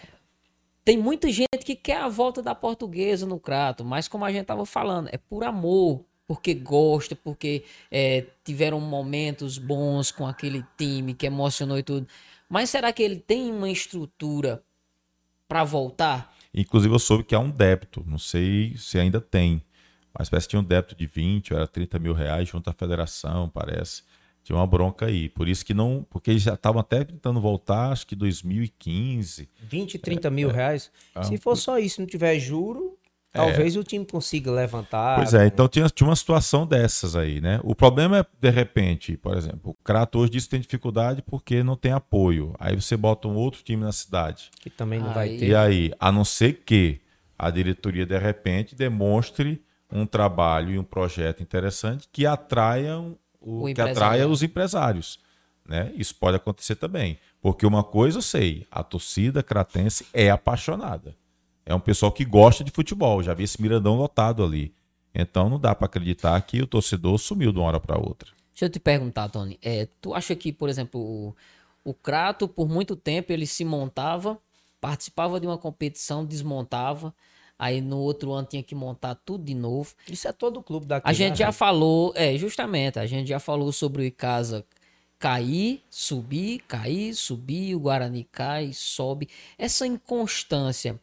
A: Tem muita gente que quer a volta da portuguesa no Crato, mas como a gente tava falando, é por amor, porque gosta, porque é, tiveram momentos bons com aquele time que emocionou e tudo. Mas será que ele tem uma estrutura para voltar?
C: Inclusive, eu soube que há um débito. Não sei se ainda tem. Mas parece que tinha um débito de 20, ou era 30 mil reais junto à federação, parece. Tinha uma bronca aí. Por isso que não. Porque eles já estavam até tentando voltar, acho que 2015.
B: 20, 30 mil reais.
C: Ah,
B: Se for só isso, não tiver juro, talvez o time consiga levantar.
C: Pois é, então tinha, tinha uma situação dessas aí, né? O problema é, de repente, por exemplo, o Crato hoje diz que tem dificuldade porque não tem apoio. Aí você bota um outro time na cidade.
B: Que também não vai
A: Aí-
B: ter.
C: E aí, a não ser que a diretoria, de repente, demonstre um trabalho e um projeto interessante que atraiam o,
A: O
C: que
A: empresário.
C: atraia os empresários. Né? Isso pode acontecer também. Porque uma coisa eu sei, a torcida cratense é apaixonada. É um pessoal que gosta de futebol. Já vi esse Mirandão lotado ali. Então não dá para acreditar que o torcedor sumiu de uma hora para outra.
A: Deixa eu te perguntar, Tony. É, tu acha que, por exemplo, o, o Crato, por muito tempo, ele se montava, participava de uma competição, desmontava, Aí no outro ano tinha que montar tudo de novo.
B: Isso é todo o clube daqui.
A: A gente
B: né,
A: já
B: velho?
A: falou, é, justamente, a gente já falou sobre o Icasa cair, subir, cair, subir, o Guarani cai, sobe. Essa inconstância,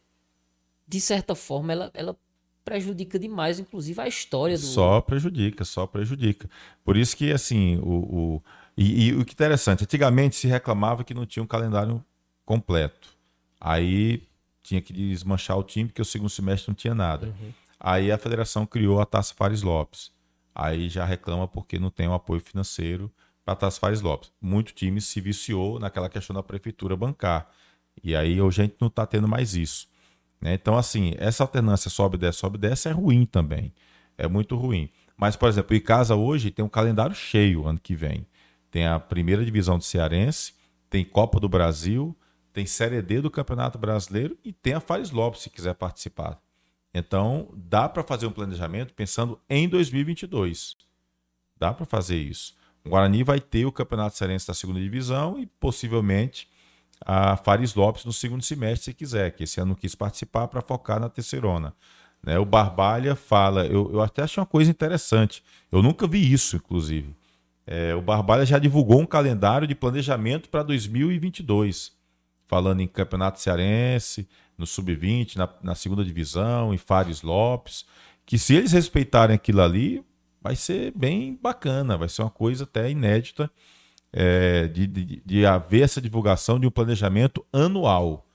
A: de certa forma, ela, ela prejudica demais, inclusive, a história do.
C: Só prejudica, só prejudica. Por isso que, assim, o, o- e, e o que é interessante, antigamente se reclamava que não tinha um calendário completo. Aí tinha que desmanchar o time, porque o segundo semestre não tinha nada. Aí a federação criou a Taça Fares Lopes. Aí já reclama porque não tem o apoio financeiro para a Taça Fares Lopes. Muito time se viciou naquela questão da prefeitura bancar. E aí hoje a gente não está tendo mais isso. né? Então, assim, essa alternância sobe, desce, sobe, desce é ruim também. É muito ruim. Mas, por exemplo, o Icasa hoje tem um calendário cheio ano que vem. Tem a primeira divisão do Cearense, tem Copa do Brasil, tem Série D do Campeonato Brasileiro e tem a Fares Lopes, se quiser participar. Então, dá para fazer um planejamento pensando em 2022. Dá para fazer isso. O Guarani vai ter o Campeonato Cearense da segunda divisão e possivelmente a Fares Lopes no segundo semestre, se quiser, que esse ano quis participar para focar na terceirona. Né? O Barbalha fala, eu, eu até achei uma coisa interessante, eu nunca vi isso, inclusive. É, o Barbalha já divulgou um calendário de planejamento para 2022, falando em Campeonato Cearense, no Sub-20, na, na segunda divisão, em Fares Lopes, que se eles respeitarem aquilo ali, vai ser bem bacana, vai ser uma coisa até inédita é, de, de, de haver essa divulgação de um planejamento anual.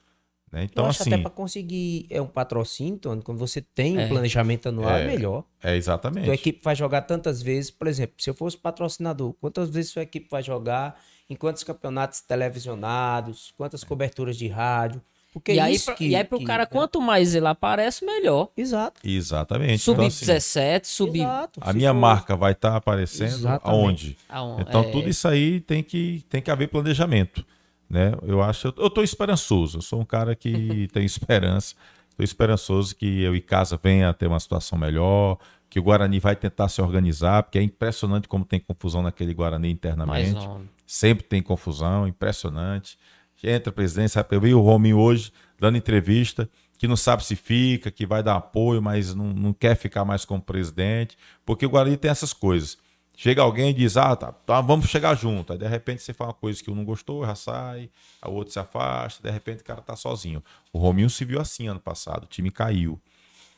C: Né? Então,
B: eu acho
C: assim,
B: até para conseguir é um patrocínio, Tony, quando você tem um
A: É.
B: planejamento anual, é,
C: É.
B: melhor.
C: é exatamente.
B: Tua equipe vai jogar tantas vezes, por exemplo, se eu fosse patrocinador, quantas vezes sua equipe vai jogar, em quantos campeonatos televisionados, quantas coberturas de rádio. Porque
A: e, aí,
B: isso
A: pra-
B: que,
A: e aí, pro
B: que,
A: cara,
B: né?
A: quanto mais ele aparece, melhor.
B: Exato.
C: Exatamente. Então, assim,
A: Sub-17, sub.
B: Exato.
C: a minha
B: for-
C: marca vai estar aparecendo
B: Exatamente.
C: aonde?
A: Aon-
C: Então,
A: é,
C: tudo isso aí tem que, tem que haver planejamento. Né? Eu acho, eu estou esperançoso. Eu sou um cara que tem esperança. Estou esperançoso que o Icasa venha a ter uma situação melhor, que o Guarani vai tentar se organizar, porque é impressionante como tem confusão naquele Guarani
A: mais
C: internamente.
A: um.
C: Sempre tem confusão, impressionante. Entra a presidência, eu vi o Rominho hoje dando entrevista, que não sabe se fica, que vai dar apoio, mas não, não quer ficar mais como presidente, porque o Guarani tem essas coisas. Chega alguém e diz, ah, tá, tá, vamos chegar junto. Aí de repente você fala uma coisa que um não gostou, já sai, a outro se afasta, de repente o cara tá sozinho. O Rominho se viu assim ano passado, o time caiu.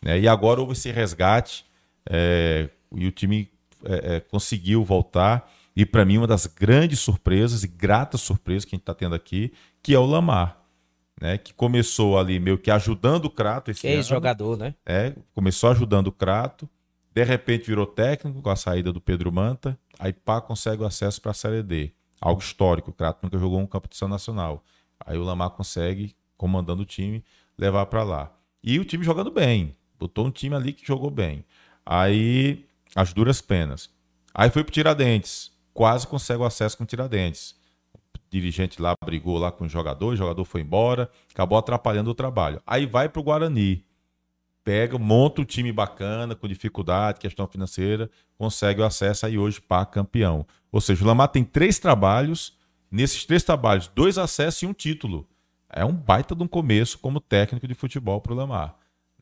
C: né? E agora houve esse resgate é, e o time é, é, conseguiu voltar. E para mim, uma das grandes surpresas e gratas surpresas que a gente está tendo aqui, que é o Lamar. Né, que começou ali meio que ajudando o Crato esse
B: é ex-jogador, né?
C: é, começou ajudando o Crato, de repente virou técnico com a saída do Pedro Manta, aí pá, consegue o acesso para a Série D. Algo histórico, o Crato nunca jogou um competição nacional. Aí o Lamar consegue, comandando o time, levar para lá. E o time jogando bem, botou um time ali que jogou bem. Aí, as duras penas. Aí foi pro Tiradentes, quase consegue o acesso com o Tiradentes. O dirigente lá brigou lá com o jogador, o jogador foi embora, acabou atrapalhando o trabalho. Aí vai pro Guarani, pega, monta um time bacana, com dificuldade, questão financeira, consegue o acesso aí hoje para campeão. Ou seja, o Lamar tem três trabalhos, nesses três trabalhos, dois acessos e um título. É um baita de um começo como técnico de futebol para o Lamar.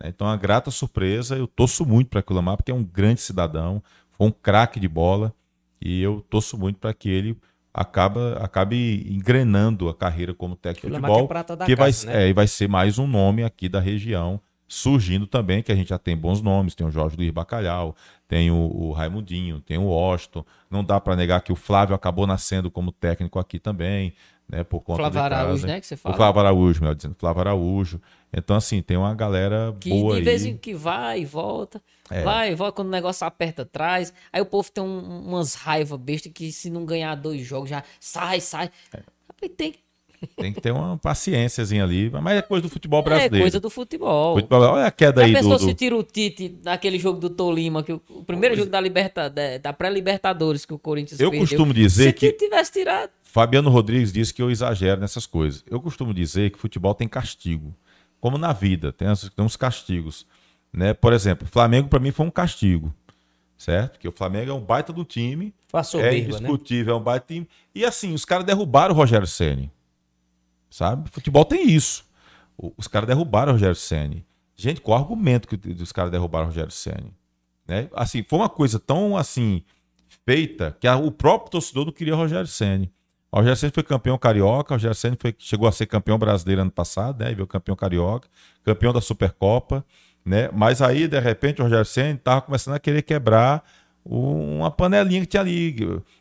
C: né? Então, uma grata surpresa. Eu torço muito para que o Lamar, porque é um grande cidadão, foi um craque de bola, e eu torço muito para que ele acaba, acabe engrenando a carreira como técnico
B: O
C: de
B: que é
C: futebol
B: da
C: que vai,
B: casa, né?
C: é, e vai ser mais um nome aqui da região surgindo também, que a gente já tem bons nomes, tem o Jorge Luiz Bacalhau, tem o, o Raimundinho, tem o Washington, não dá para negar que o Flávio acabou nascendo como técnico aqui também, né, por conta
A: Flávio. Araújo, né? Que você
C: O
A: fala.
C: Flávio Araújo, melhor dizendo, Flávio Araújo. Então, assim, tem uma galera
A: Que
C: boa
A: de
C: aí.
A: vez em que vai e volta,
C: É.
A: vai volta, quando o negócio aperta atrás. Aí o povo tem um- umas raiva besta que se não ganhar dois jogos já sai, sai.
C: É.
A: Tem
C: Tem que ter uma paciênciazinha ali, mas é coisa do futebol
A: é
C: brasileiro.
A: coisa do futebol.
C: Futebol- Olha a queda
A: Já
C: aí do,
A: pensou
C: do-
A: se tira o Tite naquele jogo do Tolima, que o, o primeiro jogo da, liberta, da, da pré-Libertadores que o Corinthians
C: Eu
A: perdeu.
C: costumo dizer
A: se
C: que-
A: Tite tivesse tirado,
C: Fabiano Rodrigues disse que eu exagero nessas coisas. Eu costumo dizer que futebol tem castigo. Como na vida, tem uns castigos. Né? Por exemplo, Flamengo para mim foi um castigo. Certo? Porque o Flamengo é um baita do time. É
B: né?
C: indiscutível, é um baita time. E assim, os caras derrubaram o Rogério Ceni. Sabe? Futebol tem isso. Os caras derrubaram o Rogério Ceni. Gente, qual o argumento que os caras derrubaram o Rogério Senna? Né? Assim, foi uma coisa tão assim feita que a, o próprio torcedor não queria o Rogério Senna. O Rogério Senna foi campeão carioca, o Rogério Senna foi, chegou a ser campeão brasileiro ano passado, né? E veio campeão carioca, campeão da Supercopa, né? Mas aí, de repente, o Rogério Senna estava começando a querer quebrar uma panelinha que tinha ali.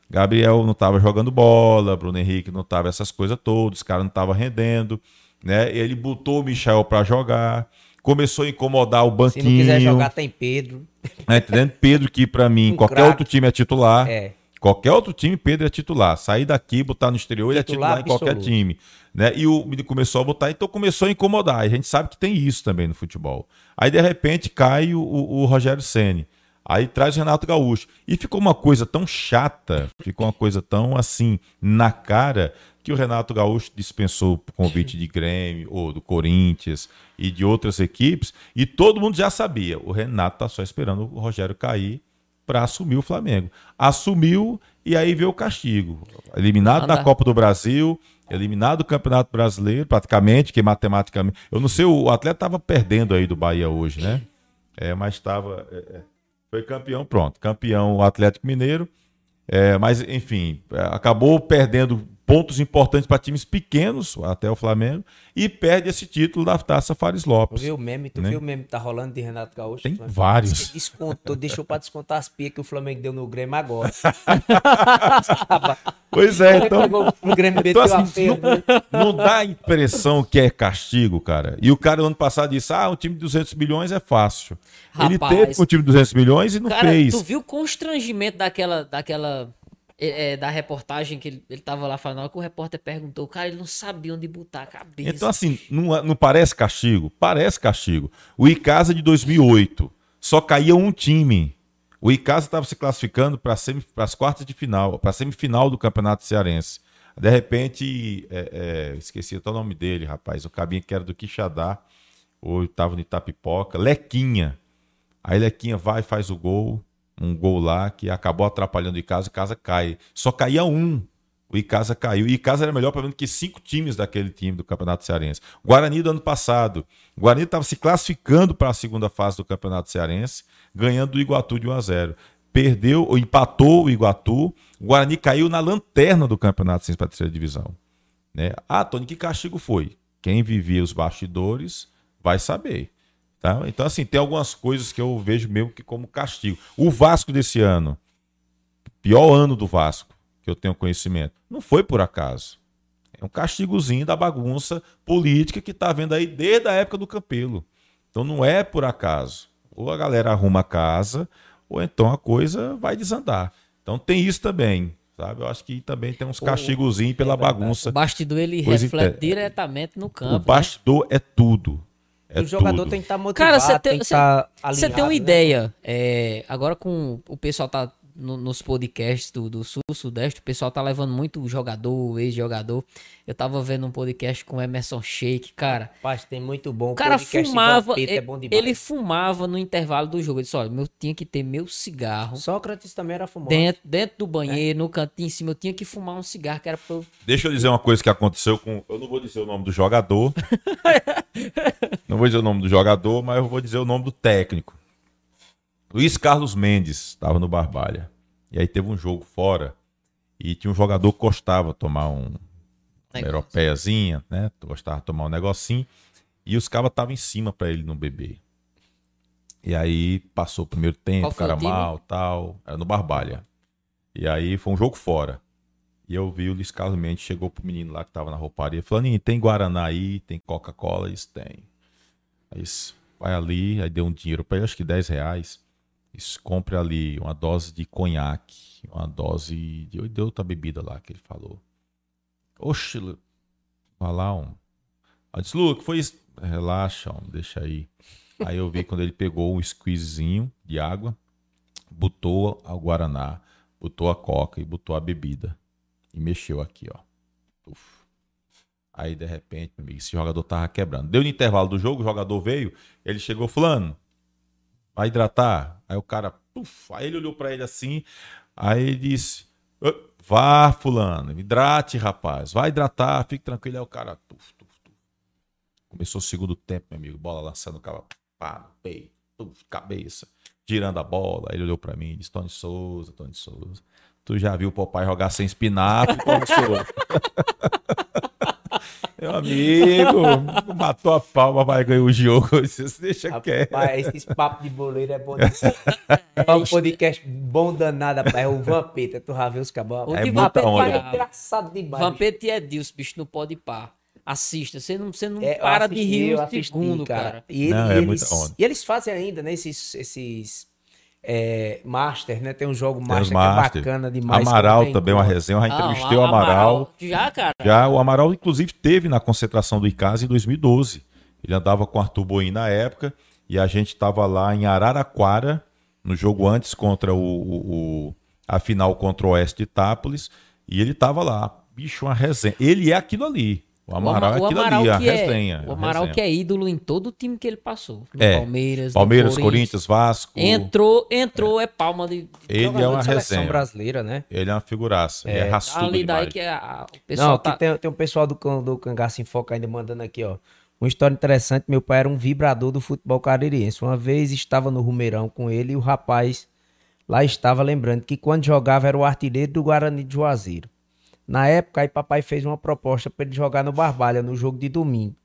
C: Gabriel não estava jogando bola, Bruno Henrique não estava essas coisas todas, os caras não estavam rendendo, né? Ele botou o Michel para jogar, começou a incomodar o banquinho. Se não quiser
B: jogar, tem Pedro.
C: É, entendendo? Pedro, que para mim, um qualquer crack. outro time é titular. É. Qualquer outro time, Pedro é titular. Sair daqui, botar no exterior, ele é titular absoluto. em qualquer time. Né? E o menino começou a botar, então começou a incomodar. E a gente sabe que tem isso também no futebol. Aí, de repente, cai o, o, o Rogério Ceni Aí traz o Renato Gaúcho. E ficou uma coisa tão chata, ficou uma coisa tão assim, na cara, que o Renato Gaúcho dispensou o convite de Grêmio, ou do Corinthians e de outras equipes, e todo mundo já sabia. O Renato tá só esperando o Rogério cair para assumir o Flamengo. Assumiu e aí veio o castigo. Eliminado da Copa do Brasil, eliminado do Campeonato Brasileiro, praticamente, que matematicamente. Eu não sei, o atleta estava perdendo aí do Bahia hoje, né? É, mas estava. É, é, foi campeão, pronto. Campeão o Atlético Mineiro. É, mas, enfim, é, acabou perdendo pontos importantes para times pequenos, até o Flamengo, e perde esse título da Taça Fares Lopes.
B: Tu viu o meme? Tu né? viu o meme que tá rolando de Renato Gaúcho?
C: Tem vários.
B: Descontou, deixou para descontar as pias que o Flamengo deu no Grêmio agora.
C: pois é, então. O Grêmio então, assim, não, não, dá a impressão que é castigo, cara. E o cara no ano passado disse: ah, um time de 200 milhões é fácil. Rapaz, Ele teve um time de 200 milhões e não cara, fez.
A: Tu viu o constrangimento daquela, daquela é, é, da reportagem que ele, ele tava lá falando, que o repórter perguntou, cara, ele não sabia onde botar a cabeça.
C: Então, assim, não, não parece castigo? Parece castigo. O Icasa de 2008 só caía um time. O Icasa estava se classificando para as quartas de final, para a semifinal do Campeonato Cearense. De repente, é, é, esqueci até o nome dele, rapaz. O cabinho que era do Quixadá, ou estava no Itapipoca, Lequinha. Aí Lequinha vai, faz o gol um gol lá que acabou atrapalhando o Icasa, o Icasa cai. Só caía um. O Icasa caiu. E Icasa era melhor para que cinco times daquele time do Campeonato Cearense. Guarani do ano passado. O Guarani estava se classificando para a segunda fase do Campeonato Cearense, ganhando do Iguatu de 1 a 0. Perdeu, ou empatou o Iguatu. O Guarani caiu na lanterna do Campeonato Cearense para a terceira divisão. Né? Ah, Tony, que castigo foi? Quem vivia os bastidores vai saber. Tá? Então, assim, tem algumas coisas que eu vejo mesmo que como castigo. O Vasco desse ano, pior ano do Vasco, que eu tenho conhecimento, não foi por acaso. É um castigozinho da bagunça política que está vendo aí desde a época do Campelo. Então não é por acaso. Ou a galera arruma a casa, ou então a coisa vai desandar. Então tem isso também, sabe? Eu acho que também tem uns castigozinhos pela é bagunça. O
A: bastidor ele reflete diretamente no campo. O
C: né? bastidor né? é tudo. É
B: o jogador
C: tudo.
B: tem que estar tá motivado, Cara, você tem, tem, tá
A: Você tem uma né? ideia, é, agora com o pessoal tá no, nos podcasts do, do Sul, Sudeste, o pessoal tá levando muito jogador, ex-jogador. Eu tava vendo um podcast com o Emerson Sheik, cara.
B: Rapaz, tem muito bom.
A: O cara fumava, Vampeta, é bom ele fumava no intervalo do jogo. Ele disse, olha, eu tinha que ter meu cigarro.
B: Sócrates também era fumoso.
A: Dentro, dentro do banheiro, é. no cantinho em cima, eu tinha que fumar um cigarro que era pra eu...
C: Deixa eu dizer uma coisa que aconteceu com... Eu não vou dizer o nome do jogador. não vou dizer o nome do jogador, mas eu vou dizer o nome do técnico. Luiz Carlos Mendes estava no Barbalha. E aí teve um jogo fora e tinha um jogador que gostava de tomar um, uma europeiazinha, né? Gostava de tomar um negocinho. E os cabas estavam em cima para ele não beber. E aí passou o primeiro tempo, o cara mal, tal. Era no Barbalha. E aí foi um jogo fora. E eu vi o Luiz Carlos Mendes, chegou pro menino lá que tava na rouparia, falando, tem Guaraná aí, tem Coca-Cola? Isso tem. Aí vai ali, aí deu um dinheiro para ele, acho que 10 reais. Compre ali uma dose de conhaque, uma dose de, de outra bebida lá que ele falou. Oxe, vai lá, um. Aí disse, Lu, que foi isso? Relaxa, um, deixa aí. Aí eu vi quando ele pegou um squeezezinho de água, botou a Guaraná, botou a coca e botou a bebida. E mexeu aqui, ó. Uf. Aí, de repente, amigo, esse jogador tava quebrando. Deu no intervalo do jogo, o jogador veio, ele chegou falando, vai hidratar? Aí o cara, puf, aí ele olhou para ele assim, aí ele disse, vá fulano, hidrate rapaz, vai hidratar, fique tranquilo. Aí o cara, tuf, tuf, tuf. começou o segundo tempo, meu amigo, bola lançando o cara, pá, no peito, cabeça, girando a bola. Aí ele olhou pra mim e disse: Tony Souza, Tony Souza. Tu já viu o papai jogar sem espinafre, Tony Souza? Meu amigo, matou a palma, vai ganhar o jogo. Deixa quieto.
B: Rapaz, esse papo de boleiro é bom. É um podcast bom danado, rapaz. É o Vampeta, tu já viu os cabos?
A: O
C: É
A: de
C: muita onda.
A: é
B: engraçado demais.
A: Vampeta e Edilson, bicho, não pode par. Assista, você não, você não
B: É,
A: para de
B: assisti,
A: rir
B: eu
A: um
B: assisti,
A: segundo, cara.
B: E, ele-
C: Não,
B: e
C: é
B: eles, e eles fazem ainda, né? Esses, esses é, Master, né? Tem um jogo
C: Tem os
B: Master que
C: Master.
B: é bacana demais.
C: Amaral também, uma resenha. Eu já
A: Ah,
C: entrevistei o Amaral.
A: Já, cara.
C: Já o Amaral, inclusive, teve na concentração do ICASA em 2012. Ele andava com o Arthur Boim na época e a gente estava lá em Araraquara, no jogo antes contra o, o- o- a final contra o Oeste de Itápolis, e ele estava lá. Bicho, uma resenha. Ele é aquilo ali. O Amaral
A: Ama-
C: é aquilo ali, a
A: que é-
C: resenha.
A: o Amaral
C: resenha.
A: que é ídolo em todo o time que ele passou. No
C: É.
A: Palmeiras, no
C: Palmeiras, Corinthians, Vasco.
A: Entrou, entrou, é, palma de.
C: Ele é uma resenha.
B: brasileira, né?
C: Ele é uma figuraça. Ele é raçudo
A: Ali daí
C: demais.
A: que é a- o pessoal
B: Não,
A: tá.
B: aqui tem, tem um pessoal do, do Cangaço em Foca ainda mandando aqui, ó. Uma história interessante, meu pai era um vibrador do futebol caririense. Uma vez estava no Rumeirão com ele e o rapaz lá estava lembrando que quando jogava era o artilheiro do Guarani de Juazeiro. Na época, aí papai fez uma proposta para ele jogar no Barbalha, no jogo de domingo.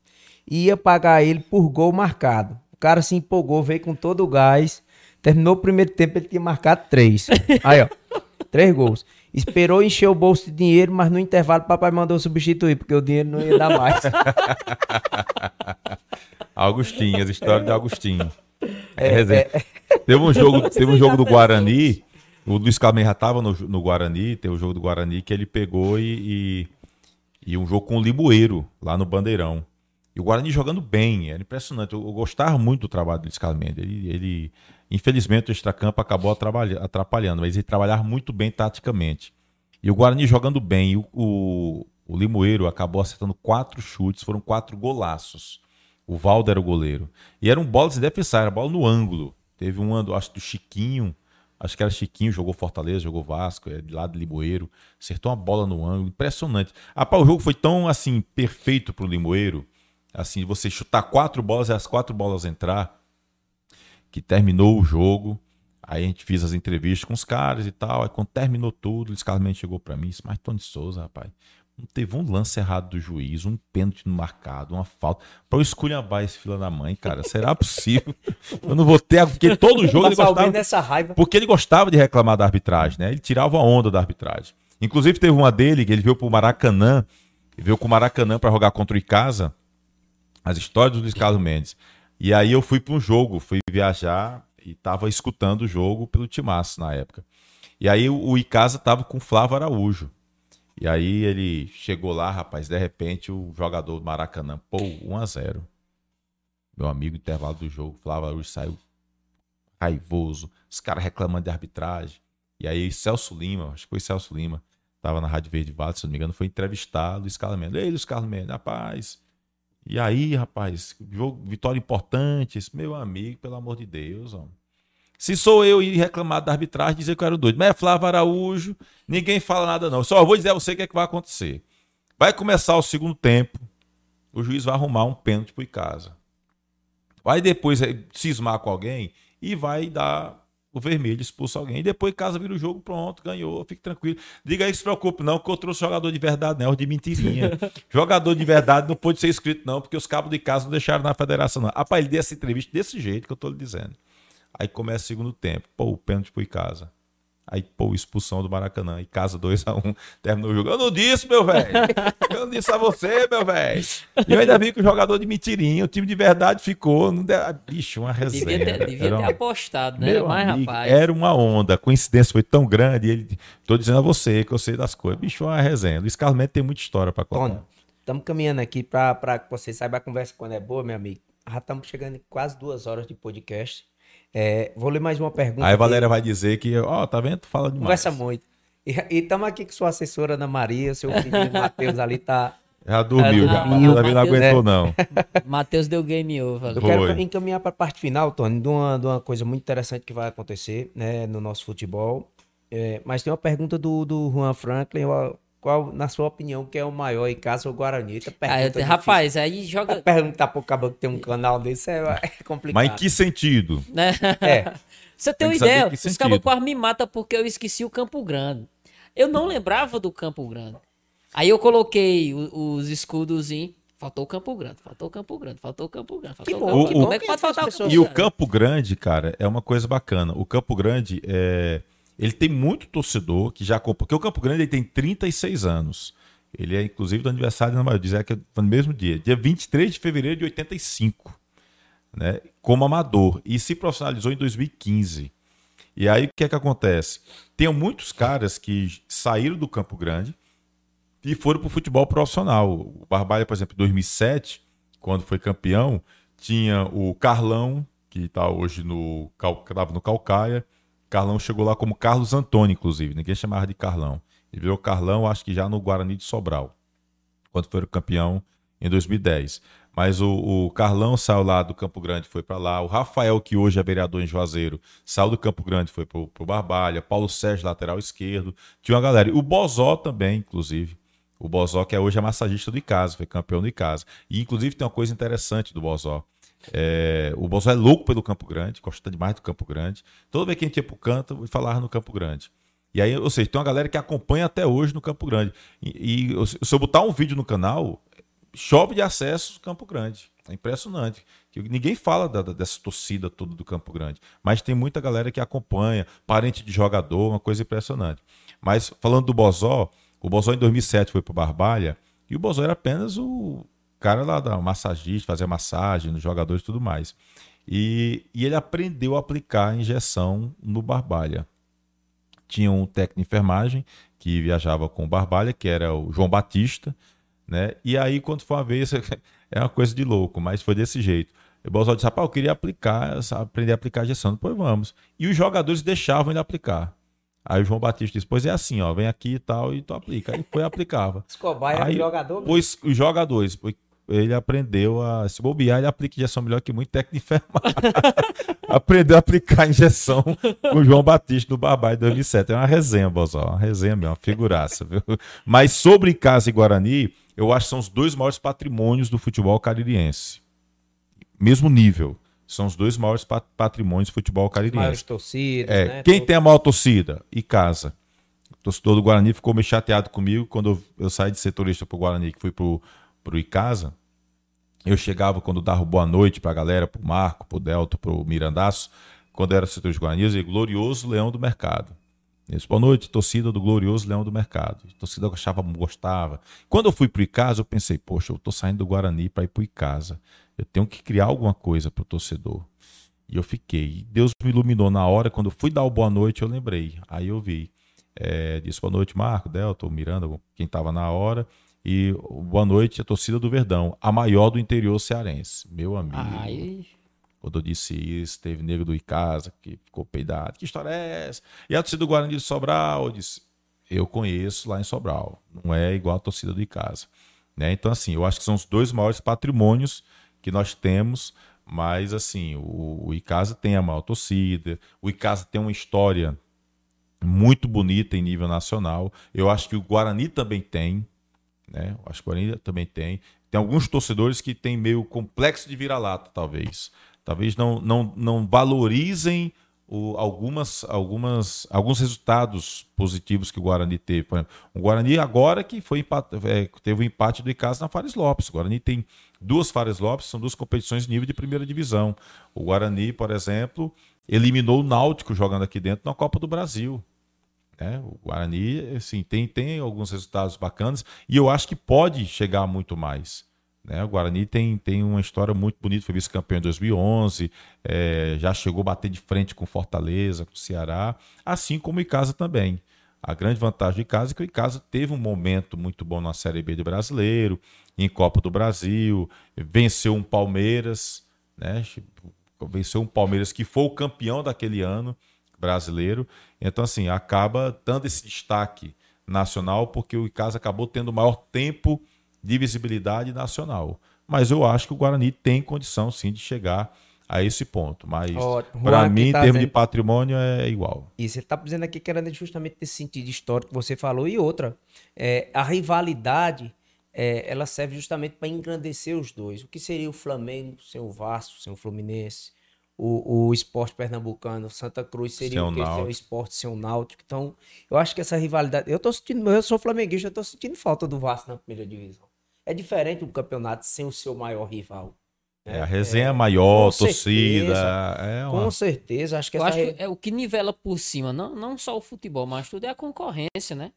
B: E ia pagar ele por gol marcado. O cara se empolgou, veio com todo o gás. Terminou o primeiro tempo, ele tinha marcado três. Aí, ó. Três gols. Esperou encher o bolso de dinheiro, mas no intervalo papai mandou substituir, porque o dinheiro não ia dar mais.
C: Augustinho, as histórias de Augustinho.
B: É,
C: resenha. Teve um jogo, teve um jogo do Guarani. O Luiz Carmen já estava no, no Guarani, tem o jogo do Guarani que ele pegou e, e, e um jogo com o Limoeiro, lá no Bandeirão. E o Guarani jogando bem, era impressionante. Eu, eu gostava muito do trabalho do Luiz Carlos Mendes. Ele, ele, infelizmente, o extracampo acabou atrapalha- atrapalhando, mas ele trabalhava muito bem taticamente. E o Guarani jogando bem. O, o, o Limoeiro acabou acertando quatro chutes, foram quatro golaços. O Valdo era o goleiro. E eram bolas indefensáveis, era bola no ângulo. Teve um acho, do Chiquinho. Acho que era Chiquinho, jogou Fortaleza, jogou Vasco, é de lá de Limoeiro. Acertou uma bola no ângulo, impressionante. Rapaz, o jogo foi tão, assim, perfeito pro Limoeiro. Assim, você chutar quatro bolas e as quatro bolas entrar, que terminou o jogo. Aí a gente fez as entrevistas com os caras e tal. Aí quando terminou tudo, o Carlos chegou pra mim e disse, mas Tony Souza, rapaz, não teve um lance errado do juiz, um pênalti não marcado, uma falta. Pra eu esculhambar esse fila da mãe, cara, será possível? Eu não vou ter, porque todo jogo ele gostava,
B: nessa raiva.
C: porque ele gostava de reclamar da arbitragem, né? Ele tirava a onda da arbitragem. Inclusive teve uma dele que ele veio pro Maracanã, ele veio com o Maracanã pra jogar contra o Icasa, as histórias do Luiz Carlos Mendes. E aí eu fui para um jogo, fui viajar e tava escutando o jogo pelo Timaço na época. E aí o, o Icasa tava com o Flávio Araújo. E aí ele chegou lá, rapaz, de repente o jogador do Maracanã, pô, 1 a 0 Meu amigo, intervalo do jogo, Flávio Araújo saiu raivoso, os caras reclamando de arbitragem. E aí Celso Lima, acho que foi Celso Lima, tava na Rádio Verde Vale, se não me engano, foi entrevistado, Luiz Carlos Mendes. Ei, Luiz Carlos Mendes, rapaz, e aí, rapaz, jogo, vitória importante, meu amigo, pelo amor de Deus, ó. Se sou eu ir reclamar da arbitragem, dizer que eu era doido. Mas é Flávio Araújo, ninguém fala nada não. Só vou dizer a você o que é que vai acontecer. Vai começar o segundo tempo, o juiz vai arrumar um pênalti pro Icasa. Vai depois eh, cismar com alguém e vai dar o vermelho, expulsa alguém. E depois Icasa vira o jogo, pronto, ganhou, fique tranquilo. Diga aí que se preocupe não, que eu trouxe jogador de verdade não, de mentirinha. jogador de verdade não pode ser inscrito não, porque os cabos de casa não deixaram na federação não. Rapaz, ele deu essa entrevista desse jeito que eu tô lhe dizendo. Aí começa o segundo tempo. Pô, o pênalti pro Icasa. Aí, pô, expulsão do Maracanã. Icasa 2x1. Terminou o jogo. Eu não disse, meu velho. Eu não disse a você, meu velho. E eu ainda vi que o jogador de mentirinha, o time de verdade ficou. Não deu... Ah, Bicho, uma resenha.
A: Devia ter, devia ter
C: uma-
A: apostado, né?
C: Meu
A: Mas,
C: amigo,
A: rapaz.
C: Era uma onda. A coincidência foi tão grande. e Ele... Tô dizendo a você que eu sei das coisas. Bicho, uma resenha. Luiz Carlos Mendes tem muita história pra contar.
B: Tony, estamos caminhando aqui para que você saiba a conversa quando é boa, meu amigo. Já estamos chegando em quase duas horas de podcast. É, vou ler mais uma pergunta.
C: Aí a
B: aqui.
C: Valéria vai dizer que, ó, tá vendo? Tu fala demais.
B: Conversa muito. E estamos aqui com sua assessora Ana Maria, seu filho Matheus ali tá.
C: Já dormiu,
A: Já dormiu,
C: Davi não
A: Matheus,
C: aguentou, não.
A: Matheus deu game over.
B: Eu
C: Foi.
B: quero encaminhar para a parte final, Tony, de uma, de uma coisa muito interessante que vai acontecer né, no nosso futebol. É, mas tem uma pergunta do, do Juan Franklin. Qual, na sua opinião, que é o maior em casa ou Guarani? Eita,
A: Ah,
B: pergunta
A: eu- rapaz, aí joga.
B: Perguntar pro cabo que tem um canal desse é, é complicado.
C: Mas em que sentido?
A: Né?
B: É.
A: Você tem
C: Tem
A: uma ideia, os quase me matam porque eu esqueci o Campo Grande. Eu não lembrava do Campo Grande. Aí eu coloquei o- os escudos em. Faltou o Campo Grande, faltou o Campo Grande, faltou o Campo Grande, faltou
B: Que
A: o
B: bom,
A: Campo Grande.
C: bom
A: Como é que pode faltar o Campo
C: E o
A: Grande?
C: Campo Grande, cara, é uma coisa bacana. O Campo Grande é. Ele tem muito torcedor que já acompanha. Porque o Campo Grande ele tem 36 anos. Ele é, inclusive, do aniversário da Maria. Dizer que é no mesmo dia. Dia 23 de fevereiro de 85. Né? Como amador. E se profissionalizou em 2015. E aí, o que é que acontece? Tem muitos caras que saíram do Campo Grande e foram para o futebol profissional. O Barbalha, por exemplo, em 2007, quando foi campeão, tinha o Carlão, que está hoje no, Cal- que tava no Calcaia. Carlão chegou lá como Carlos Antônio, inclusive. Ninguém chamava de Carlão. Ele virou Carlão, acho que já no Guarani de Sobral, quando foi o campeão em 2010. Mas o, o Carlão saiu lá do Campo Grande, foi para lá. O Rafael, que hoje é vereador em Juazeiro, saiu do Campo Grande, foi pro, pro Barbalha. Paulo Sérgio, lateral esquerdo. Tinha uma galera. E o Bozó também, inclusive. O Bozó, que é hoje é massagista do Icasa, foi campeão do Icasa. E, inclusive, tem uma coisa interessante do Bozó. É, o Bozó é louco pelo Campo Grande, gosta demais do Campo Grande. Toda vez que a gente ia pro canto, falava no Campo Grande. E aí, ou seja, tem uma galera que acompanha até hoje no Campo Grande. E, e se eu botar um vídeo no canal, chove de acesso Campo Grande. É impressionante. Ninguém fala da- dessa torcida toda do Campo Grande. Mas tem muita galera que acompanha, parente de jogador, uma coisa impressionante. Mas falando do Bozó, o Bozó em 2007 foi pro Barbalha e o Bozó era apenas o cara lá da massagista, fazia massagem nos jogadores e tudo mais. E, e ele aprendeu a aplicar a injeção no Barbalha tinha um técnico de enfermagem que viajava com o Barbalha, que era o João Batista, né? E aí, quando foi uma vez, é uma coisa de louco, mas foi desse jeito. O Bolsonaro disse, rapaz, eu queria aplicar, aprender a aplicar a gestão. Depois vamos. E os jogadores deixavam ele aplicar. Aí o João Batista disse, pois é assim, ó, vem aqui e tal, e tu aplica. Aí foi e aplicava.
B: Escobar era
C: Aí,
B: jogador.
C: Pois os jogadores, ele aprendeu a se bobear, ele aplica injeção melhor que muito técnico de enfermagem. aprendeu a aplicar injeção com o João Batista no Barbalho em 2007. É uma resenha, Bozó, uma resenha mesmo, uma figuraça. Viu? Mas sobre Casa e Guarani, eu acho que são os dois maiores patrimônios do futebol caririense. Mesmo nível. São os dois maiores pat- patrimônios do futebol
B: maiores
C: caririense.
B: torcidas,
C: É,
B: né?
C: quem
B: Todo-
C: tem a maior torcida? E casa. O torcedor do Guarani ficou meio chateado comigo quando eu, eu saí de setorista pro Guarani, que fui pro, pro Icasa. Eu chegava quando dava boa noite pra galera, pro Marco, pro Delto, pro Mirandaço. Quando era setor de Guarani, eu dizia glorioso leão do mercado. Isso, boa noite, torcida do glorioso leão do mercado. A torcida eu achava, gostava. Quando eu fui pro Icasa, eu pensei, poxa, eu tô saindo do Guarani para ir pro Icasa. Eu tenho que criar alguma coisa pro torcedor. E eu fiquei. Deus me iluminou na hora, quando eu fui dar o boa noite, eu lembrei. Aí eu vi. É, disse boa noite, Marco, Delta, Miranda, quem estava na hora. E boa noite, a torcida do Verdão, a maior do interior cearense. Meu amigo.
A: Aí,
C: Quando eu disse isso, teve nego do Icasa que ficou peidado. Que história é essa? E a torcida do Guarani de Sobral, eu disse, eu conheço lá em Sobral. Não é igual a torcida do Icasa. Né? Então, assim, eu acho que são os dois maiores patrimônios que nós temos, mas, assim, o, o Icasa tem a maior torcida, o Icasa tem uma história muito bonita em nível nacional. Eu acho que o Guarani também tem, né? Eu acho que o Guarani também tem. Tem alguns torcedores que têm meio complexo de vira-lata, talvez. Talvez não, não, não valorizem o- algumas, algumas, alguns resultados positivos que o Guarani teve. Por exemplo, o Guarani agora que foi empat- é, teve o empate do Icasa na Fares Lopes. O Guarani tem duas Fares Lopes, são duas competições nível de primeira divisão. O Guarani, por exemplo, eliminou o Náutico jogando aqui dentro na Copa do Brasil. Né? O Guarani, assim, tem, tem alguns resultados bacanas e eu acho que pode chegar muito mais. Né? O Guarani tem, tem uma história muito bonita, foi vice-campeão em 2011, é, já chegou a bater de frente com Fortaleza, com Ceará, assim como o Icasa também. A grande vantagem do Icasa é que o Icasa teve um momento muito bom na Série B do Brasileiro, em Copa do Brasil, venceu um Palmeiras, né? venceu um Palmeiras que foi o campeão daquele ano brasileiro. Então, assim, acaba dando esse destaque nacional, porque o Icasa acabou tendo maior tempo de visibilidade nacional. Mas eu acho que o Guarani tem condição, sim, de chegar a esse ponto. Mas para mim, em
B: tá
C: termos de
B: dizendo-
C: patrimônio, é igual.
B: Isso, ele tá dizendo aqui que era justamente nesse sentido histórico que você falou. E outra, é, a rivalidade, é, ela serve justamente para engrandecer os dois. O que seria o Flamengo sem o Vasco, sem o Fluminense? O, o esporte pernambucano, Santa Cruz seria
C: o
B: que? Esporte sem o Náutico. Então, eu acho que essa rivalidade... Eu tô sentindo, eu sou flamenguista, eu tô sentindo falta do Vasco na primeira divisão. É diferente um campeonato sem o seu maior rival. né?
C: É, a resenha é maior,
B: com
C: torcida.
B: certeza.
C: É uma...
B: Com certeza, acho que
A: Eu
B: essa...
A: acho
B: re-
A: que é o que nivela por cima, não, não só o futebol, mas tudo é a concorrência, né?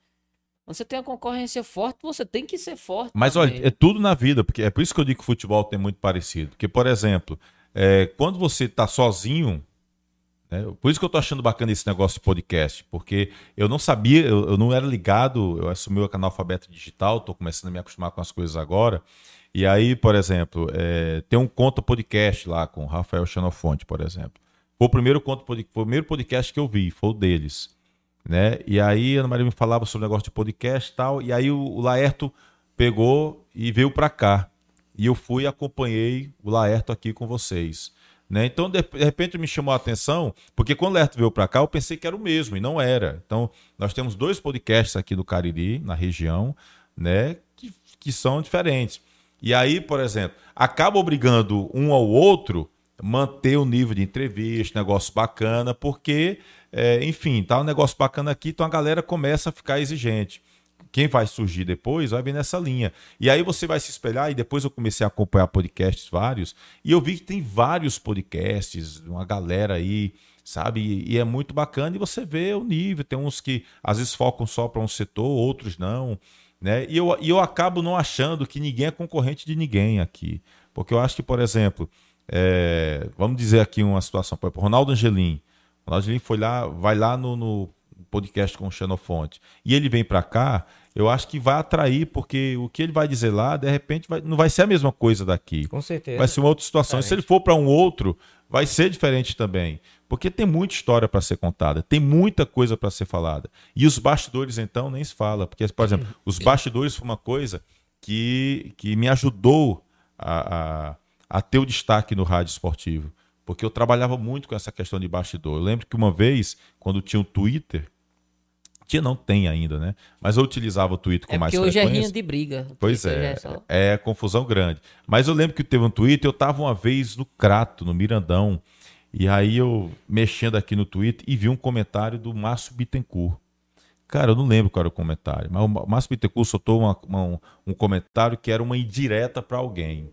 A: Quando você tem a concorrência forte, você tem que ser forte.
C: Mas
A: também.
C: olha, é tudo na vida, porque é por isso que eu digo que o futebol tem muito parecido. Porque, por exemplo, é, quando você tá sozinho, né, por isso que eu tô achando bacana esse negócio de podcast, porque eu não sabia, eu, eu não era ligado, eu assumi o canal alfabeto digital, tô começando a me acostumar com as coisas agora. E aí, por exemplo, é, tem um conta podcast lá com o Rafael Xenofonte, por exemplo. Foi o primeiro, conto, foi o primeiro podcast que eu vi, foi o deles né? E aí a Ana Maria me falava sobre o negócio de podcast e tal, e aí o, o Laerto pegou e veio para cá. E eu fui e acompanhei o Laerto aqui com vocês. Né? Então, de, repente, me chamou a atenção, porque quando o Laerto veio para cá, eu pensei que era o mesmo, e não era. Então, nós temos dois podcasts aqui do Cariri, na região, né? que, que são diferentes. E aí, por exemplo, acaba obrigando um ao outro manter o nível de entrevista, negócio bacana, porque, é, enfim, tá um negócio bacana aqui, então a galera começa a ficar exigente. Quem vai surgir depois vai vir nessa linha. E aí você vai se espelhar, e depois eu comecei a acompanhar podcasts vários, e eu vi que tem vários podcasts, uma galera aí, sabe? E, e é muito bacana, e você vê o nível, tem uns que às vezes focam só para um setor, outros não. Né? E, eu, e eu acabo não achando que ninguém é concorrente de ninguém aqui. Porque eu acho que, por exemplo, é, vamos dizer aqui uma situação, por exemplo, Ronaldo Angelim. Ronaldo Angelim foi lá, vai lá no, no podcast com o Xenofonte. E ele vem para cá, eu acho que vai atrair, porque o que ele vai dizer lá, de repente, vai- não vai ser a mesma coisa daqui.
B: Com certeza.
C: Vai ser uma outra situação. E se ele for para um outro, vai ser diferente também. Porque tem muita história para ser contada, tem muita coisa para ser falada. E os bastidores, então, nem se fala. Porque, por exemplo, os bastidores foi uma coisa que, que me ajudou a, a, a ter o destaque no rádio esportivo. Porque eu trabalhava muito com essa questão de bastidor. Eu lembro que uma vez, quando tinha o Twitter, tinha não tem ainda, né? Mas eu utilizava o Twitter com
A: É
C: mais
A: porque hoje é
C: frequência.
A: rinha de briga.
C: Pois
A: já
C: é,
A: só-
C: é confusão grande. Mas eu lembro que teve um Twitter, eu tava uma vez no Crato, no Mirandão, e aí eu mexendo aqui no Twitter e vi um comentário do Márcio Bittencourt. Cara, eu não lembro qual era o comentário, mas o Márcio Bittencourt soltou uma- uma- um, um comentário que era uma indireta para alguém.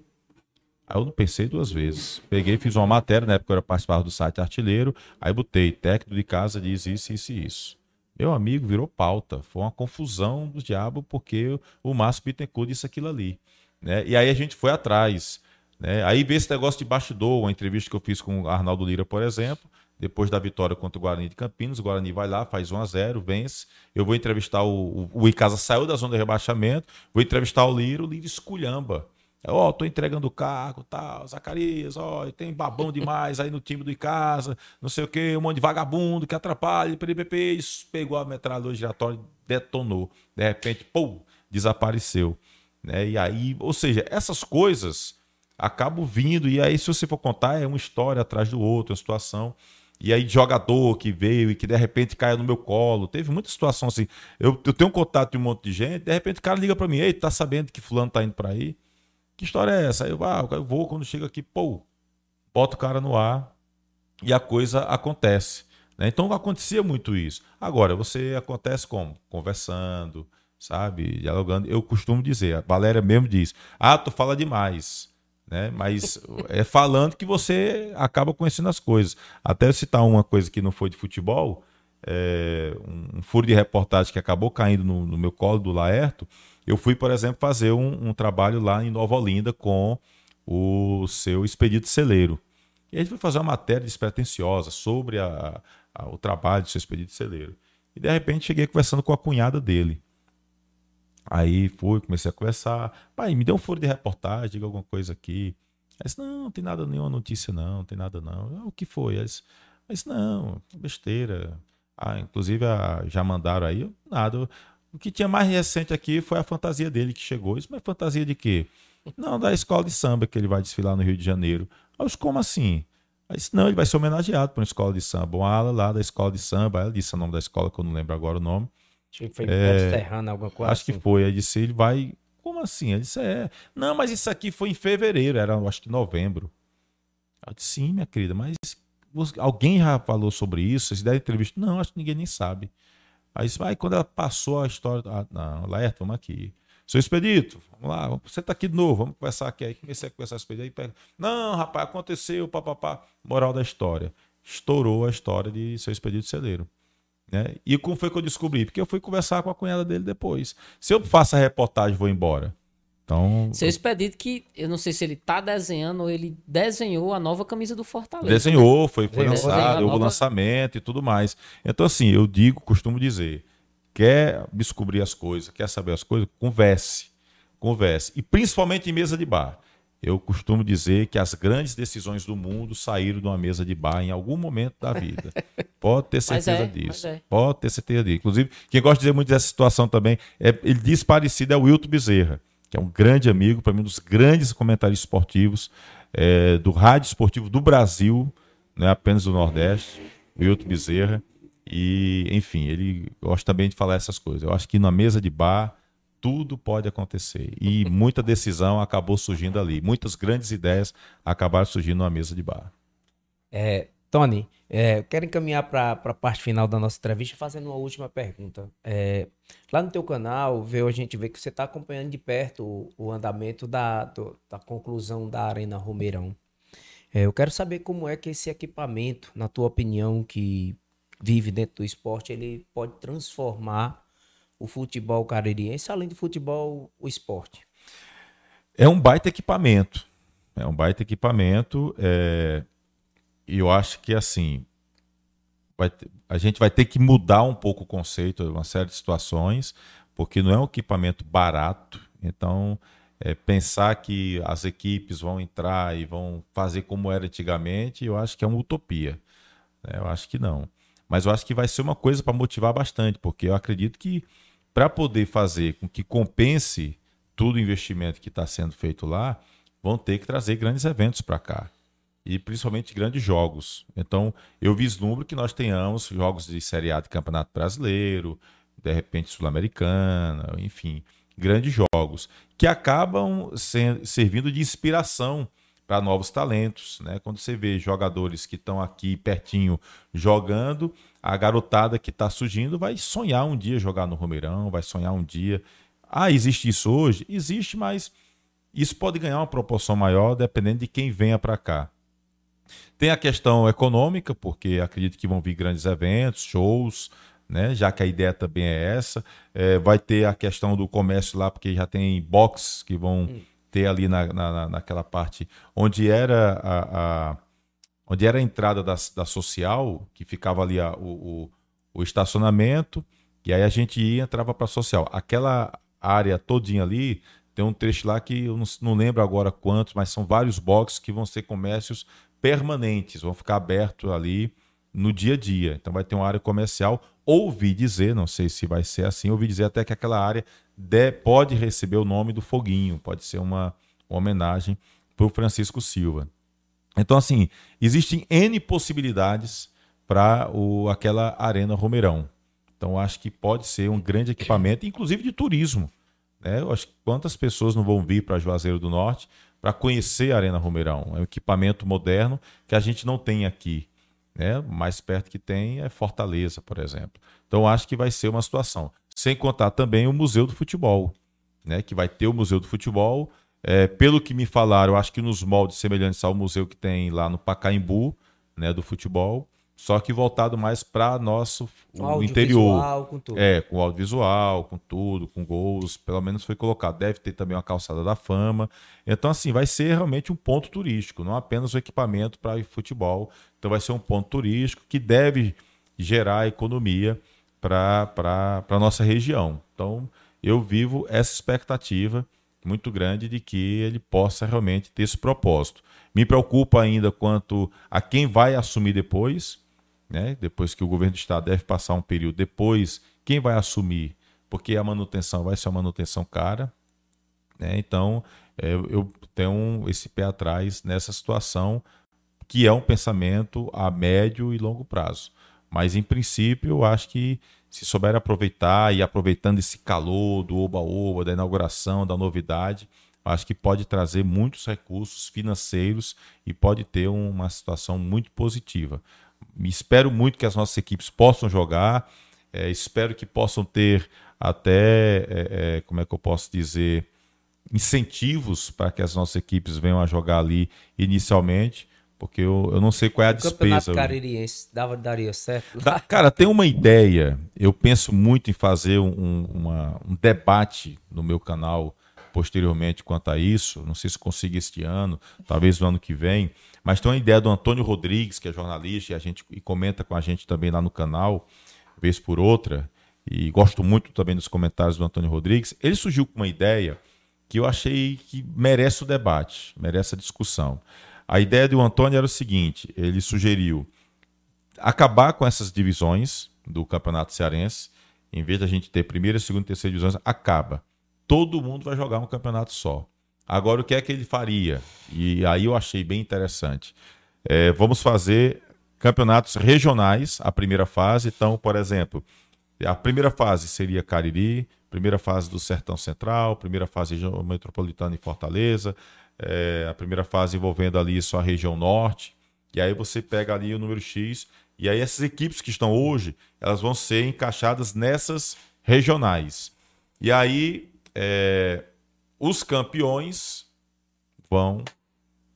C: Aí eu não pensei duas vezes. Peguei, fiz uma matéria, na época eu era participava do site Artilheiro, aí botei, técnico de casa diz isso, isso e isso. Meu amigo, virou pauta. Foi uma confusão do diabo porque o Márcio Bittencourt disse aquilo ali. Né? E aí a gente foi atrás. Né? Aí veio esse negócio de bastidor, uma entrevista que eu fiz com o Arnaldo Lira, por exemplo, depois da vitória contra o Guarani de Campinas. O Guarani vai lá, faz 1 a 0 vence. Eu vou entrevistar o, o, o Icasa saiu da zona de rebaixamento, vou entrevistar o Lira, o Lira esculhamba. Ó, tô entregando o cargo, tal, Zacarias, ó, tem babão demais aí no time do Icasa, não sei o quê, um monte de vagabundo que atrapalha, PPP, isso pegou a metralhadora giratória detonou. De repente, pô, desapareceu. Né? E aí, ou seja, essas coisas acabam vindo, e aí, se você for contar, é uma história atrás do outro, uma situação. E aí, jogador que veio e que de repente caiu no meu colo. Teve muita situação assim. Eu, eu tenho contato de um monte de gente, de repente o cara liga pra mim, ei, tá sabendo que fulano tá indo pra aí? Que história é essa? Aí eu, ah, eu vou, quando chega aqui, pô, bota o cara no ar e a coisa acontece. né? Então acontecia muito isso. Agora, você acontece como? Conversando, sabe? Dialogando. Eu costumo dizer, a Valéria mesmo diz, ah, tu fala demais. Né? Mas é falando que você acaba conhecendo as coisas. Até eu citar uma coisa que não foi de futebol, é, um, um furo de reportagem que acabou caindo no, no meu colo do Laerto. Eu fui, por exemplo, fazer um, um trabalho lá em Nova Olinda com o seu expedito celeiro. E a gente foi fazer uma matéria despretensiosa sobre a, a- o trabalho do seu expedito celeiro. E de repente cheguei conversando com a cunhada dele. Aí fui, comecei a conversar. Pai, me deu um furo de reportagem, diga alguma coisa aqui. Aí disse, não, não tem nada, nenhuma notícia não, não tem nada não. "Ah, o que foi? Aí disse, disse, não, besteira. Ah, inclusive ah, já mandaram aí, nada. O que tinha mais recente aqui foi a fantasia dele que chegou. Isso, mas fantasia de quê? Não, da escola de samba que ele vai desfilar no Rio de Janeiro. Eu disse, como assim? Aí disse, não, ele vai ser homenageado por uma escola de samba. Uma ala lá da escola de samba, ela disse o nome da escola, que eu não lembro agora o nome.
B: Acho que foi é, Serrana, alguma coisa
C: Acho assim. que foi. Aí disse, ele vai... Como assim? Ele disse, é... Não, mas isso aqui foi em fevereiro, era acho que novembro. Eu disse, sim, minha querida, mas alguém já falou sobre isso? Vocês deram entrevista? Não, acho que ninguém nem sabe. Aí vai, quando ela passou a história. Ah, não, Laerto, vamos aqui. Seu Expedito, vamos lá, você está aqui de novo, vamos conversar aqui. Aí comecei a conversar com o Expedito. Aí pega, não, rapaz, aconteceu, papapá. Moral da história. Estourou a história de seu Expedito Celeiro. Né? E como foi que eu descobri? Porque eu fui conversar com a cunhada dele depois. Se eu faço a reportagem vou embora. Então,
A: Seu expedito que, eu não sei se ele tá desenhando ou ele desenhou a nova camisa do Fortaleza.
C: Desenhou, foi, foi lançado, houve nova... lançamento e tudo mais. Então, assim, eu digo, costumo dizer, quer descobrir as coisas, quer saber as coisas, converse. Converse. E principalmente em mesa de bar. Eu costumo dizer que as grandes decisões do mundo saíram de uma mesa de bar em algum momento da vida. Pode ter certeza é, disso. É. Pode ter certeza disso. Inclusive, quem gosta de dizer muito dessa situação também, é, ele diz parecido é o Wilton Bezerra que é um grande amigo, para mim, um dos grandes comentários esportivos é, do rádio esportivo do Brasil, não é apenas do Nordeste, Wilton Bezerra. E, enfim, ele gosta também de falar essas coisas. Eu acho que na mesa de bar tudo pode acontecer. E muita decisão acabou surgindo ali. Muitas grandes ideias acabaram surgindo na mesa de bar.
B: É, Tony, é, quero encaminhar para a parte final da nossa entrevista fazendo uma última pergunta. É, lá no teu canal, veio, a gente vê que você está acompanhando de perto o, o andamento da, do, da conclusão da Arena Romeirão. É, eu quero saber como é que esse equipamento, na tua opinião, que vive dentro do esporte, ele pode transformar o futebol caririense, além do futebol, o esporte.
C: É um baita equipamento. É um baita equipamento. É e eu acho que assim vai, a gente vai ter que mudar um pouco o conceito de uma série de situações, porque não é um equipamento barato. Então, é, pensar que as equipes vão entrar e vão fazer como era antigamente, eu acho que é uma utopia. Né? Eu acho que não. Mas eu acho que vai ser uma coisa para motivar bastante, porque eu acredito que para poder fazer com que compense todo o investimento que está sendo feito lá, vão ter que trazer grandes eventos para cá e principalmente grandes jogos. Então, eu vislumbro que nós tenhamos jogos de Série A de Campeonato Brasileiro, de repente Sul-Americana, enfim, grandes jogos que acabam servindo de inspiração para novos talentos, né? Quando você vê jogadores que estão aqui pertinho jogando, a garotada que está surgindo vai sonhar um dia jogar no Romeirão, vai sonhar um dia. Ah, existe isso hoje? Existe, mas isso pode ganhar uma proporção maior dependendo de quem venha para cá. Tem a questão econômica, porque acredito que vão vir grandes eventos, shows, né? Já que a ideia também é essa. É, vai ter a questão do comércio lá, porque já tem box que vão hum. ter ali na, na, naquela parte onde era a, a, onde era a entrada da, da social, que ficava ali a, o, o, o estacionamento, e aí a gente ia entrava para a social. Aquela área todinha ali tem um trecho lá que eu não, não, lembro agora quantos, mas são vários boxes que vão ser comércios permanentes, vão ficar abertos ali no dia a dia. Então vai ter uma área comercial. Ouvi dizer, não sei se vai ser assim, ouvi dizer até que aquela área de, pode receber o nome do Foguinho, pode ser uma, uma homenagem para o Francisco Silva. Então, assim, existem N possibilidades para aquela Arena Romeirão. Então, acho que pode ser um grande equipamento, inclusive de turismo. Né? Eu acho que quantas pessoas não vão vir para Juazeiro do Norte para conhecer a Arena Romeirão. É um equipamento moderno que a gente não tem aqui. Né? Mais perto que tem é Fortaleza, por exemplo. Então acho que vai ser uma situação. Sem contar também o Museu do Futebol, né? que vai ter o Museu do Futebol. É, pelo que me falaram, acho que nos moldes semelhantes ao museu que tem lá no Pacaembu, né, do futebol só que voltado mais para nosso o interior. Com tudo. É, com audiovisual, com tudo, com gols, pelo menos foi colocado. Deve ter também uma calçada da fama. Então, assim, vai ser realmente um ponto turístico, não apenas o equipamento para futebol. Então, vai ser um ponto turístico que deve gerar economia para a nossa região. Então, eu vivo essa expectativa muito grande de que ele possa realmente ter esse propósito. Me preocupa ainda quanto a quem vai assumir depois né? depois que o governo do estado deve passar um período depois, quem vai assumir? Porque a manutenção vai ser uma manutenção cara. Né? Então, é, eu tenho esse pé atrás nessa situação, que é um pensamento a médio e longo prazo. Mas, em princípio, eu acho que se souber aproveitar e aproveitando esse calor do oba-oba, da inauguração, da novidade, acho que pode trazer muitos recursos financeiros e pode ter uma situação muito positiva. Espero muito que as nossas equipes possam jogar, é, espero que possam ter até, é, é, como é que eu posso dizer, incentivos para que as nossas equipes venham a jogar ali inicialmente, porque eu, eu não sei qual é a o despesa. Campeonato
B: Caririense dava, daria certo?
C: Da, cara, tem uma ideia. Eu penso muito em fazer um, uma, um debate no meu canal posteriormente quanto a isso. Não sei se consigo este ano, talvez no ano que vem. Mas tem uma ideia do Antônio Rodrigues, que é jornalista e, a gente, e comenta com a gente também lá no canal, vez por outra. E gosto muito também dos comentários do Antônio Rodrigues. Ele surgiu com uma ideia que eu achei que merece o debate, merece a discussão. A ideia do Antônio era o seguinte: ele sugeriu acabar com essas divisões do Campeonato Cearense, em vez da gente ter primeira, segunda e terceira divisões, acaba. Todo mundo vai jogar um campeonato só. Agora, o que é que ele faria? E aí eu achei bem interessante. É, vamos fazer campeonatos regionais, a primeira fase. Então, por exemplo, a primeira fase seria Cariri, primeira fase do Sertão Central, primeira fase metropolitana em Fortaleza, é, a primeira fase envolvendo ali só a região norte, e aí você pega ali o número X, e aí essas equipes que estão hoje, elas vão ser encaixadas nessas regionais. E aí é, os campeões vão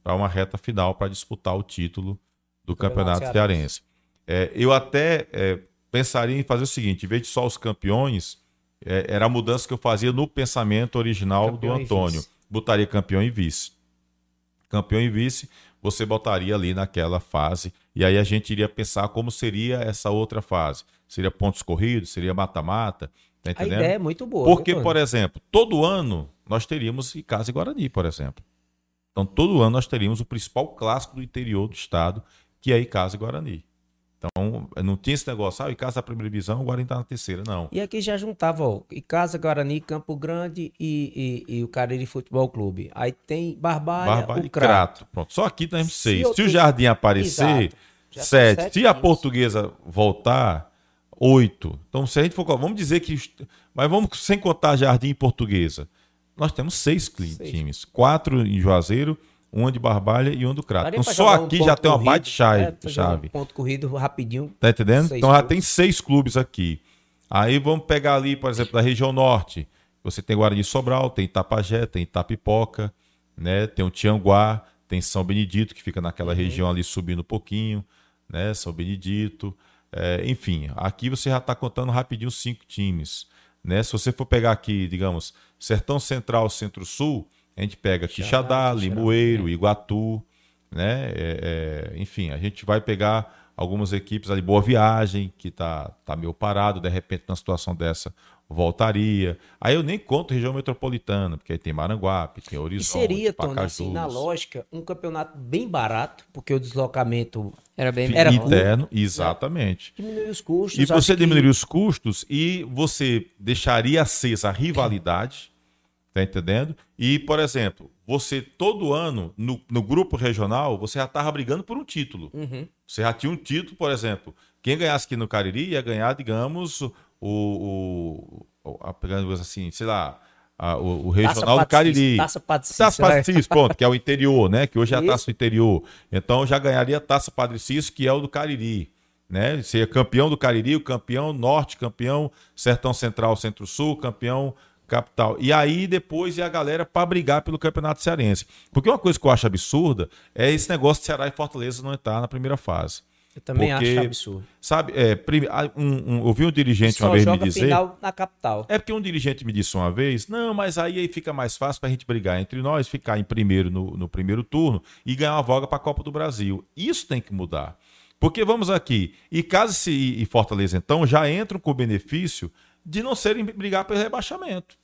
C: para uma reta final para disputar o título do Campeonato Cearense. É, eu até é, pensaria em fazer o seguinte: em vez de só os campeões, é, era a mudança que eu fazia no pensamento original campeão do Antônio. Botaria campeão e vice campeão e vice, você botaria ali naquela fase. E aí a gente iria pensar como seria essa outra fase. Seria pontos corridos, seria mata-mata. Tá?
B: A ideia é muito boa.
C: Porque, por exemplo, todo ano nós teríamos Icasa e Guarani, por exemplo. Então, todo ano nós teríamos o principal clássico do interior do estado, que é Icasa e Guarani. Então, não tinha esse negócio, ah, Icasa na primeira divisão, o Guarani tá na terceira, não.
B: E aqui já juntava, ó, Icasa, Guarani, Campo Grande e, e, e o Cariri Futebol Clube. Aí tem Barbalha, Barbalha o Crato. Crato.
C: Pronto, só aqui temos seis. Se, Se o Jardim aparecer, sete. sete. Se a Portuguesa voltar, oito. Então, se a gente for, vamos dizer que, mas vamos sem contar Jardim e Portuguesa. Nós temos seis, seis. times, quatro em Juazeiro, uma de Barbalha e uma do Crato. Então só aqui um já tem uma baita chave. É, chave.
B: Um ponto corrido rapidinho.
C: Tá entendendo? Então já tem seis clubes aqui. Aí vamos pegar ali, por exemplo, da região norte. Você tem Guarani Sobral, tem Itapajé, tem Itapipoca, né? Tem o Tianguá, tem São Benedito, que fica naquela uhum. região ali subindo um pouquinho, né? São Benedito. É, enfim, aqui você já está contando rapidinho cinco times. Né? Se você for pegar aqui, digamos, Sertão Central, Centro-Sul, a gente pega Quixadá, Limoeiro, Iguatu, né? É, é, enfim, a gente vai pegar algumas equipes ali, Boa Viagem, que tá, tá meio parado, de repente, numa situação dessa, voltaria. Aí eu nem conto região metropolitana, porque aí tem Maranguape, tem Horizonte,
B: E seria, Tony, assim, na lógica, um campeonato bem barato, porque o deslocamento
C: era bem era interno, curto, exatamente.
B: Né? Diminuir os custos.
C: E você diminuiria que... os custos e você deixaria acesa a rivalidade Tá entendendo? E, por exemplo, você todo ano, no, no grupo regional, você já estava brigando por um título. Uhum. Você já tinha um título, por exemplo. Quem ganhasse aqui no Cariri ia ganhar, digamos, o. o, o a, assim, sei lá. A, o, o, regional do Cariri.
B: Taça Padre
C: Taça Padre Cício, pronto, que é o interior, né? Que hoje é a taça do interior. Então já ganharia a Taça Padre Cício, que é o do Cariri. Né? Seria campeão do Cariri, o campeão norte, campeão Sertão Central, Centro-Sul, campeão capital. E aí depois ia a galera para brigar pelo Campeonato Cearense. Porque uma coisa que eu acho absurda é esse negócio de Ceará e Fortaleza não estar na primeira fase.
B: Eu também porque, acho absurdo.
C: Sabe, é, um, um, eu vi um dirigente uma vez me dizer.
B: Final na capital.
C: É porque um dirigente me disse uma vez: não, mas aí, aí fica mais fácil para a gente brigar entre nós, ficar em primeiro no, no primeiro turno e ganhar uma vaga para a Copa do Brasil. Isso tem que mudar. Porque vamos aqui, e caso se e Fortaleza então já entram com o benefício de não serem brigar pelo rebaixamento.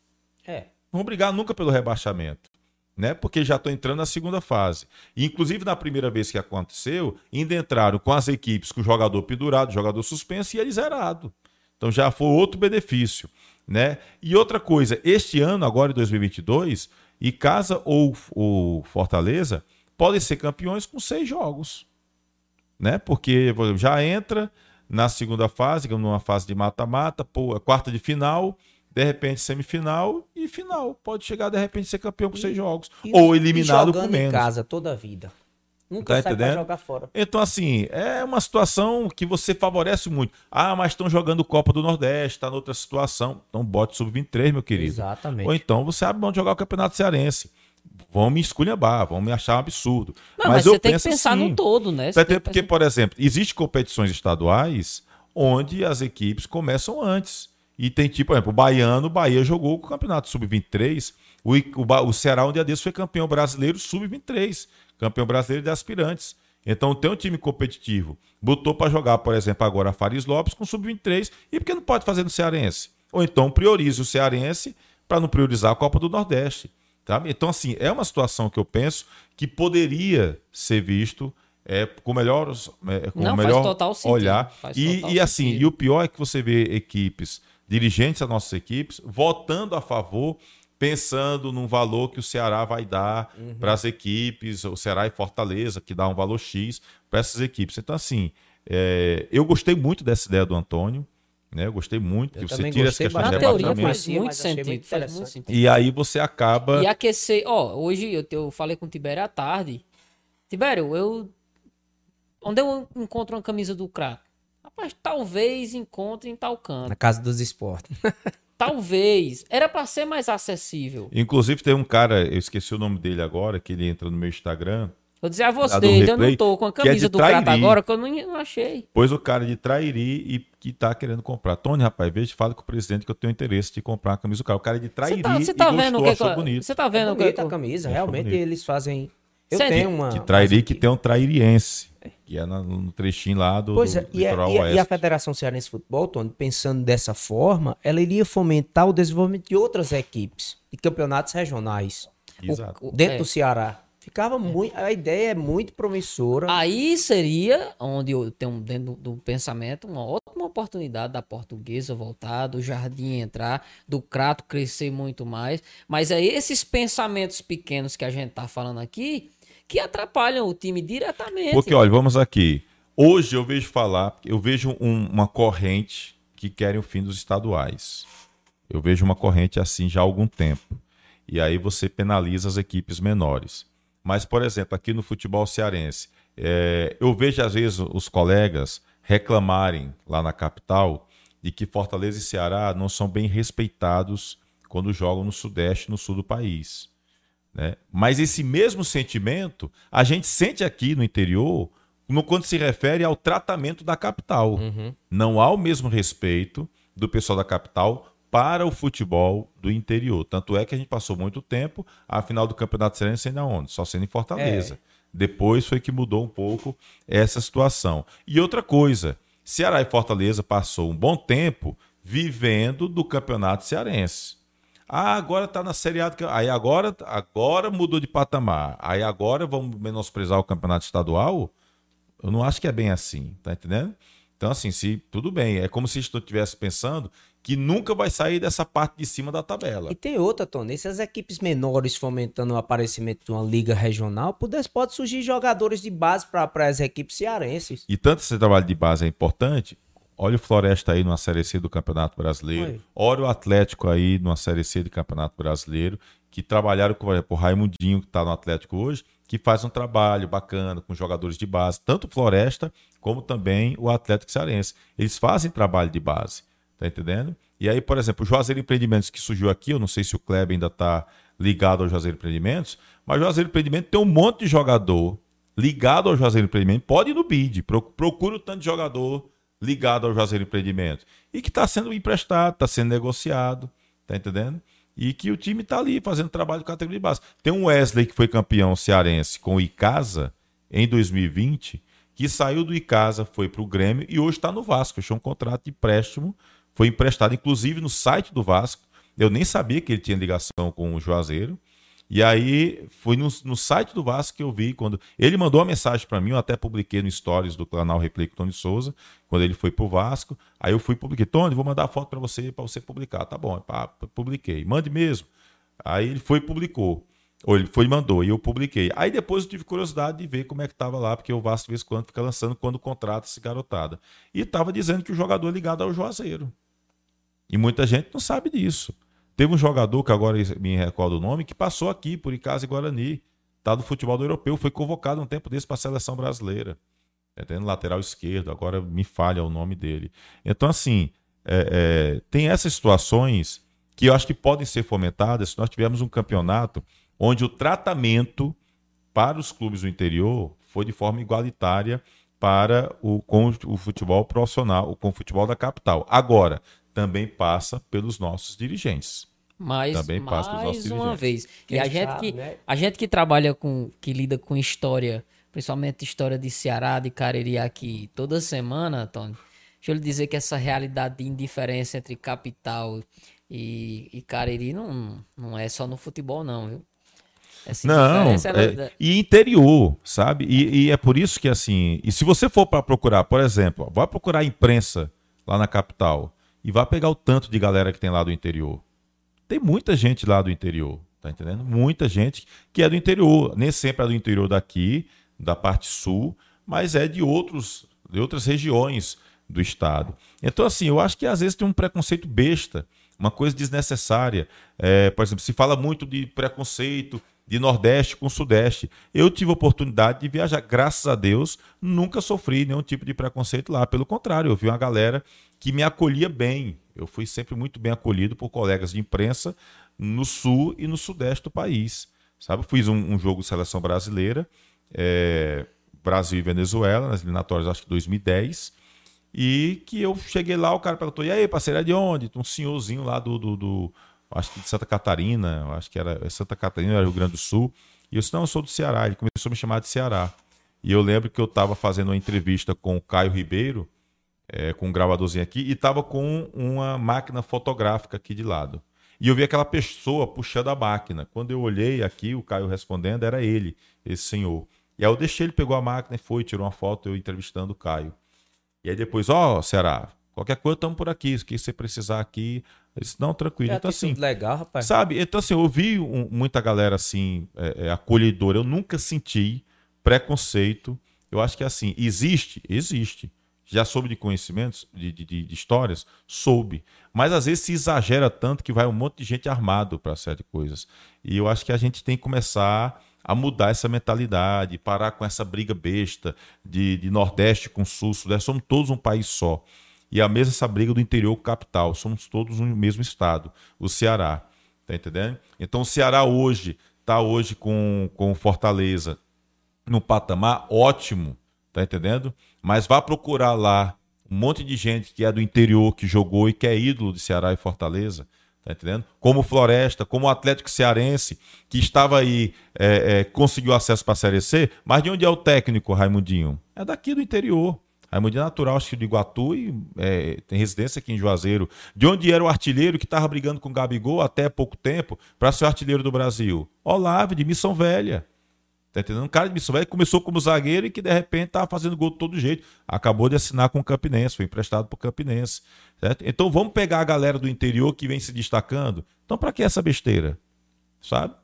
B: É.
C: Não vão brigar nunca pelo rebaixamento. Né? Porque já estão entrando na segunda fase. E, inclusive, na primeira vez que aconteceu, ainda entraram com as equipes com o jogador pendurado, jogador suspenso e ele zerado. Então já foi outro benefício. Né? E outra coisa, este ano, agora em 2022, e Casa ou, ou Fortaleza podem ser campeões com seis jogos. né? Porque por exemplo, já entra na segunda fase, numa fase de mata-mata, pô, é quarta de final, de repente semifinal e final. Pode chegar de repente ser campeão com seis jogos
B: E-
C: ou
B: e
C: eliminado com
B: jogando em
C: menos.
B: casa toda a vida. Nunca
C: Tá
B: sai pra
C: entendendo?
B: jogar fora.
C: Então, assim, é uma situação que você favorece muito. Ah, mas estão jogando Copa do Nordeste, está noutra situação. Então, bote sub-23, meu querido.
B: Exatamente.
C: Ou então você abre mão de jogar o Campeonato Cearense. Vão me esculhambar, vão me achar um absurdo.
A: Não, mas,
C: eu
A: você tem que
C: penso
A: pensar
C: assim,
A: no todo, né? Você
C: Até porque,
A: pensar-
C: por exemplo, existem competições estaduais onde as equipes começam antes. E tem tipo, por exemplo, o Baiano, o Bahia jogou com o Campeonato Sub-23. O, o, o Ceará, um dia desses, foi campeão brasileiro Sub-23. Campeão brasileiro de aspirantes. Então tem um time competitivo. Botou para jogar, por exemplo, agora a Faris Lopes com Sub-23. E por que não pode fazer no Cearense? Ou então priorize o Cearense para não priorizar a Copa do Nordeste. Tá? Então, assim, é uma situação que eu penso que poderia ser visto é, com melhor, é, com
A: Não,
C: melhor
A: total
C: olhar.
A: faz
C: E, e assim,
A: sentido.
C: e o pior é que você vê equipes, dirigentes das nossas equipes, votando a favor, pensando num valor que o Ceará vai dar
A: Uhum.
C: para as equipes, o Ceará e Fortaleza, que dá um valor X para essas equipes. Então, assim, é, eu gostei muito dessa ideia do Antônio. Né? Eu gostei muito
B: Eu
C: que você
B: também
C: tira essa
B: gostei
C: questão de rebaixamento.
A: faz muito. Faz muito sentido.
C: E aí você acaba.
A: E aquecer, ó, hoje eu, eu falei com o Tibério à tarde. Tibério, eu. Onde eu encontro uma camisa do craque? Rapaz, talvez encontre em tal canto.
B: Na casa dos esportes.
A: Talvez. Era pra ser mais acessível.
C: Inclusive, tem um cara, eu esqueci o nome dele agora, que ele entra no meu Instagram.
A: Vou dizer a
C: do
A: vocês, eu não tô com a
C: que é
A: camisa do craque
C: Trairi.
A: agora, que eu não, não achei.
C: Pôs o cara de Trairi e que tá querendo comprar. Tony, rapaz, veja, fala com o presidente que eu tenho interesse de comprar a camisa do cara. O cara é de Trairi
A: Você tá,
C: e
A: tá
C: gostou,
A: vendo o que.
C: achou
A: que-
C: bonito.
A: Você tá vendo o que.
B: Bonita a camisa,
C: Achou
B: realmente
C: bonito.
B: eles fazem. Eu
A: Sério?
B: tenho uma.
C: De Trairi
B: uma
C: que tem um trairiense, que é no trechinho lá do,
B: Pois
C: do
B: é, e a, e a- e a. Federação Cearense de Futebol, Tony, pensando dessa forma, ela iria fomentar o desenvolvimento de outras equipes, de campeonatos regionais,
C: Exato.
A: o-
B: dentro
A: é.
B: do Ceará. Ficava muito. A ideia é muito promissora.
A: Aí seria onde eu tenho dentro do, do pensamento uma ótima oportunidade da portuguesa voltar, do jardim entrar, do crato crescer muito mais. Mas é esses pensamentos pequenos que a gente tá falando aqui que atrapalham o time diretamente.
C: Porque, olha, vamos aqui. Hoje eu vejo falar, eu vejo um- uma corrente que querem o fim dos estaduais. Eu vejo uma corrente assim já há algum tempo. E aí você penaliza as equipes menores. Mas, por exemplo, aqui no futebol cearense, é, eu vejo às vezes os colegas reclamarem lá na capital de que Fortaleza e Ceará não são bem respeitados quando jogam no Sudeste e no Sul do país né? Mas esse mesmo sentimento a gente sente aqui no interior no, quando se refere ao tratamento da capital. Não há o mesmo respeito do pessoal da capital para o futebol do interior. Tanto é que a gente passou muito tempo, a final do Campeonato Cearense sendo aonde? Só sendo em Fortaleza. Depois foi que mudou um pouco essa situação. E outra coisa, Ceará e Fortaleza passou um bom tempo vivendo do Campeonato Cearense. Ah, agora tá na Série A. Aí agora, agora mudou de patamar. Aí agora vamos menosprezar o campeonato estadual? Eu não acho que é bem assim, tá entendendo? Então, assim, se tudo bem, é como se estivesse pensando que nunca vai sair dessa parte de cima da tabela.
B: E tem outra, Tony. Se as equipes menores fomentando o aparecimento de uma liga regional, pudesse, pode surgir jogadores de base para as equipes cearenses.
C: E tanto esse trabalho de base é importante. Olha o Floresta aí numa Série C do Campeonato Brasileiro.
B: Oi.
C: Olha o Atlético aí numa Série C do Campeonato Brasileiro, que trabalharam com por exemplo, o Raimundinho, que está no Atlético hoje, que faz um trabalho bacana com jogadores de base, tanto o Floresta como também o Atlético Cearense. Eles fazem trabalho de base, tá entendendo? E aí, por exemplo, o Juazeiro Empreendimentos que surgiu aqui, eu não sei se o Kleber ainda está ligado ao Juazeiro Empreendimentos, mas o Juazeiro Empreendimentos tem um monte de jogador ligado ao Juazeiro Empreendimento, pode ir no BID, pro- procura o tanto de jogador ligado ao Juazeiro Empreendimento e que está sendo emprestado, está sendo negociado, tá entendendo? E que o time está ali fazendo trabalho de categoria de base. Tem um Wesley que foi campeão cearense com o Icasa em 2020, que saiu do Icasa, foi para o Grêmio e hoje está no Vasco, fechou um contrato de empréstimo, foi emprestado inclusive no site do Vasco. Eu nem sabia que ele tinha ligação com o Juazeiro. E aí foi no, no site do Vasco que eu vi quando ele mandou uma mensagem para mim, eu até publiquei no stories do canal Replay Tony Souza, quando ele foi pro Vasco. Aí eu fui publiquei, Tony, vou mandar a foto para você para você publicar. Tá bom, pá, publiquei. Mande mesmo. Aí ele foi e publicou. Ou ele foi mandou, e eu publiquei. Aí depois eu tive curiosidade de ver como é que estava lá, porque o Vasco, de vez em quando, fica lançando quando contrata esse garotada. E estava dizendo que o jogador é ligado ao Juazeiro. E muita gente não sabe disso. Teve um jogador, que agora me recordo o nome, que passou aqui por Icasa e Guarani. Tá do futebol do europeu, foi convocado um tempo desse para a seleção brasileira. É, tendo lateral esquerdo, agora me falha o nome dele. Então, assim, é, é, tem essas situações que eu acho que podem ser fomentadas se nós tivermos um campeonato onde o tratamento para os clubes do interior foi de forma igualitária para o, com o futebol profissional, com o futebol da capital. Agora, também passa pelos nossos dirigentes.
A: Mas, também passa pelos nossos uma dirigentes. vez. e a gente, que, né? a gente que trabalha com, que lida com história, principalmente história de Ceará, de Cariri aqui, toda semana, Tony, deixa eu lhe dizer que essa realidade de indiferença entre capital e, e Cariri não, não é só no futebol, não, viu?
C: Essa não, é, e interior, sabe? E, e, é por isso que, assim, e se você for para procurar, por exemplo, vai procurar a imprensa lá na capital e vai pegar o tanto de galera que tem lá do interior. Tem muita gente lá do interior, tá entendendo? Muita gente que é do interior, nem sempre é do interior daqui, da parte sul, mas é de outros, de outras regiões do estado. Então, assim, eu acho que às vezes tem um preconceito besta uma coisa desnecessária. É, por exemplo, se fala muito de preconceito de Nordeste com Sudeste. Eu tive a oportunidade de viajar, graças a Deus, nunca sofri nenhum tipo de preconceito lá. Pelo contrário, eu vi uma galera que me acolhia bem. Eu fui sempre muito bem acolhido por colegas de imprensa no Sul e no Sudeste do país. Sabe, fiz um, um jogo de seleção brasileira, é, Brasil e Venezuela, nas eliminatórias, acho que 2010. E que eu cheguei lá, o cara perguntou: e aí, parceiro, é de onde? Um senhorzinho lá do, do, do acho que de Santa Catarina, acho que era é Santa Catarina, era Rio Grande do Sul. E eu disse: não, eu sou do Ceará. Ele começou a me chamar de Ceará. E eu lembro que eu estava fazendo uma entrevista com o Caio Ribeiro, é, com um gravadorzinho aqui, e estava com uma máquina fotográfica aqui de lado. E eu vi aquela pessoa puxando a máquina. Quando eu olhei aqui, o Caio respondendo, era ele, esse senhor. E aí eu deixei, ele pegou a máquina e foi, tirou uma foto, eu entrevistando o Caio. E aí depois, ó, oh, Ceará, qualquer coisa estamos por aqui, se você precisar aqui. Eu disse, não, tranquilo.
B: É,
C: então, assim,
B: legal, rapaz.
C: Sabe? Então, assim, eu ouvi um, muita galera assim, é, é, acolhedora. Eu nunca senti preconceito. Eu acho que assim, existe, existe. Já soube de conhecimentos, de, de, de histórias? Soube. Mas às vezes se exagera tanto que vai um monte de gente armado para certas coisas. E eu acho que a gente tem que começar a mudar essa mentalidade, parar com essa briga besta de, de Nordeste com Sul, Sudeste. Somos todos um país só. E a mesma essa briga do interior capital. Somos todos um mesmo estado, o Ceará. Tá entendendo? Então o Ceará hoje está hoje com, com Fortaleza no patamar ótimo, tá entendendo? Mas vá procurar lá um monte de gente que é do interior, que jogou e que é ídolo de Ceará e Fortaleza. Tá entendendo? Como Floresta, como Atlético Cearense, que estava aí, é, é, conseguiu acesso para a Série C, mas de onde é o técnico, Raimundinho? É daqui do interior. Raimundinho é natural, acho que de Iguatu e é, tem residência aqui em Juazeiro. De onde era o artilheiro que estava brigando com o Gabigol até pouco tempo para ser o artilheiro do Brasil? Olavo, de Missão Velha. Tá entendendo? Um cara de missão velha começou como zagueiro e que de repente tava fazendo gol de todo jeito. Acabou de assinar com o Campinense, foi emprestado para o Campinense. Certo? Então vamos pegar a galera do interior que vem se destacando. Então para que essa besteira? Sabe?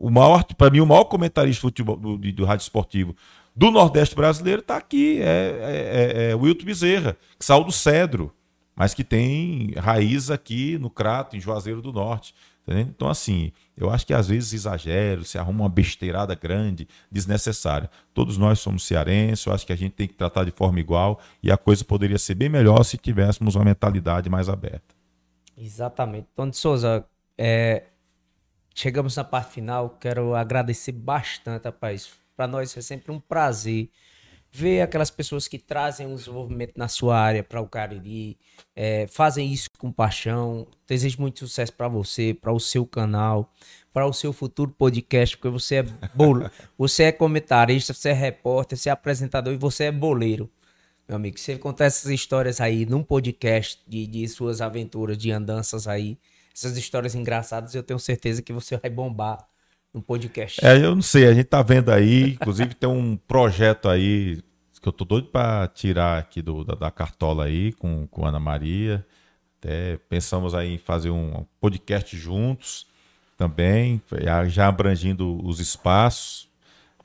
C: O para mim, o maior comentarista de futebol, do, do rádio esportivo do Nordeste brasileiro está aqui. É, é, é, é Wilton Bezerra, que saiu do Cedro, mas que tem raiz aqui no Crato, em Juazeiro do Norte. Então, assim, eu acho que às vezes exagero, se arruma uma besteirada grande, desnecessária. Todos nós somos cearenses, eu acho que a gente tem que tratar de forma igual e a coisa poderia ser bem melhor se tivéssemos uma mentalidade mais aberta.
B: Exatamente. Então, de Souza, é, chegamos na parte final. Quero agradecer bastante, rapaz. Para nós é sempre um prazer ver aquelas pessoas que trazem um desenvolvimento na sua área para o Cariri, é, fazem isso com paixão. Desejo muito sucesso para você, para o seu canal, para o seu futuro podcast, porque você é bol... você é comentarista, você é repórter, você é apresentador e você é boleiro. Meu amigo, você conta essas histórias aí num podcast de, de suas aventuras, de andanças aí, essas histórias engraçadas, eu tenho certeza que você vai bombar no podcast.
C: É, eu não sei, a gente tá vendo aí, inclusive tem um projeto aí que eu tô doido para tirar aqui do, da, da, cartola aí com, com Ana Maria. Até pensamos aí em fazer um podcast juntos. também, já- abrangindo os espaços.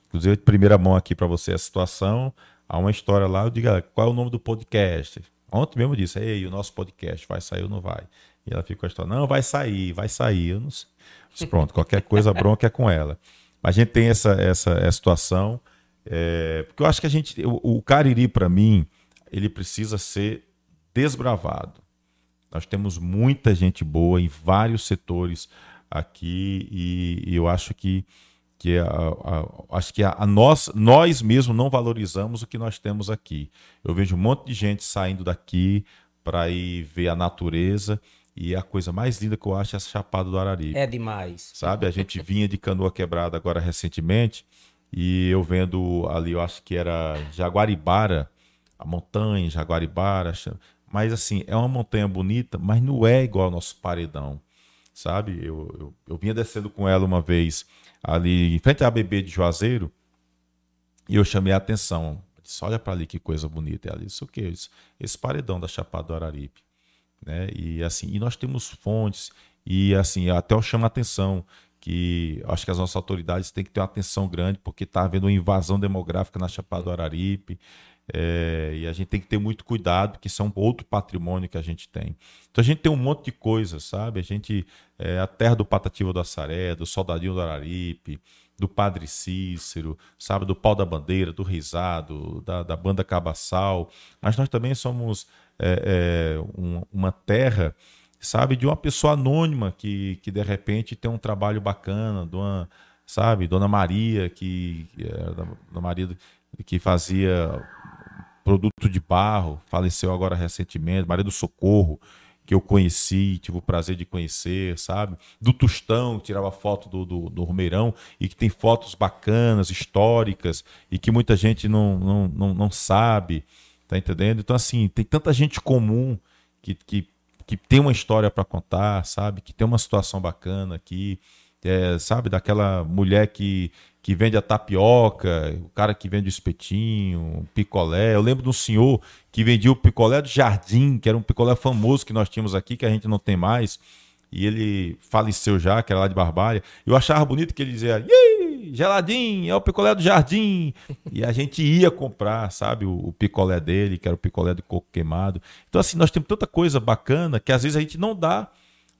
C: Inclusive, de primeira mão aqui para você a situação. Há uma história lá, eu digo, "Ah, qual é o nome do podcast? Ontem mesmo disse, ei, o nosso podcast vai sair ou não vai? E ela ficou história, não, vai sair, vai sair. Eu não sei. Disse, Pronto, qualquer coisa, bronca é com ela. Mas a gente tem essa, essa, essa situação, é, porque eu acho que a gente, o, o Cariri, para mim, ele precisa ser desbravado. Nós temos muita gente boa em vários setores aqui e, e eu acho que, que, a, a- acho que a, a nós, nós mesmos não valorizamos o que nós temos aqui. Eu vejo um monte de gente saindo daqui para ir ver a natureza e a coisa mais linda que eu acho é essa Chapada do Araripe
B: É demais.
C: sabe? A gente vinha de canoa quebrada agora recentemente e eu vendo ali, eu acho que era Jaguaribara, a montanha Jaguaribara, mas assim, é uma montanha bonita, mas não é igual ao nosso paredão, sabe? Eu, eu, eu vinha descendo com ela uma vez ali em frente à BB de Juazeiro e eu chamei a atenção. Eu Disse, olha para ali que coisa bonita. Ela disse, o que? Esse paredão da Chapada do Araripe né? E assim, e nós temos fontes e assim, até eu chamo a atenção que acho que as nossas autoridades têm que ter uma atenção grande porque está havendo uma invasão demográfica na Chapada do Araripe. é, e a gente tem que ter muito cuidado, porque isso é um outro patrimônio que a gente tem. Então a gente tem um monte de coisas, sabe? A gente, é, a terra do Patativa do Assaré, do Soldadinho do Araripe, do Padre Cícero, sabe? Do Pau da Bandeira, do Risado, da, da Banda Cabaçal. Mas nós também somos é, é, um- uma terra, sabe? De uma pessoa anônima que, que de repente tem um trabalho bacana, de uma, sabe? Dona Maria, que, era da- Dona Maria que fazia produto de barro, faleceu agora recentemente, Maria do Socorro, que eu conheci, tive o prazer de conhecer, sabe? Do Tostão, que tirava foto do, do, do Romeirão e que tem fotos bacanas, históricas, e que muita gente não, não, não, não sabe, tá entendendo? Então, assim, tem tanta gente comum que, que, que tem uma história para contar, sabe? Que tem uma situação bacana aqui, é, sabe? Daquela mulher que, que vende a tapioca, o cara que vende o espetinho, picolé. Eu lembro de um senhor que vendia o picolé do Jardim, que era um picolé famoso que nós tínhamos aqui, que a gente não tem mais. E ele faleceu já, que era lá de Barbalha. Eu achava bonito que ele dizia, Geladinho, é o picolé do Jardim. E a gente ia comprar, sabe, o, o picolé dele, que era o picolé de coco queimado. Então, assim, nós temos tanta coisa bacana que às vezes a gente não dá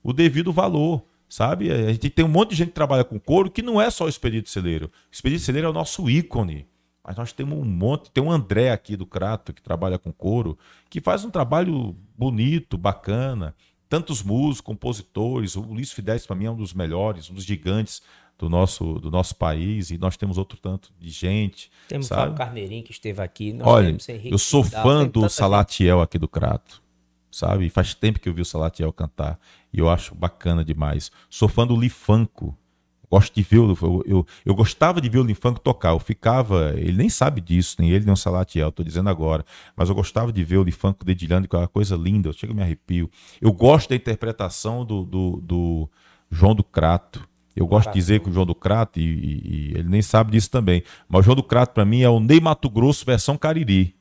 C: o devido valor. Sabe? A gente tem um monte de gente que trabalha com couro que não é só o Expedito Celeiro. O Expedito Celeiro é o nosso ícone. Mas nós temos um monte. Tem um André aqui do Crato que trabalha com couro, que faz um trabalho bonito, bacana. Tantos músicos, compositores. O Luiz Fidelis, para mim, é um dos melhores, um dos gigantes do nosso, do nosso país. E nós temos outro tanto de gente.
B: Temos o
C: sabe?
B: Fábio Carneirinho que esteve aqui.
C: Olha, eu sou
B: Vidal,
C: fã do Salatiel aqui do Crato, sabe? E Faz tempo que eu vi o Salatiel cantar e eu acho bacana demais. Sou fã do Lifanco. Gosto de ver o eu, eu, eu gostava de ver o Lifanco tocar. Eu ficava, ele nem sabe disso, nem ele nem o Salatiel, tô dizendo agora, mas eu gostava de ver o Lifanco dedilhando com aquela coisa linda, eu chego e me arrepio. Eu gosto da interpretação do, do, do João do Crato. Eu gosto de dizer que o João do Crato, e, e- e ele nem sabe disso também, mas o João do Crato para mim é o Ney Mato Grosso versão Cariri.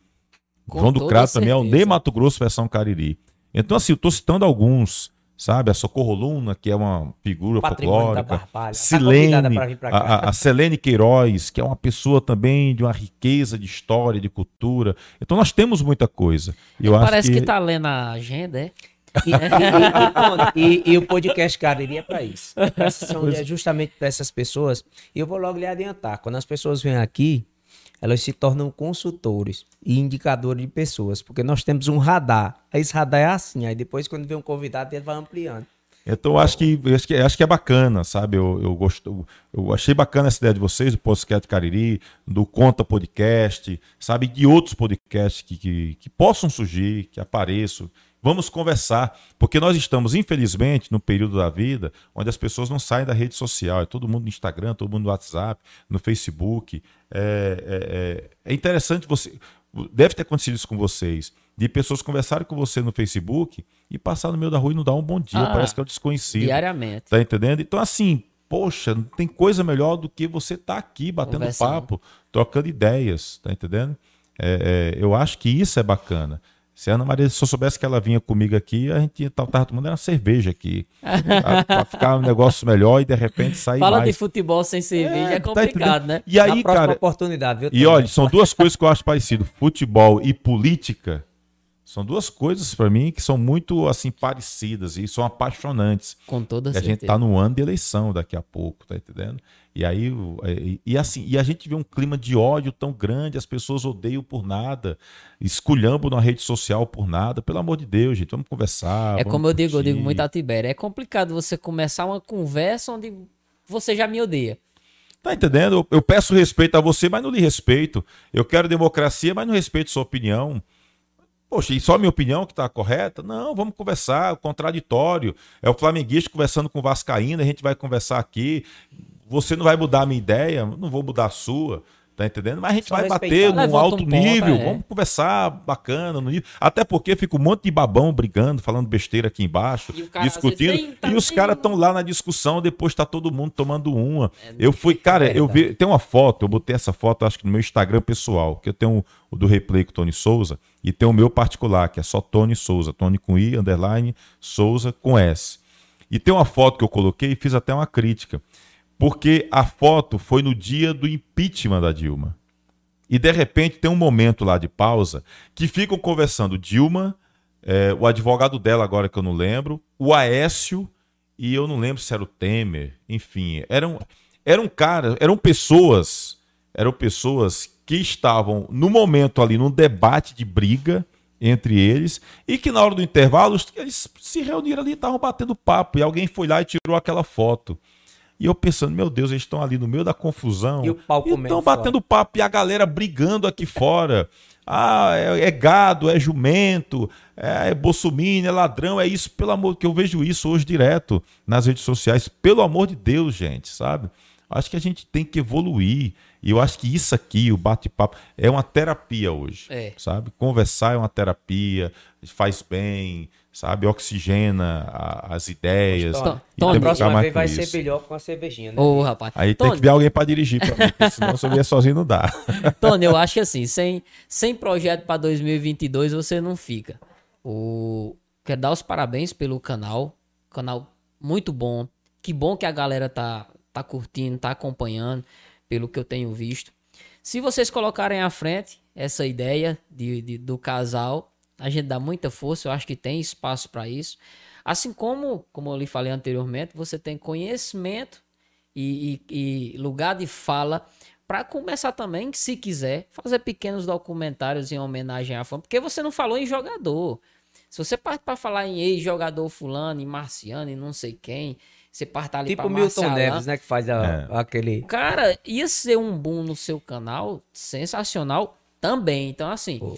A: Com
C: João do Crato também é o. Ney Mato Grosso versão Cariri. Então, assim, eu tô citando alguns, sabe? A Socorro Luna, que é uma figura folclórica.
B: Tá
C: Silene,
B: cá.
C: a, a- Selene Queiroz, que é uma pessoa também de uma riqueza de história, de cultura. Então, nós temos muita coisa. E eu
A: Parece
C: acho
A: que...
C: que,
A: tá lendo a agenda, é?
B: E, e- e- e- e o podcast Cariri é para isso. São é justamente para essas pessoas. E eu vou logo lhe adiantar. Quando as pessoas vêm aqui, elas se tornam consultores e indicadores de pessoas. Porque nós temos um radar. Esse radar é assim. Aí depois, quando vem um convidado, ele vai ampliando.
C: Então, acho que, acho que, acho que é bacana, sabe? Eu, eu, gosto, eu achei bacana essa ideia de vocês, do Podcast Cariri, do Conta Podcast, sabe? De outros podcasts que, que, que possam surgir, que apareçam. Vamos conversar, porque nós estamos, infelizmente, no período da vida onde as pessoas não saem da rede social. É todo mundo no Instagram, todo mundo no WhatsApp, no Facebook. É, é, é interessante você. Deve ter acontecido isso com vocês. De pessoas conversarem com você no Facebook e passar no meio da rua e não dar um bom dia.
A: Ah,
C: parece que é o desconhecido.
A: Diariamente.
C: Tá entendendo? Então, assim, poxa, não tem coisa melhor do que você estar aqui batendo papo, trocando ideias, tá entendendo? É, é, eu acho que isso é bacana. Se a Ana Maria, se eu soubesse que ela vinha comigo aqui, a gente tava, tava tomando uma cerveja aqui. pra, pra ficar um negócio melhor e de repente sair
A: Fala
C: mais.
A: de futebol sem cerveja é,
C: É, tá
A: complicado,
C: entendendo?
A: né?
C: E aí,
B: Na próxima
C: cara,
B: oportunidade, viu?
C: e olha, são duas coisas que eu acho parecido. Futebol e política são duas coisas pra mim que são muito assim parecidas e são apaixonantes.
A: Com toda
C: E a
A: certeza.
C: gente tá no ano de eleição daqui a pouco, tá entendendo? E aí, o- e, e assim, e a gente vê um clima de ódio tão grande, as pessoas odeiam por nada, esculhambam na rede social por nada. Pelo amor de Deus, gente, vamos conversar.
A: É
C: vamos
A: como eu digo, eu digo muito a Tibério. É complicado você começar uma conversa onde você já me odeia.
C: Tá entendendo? Eu, eu peço respeito a você, mas não lhe respeito. Eu quero democracia, mas não respeito sua opinião. Poxa, e só minha opinião que tá correta? Não, vamos conversar, o contraditório. É o flamenguista conversando com o Vascaína, a gente vai conversar aqui. Você não vai mudar a minha ideia, não vou mudar a sua. Tá entendendo? Mas a gente
B: Só
C: vai
B: respeitar.
C: bater num
A: Levanta
C: alto
A: um ponto,
C: nível,
A: é.
C: vamos conversar bacana no nível. Até porque fica um monte de babão brigando, falando besteira aqui embaixo,
A: E cara,
C: discutindo.
A: vezes, tá
C: e os caras estão lá na discussão, depois tá todo mundo tomando uma. eu fui, cara,
B: verdade.
C: eu vi, tem uma foto, eu botei essa foto, acho que no meu Instagram pessoal, que eu tenho o do replay com o Tony Souza, e tem o meu particular, que é só Tony Souza, Tony com I, underline, Souza com S. E tem uma foto que eu coloquei e fiz até uma crítica. Porque a foto foi no dia do impeachment da Dilma. E de repente tem um momento lá de pausa que ficam conversando Dilma, eh, o advogado dela, agora que eu não lembro, o Aécio, e eu não lembro se era o Temer, enfim, eram, eram caras, eram pessoas, eram pessoas que estavam no momento ali num debate de briga entre eles e que na hora do intervalo eles se reuniram ali estavam batendo papo e alguém foi lá e tirou aquela foto. E eu pensando, meu Deus, eles estão ali no meio da confusão.
B: E o comendo
C: estão batendo papo e a galera brigando aqui fora. Ah, é, é gado, é jumento, é, é bolsominion, é ladrão, é isso, pelo amor, que eu vejo isso hoje direto nas redes sociais. Pelo amor de Deus, gente, sabe? Acho que a gente tem que evoluir. E eu acho que isso aqui, o bate-papo, é uma terapia hoje.
A: É.
C: Sabe? Conversar é uma terapia, faz bem, sabe? Oxigena a- as ideias. E
A: Tony,
C: temos
B: A
C: que
B: próxima vez vai ser melhor com a cervejinha, né?
A: Ô, rapaz.
C: Aí tem
A: Tony,
C: que ver alguém para dirigir pra mim, porque senão se eu vier sozinho não dá.
A: Tony, eu acho que assim, sem, sem projeto para 2022 você não fica. O... Quero dar os parabéns pelo canal. Canal muito bom. Que bom que a galera tá, tá curtindo, tá acompanhando, pelo que eu tenho visto. Se vocês colocarem à frente essa ideia de, de- do casal, a gente dá muita força. Eu acho que tem espaço para isso. Assim como, como eu lhe falei anteriormente, você tem conhecimento e, e- e lugar de fala para começar também, se quiser, fazer pequenos documentários em homenagem à fama, porque você não falou em jogador. Se você parte para falar em ex-jogador fulano, em marciano, e não sei quem, você parte ali
B: Tipo Milton
A: Marcialã,
B: Neves, né? Que faz a- aquele.
A: Cara, ia ser um boom no seu canal sensacional também. Então, assim,
B: Pô.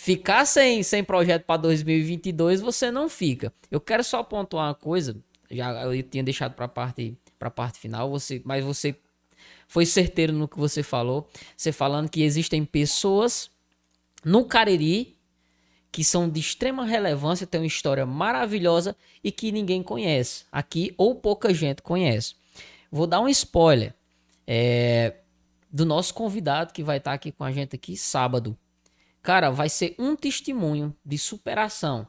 A: Ficar sem, sem projeto para 2022 você não fica. Eu quero só pontuar uma coisa. Já eu tinha deixado para parte para parte final, você, mas você foi certeiro no que você falou. Você falando que existem pessoas no Cariri que são de extrema relevância, têm uma história maravilhosa e que ninguém conhece aqui ou pouca gente conhece. Vou dar um spoiler é, do nosso convidado que vai estar aqui com a gente aqui sábado. Cara, vai ser um testemunho de superação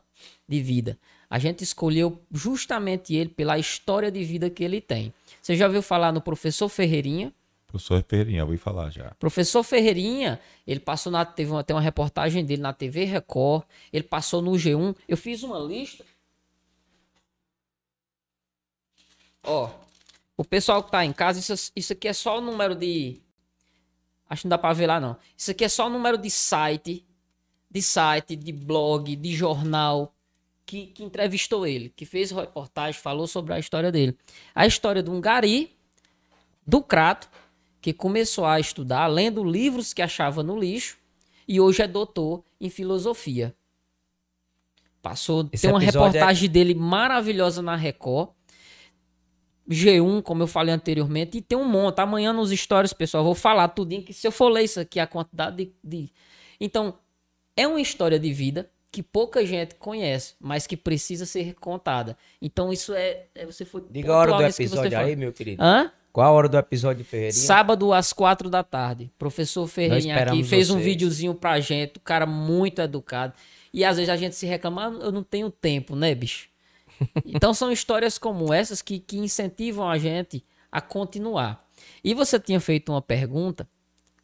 A: de vida. A gente escolheu justamente ele pela história de vida que ele tem. Você já ouviu falar no professor Ferreirinha?
C: Professor Ferreirinha, ir falar já.
A: Professor Ferreirinha, ele passou na. Teve uma, tem uma reportagem dele na TV Record. Ele passou no G1. Eu fiz uma lista. Ó. O pessoal que tá em casa, isso, isso aqui é só o número de. Acho que não dá pra ver lá, não. Isso aqui é só o número de site. De site, de blog, de jornal. Que, que entrevistou ele. Que fez reportagem, falou sobre a história dele. A história de um gari. Do Crato que começou a estudar, lendo livros que achava no lixo, e hoje é doutor em filosofia. Passou,
B: Esse
A: tem uma
B: é-
A: reportagem dele maravilhosa na Record. G1, como eu falei anteriormente, e tem um monte. Amanhã nos stories, pessoal, eu vou falar tudinho, que se eu for ler isso aqui, a quantidade de, de... Então, é uma história de vida que pouca gente conhece, mas que precisa ser contada. Então, isso é... é você foi
B: Diga a hora do episódio aí, meu querido.
A: Hã?
B: Qual a hora do episódio Ferreirinha?
A: Sábado às quatro da tarde. Professor Ferreirinha aqui fez um
B: vocês.
A: videozinho pra gente, o cara muito educado. E às vezes a gente se reclama, "Ah, eu não tenho tempo, né, bicho? Então são histórias como essas que, que incentivam a gente a continuar. E você tinha feito uma pergunta: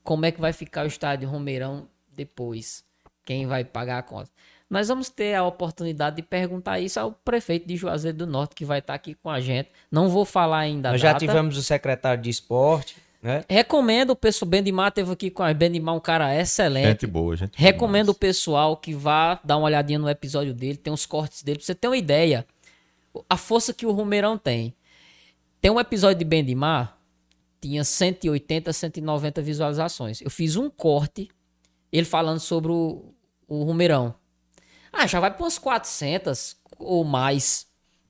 A: como é que vai ficar o estádio Romeirão depois? Quem vai pagar a conta? Nós vamos ter a oportunidade de perguntar isso ao prefeito de Juazeiro do Norte, que vai estar aqui com a gente. Não vou falar ainda a
B: Nós já
A: data.
B: tivemos o secretário de esporte, né?
A: Recomendo o pessoal. Bendimar teve aqui com a Bendimar, um cara excelente.
C: Gente boa, gente. boa
A: Recomendo o
C: demais.
A: pessoal que vá dar uma olhadinha no episódio dele, tem os cortes dele, pra você ter uma ideia. A força que o Romeirão tem. Tem um episódio de Bendimar, tinha 180, 190 visualizações. Eu fiz um corte, ele falando sobre o, o Romeirão. Ah, já vai para umas 400 ou mais.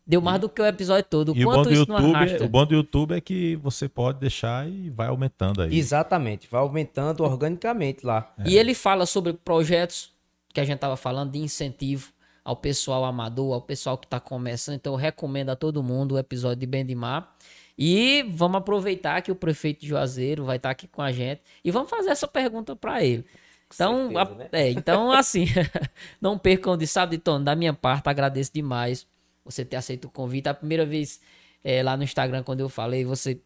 A: Deu mais do que o episódio todo.
C: E o bom,
A: Quanto
C: do YouTube,
A: arrasta?
C: o bom do YouTube é que você pode deixar e vai aumentando aí.
B: Exatamente, vai aumentando organicamente lá.
A: E ele fala sobre projetos que a gente estava falando de incentivo ao pessoal amador, ao pessoal que está começando. Então eu recomendo a todo mundo o episódio de Bendimar. E vamos aproveitar que o prefeito de Juazeiro vai estar aqui com a gente e vamos fazer essa pergunta para ele. Então,
B: certeza,
A: a-
B: né?
A: é, então assim, não percam de sábado, Tom, da minha parte, agradeço demais você ter aceito o convite. A primeira vez é, lá no Instagram, quando eu falei, você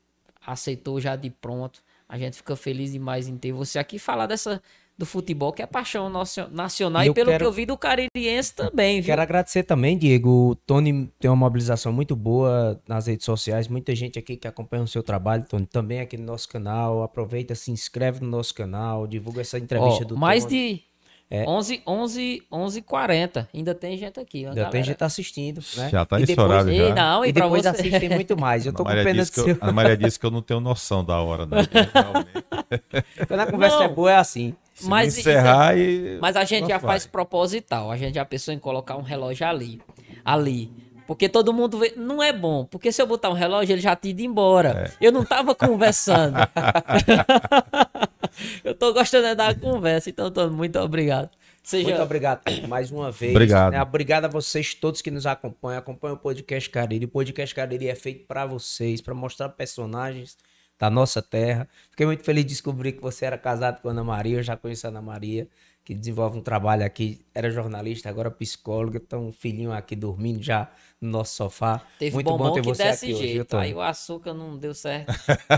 A: aceitou já de pronto. A gente fica feliz demais em ter você aqui e falar dessa do futebol, que é paixão nocio- nacional.
B: E
A: E, pelo
B: quero-
A: que eu vi do Caririense também, viu?
B: Quero agradecer também, Diego. O Tony tem uma mobilização muito boa nas redes sociais. Muita gente aqui que acompanha o seu trabalho, Tony, também aqui no nosso canal. Aproveita, se inscreve no nosso canal, divulga essa entrevista
A: Ó,
B: do
A: mais
B: Tony.
A: de 11, 11, 11 40 Ainda tem gente aqui.
B: Ainda tem
A: galera.
B: gente assistindo, né?
C: Já tá
B: E depois-
C: horário
A: Ei,
C: já.
A: não, e,
B: E
A: pra
B: depois
A: você...
B: assistem muito mais. Eu tô
C: A
B: com
C: Maria,
B: pena
C: disse
B: de
C: que eu,
B: ser.
C: a Maria disse que eu não tenho noção da hora, não.
B: Quando a conversa
A: Não.
B: é boa, é assim.
C: Se
A: Mas
C: encerrar e.
A: Mas a gente já faz
C: vai.
A: proposital. A gente já pensou em colocar um relógio ali. Ali. Porque todo mundo vê. Não é bom. Porque se eu botar um relógio, ele já tinha ido embora. Eu não tava conversando. eu tô gostando é da conversa. Então, todo muito obrigado. Seja.
B: Muito obrigado mais uma vez.
C: Obrigado.
B: né? Obrigado a vocês todos que nos acompanham. Acompanham o Podcast Cariri. O Podcast Cariri é feito para vocês, para mostrar personagens da nossa terra. Fiquei muito feliz de descobrir que você era casado com a Ana Maria. Eu já conheço a Ana Maria, que desenvolve um trabalho aqui. Era jornalista, agora psicóloga. Então, um filhinho aqui dormindo já no nosso sofá.
A: Teve
B: muito
A: bombom
B: bom ter
A: que
B: você
A: desse
B: aqui hoje,
A: jeito.
B: Tony?
A: Aí o açúcar não deu certo.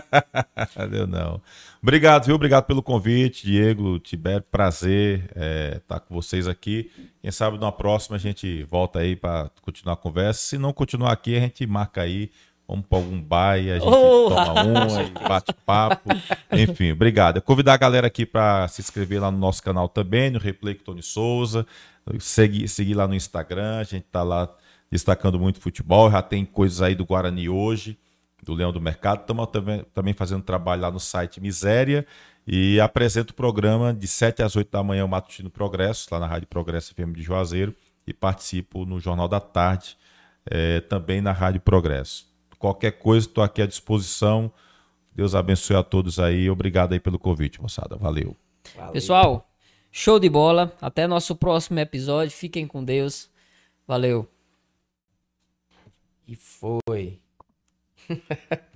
C: Cadê não? Obrigado, viu? Obrigado pelo convite, Diego, Tibério. Prazer estar com vocês aqui. Quem sabe numa próxima a gente volta aí para continuar a conversa. Se não continuar aqui, a gente marca aí. Vamos para algum bar e a gente
A: Oh!
C: toma uma e bate papo. Enfim, obrigado. Eu convidar a galera aqui para se inscrever lá no nosso canal também, no Replay com Tony Souza. Seguir, seguir lá no Instagram, a gente tá lá destacando muito futebol. Já tem coisas aí do Guarani hoje do Leão do Mercado. Estamos também, também fazendo trabalho lá no site Miséria e apresento o programa de 7 às 8 da manhã, o Matutino Progresso, lá na Rádio Progresso FM de Juazeiro, e participo no Jornal da Tarde, eh, também na Rádio Progresso. Qualquer coisa, estou aqui à disposição. Deus abençoe a todos aí. Obrigado aí pelo convite, moçada. Valeu.
B: Valeu.
A: Pessoal, show de bola. Até nosso próximo episódio. Fiquem com Deus. Valeu.
B: E foi.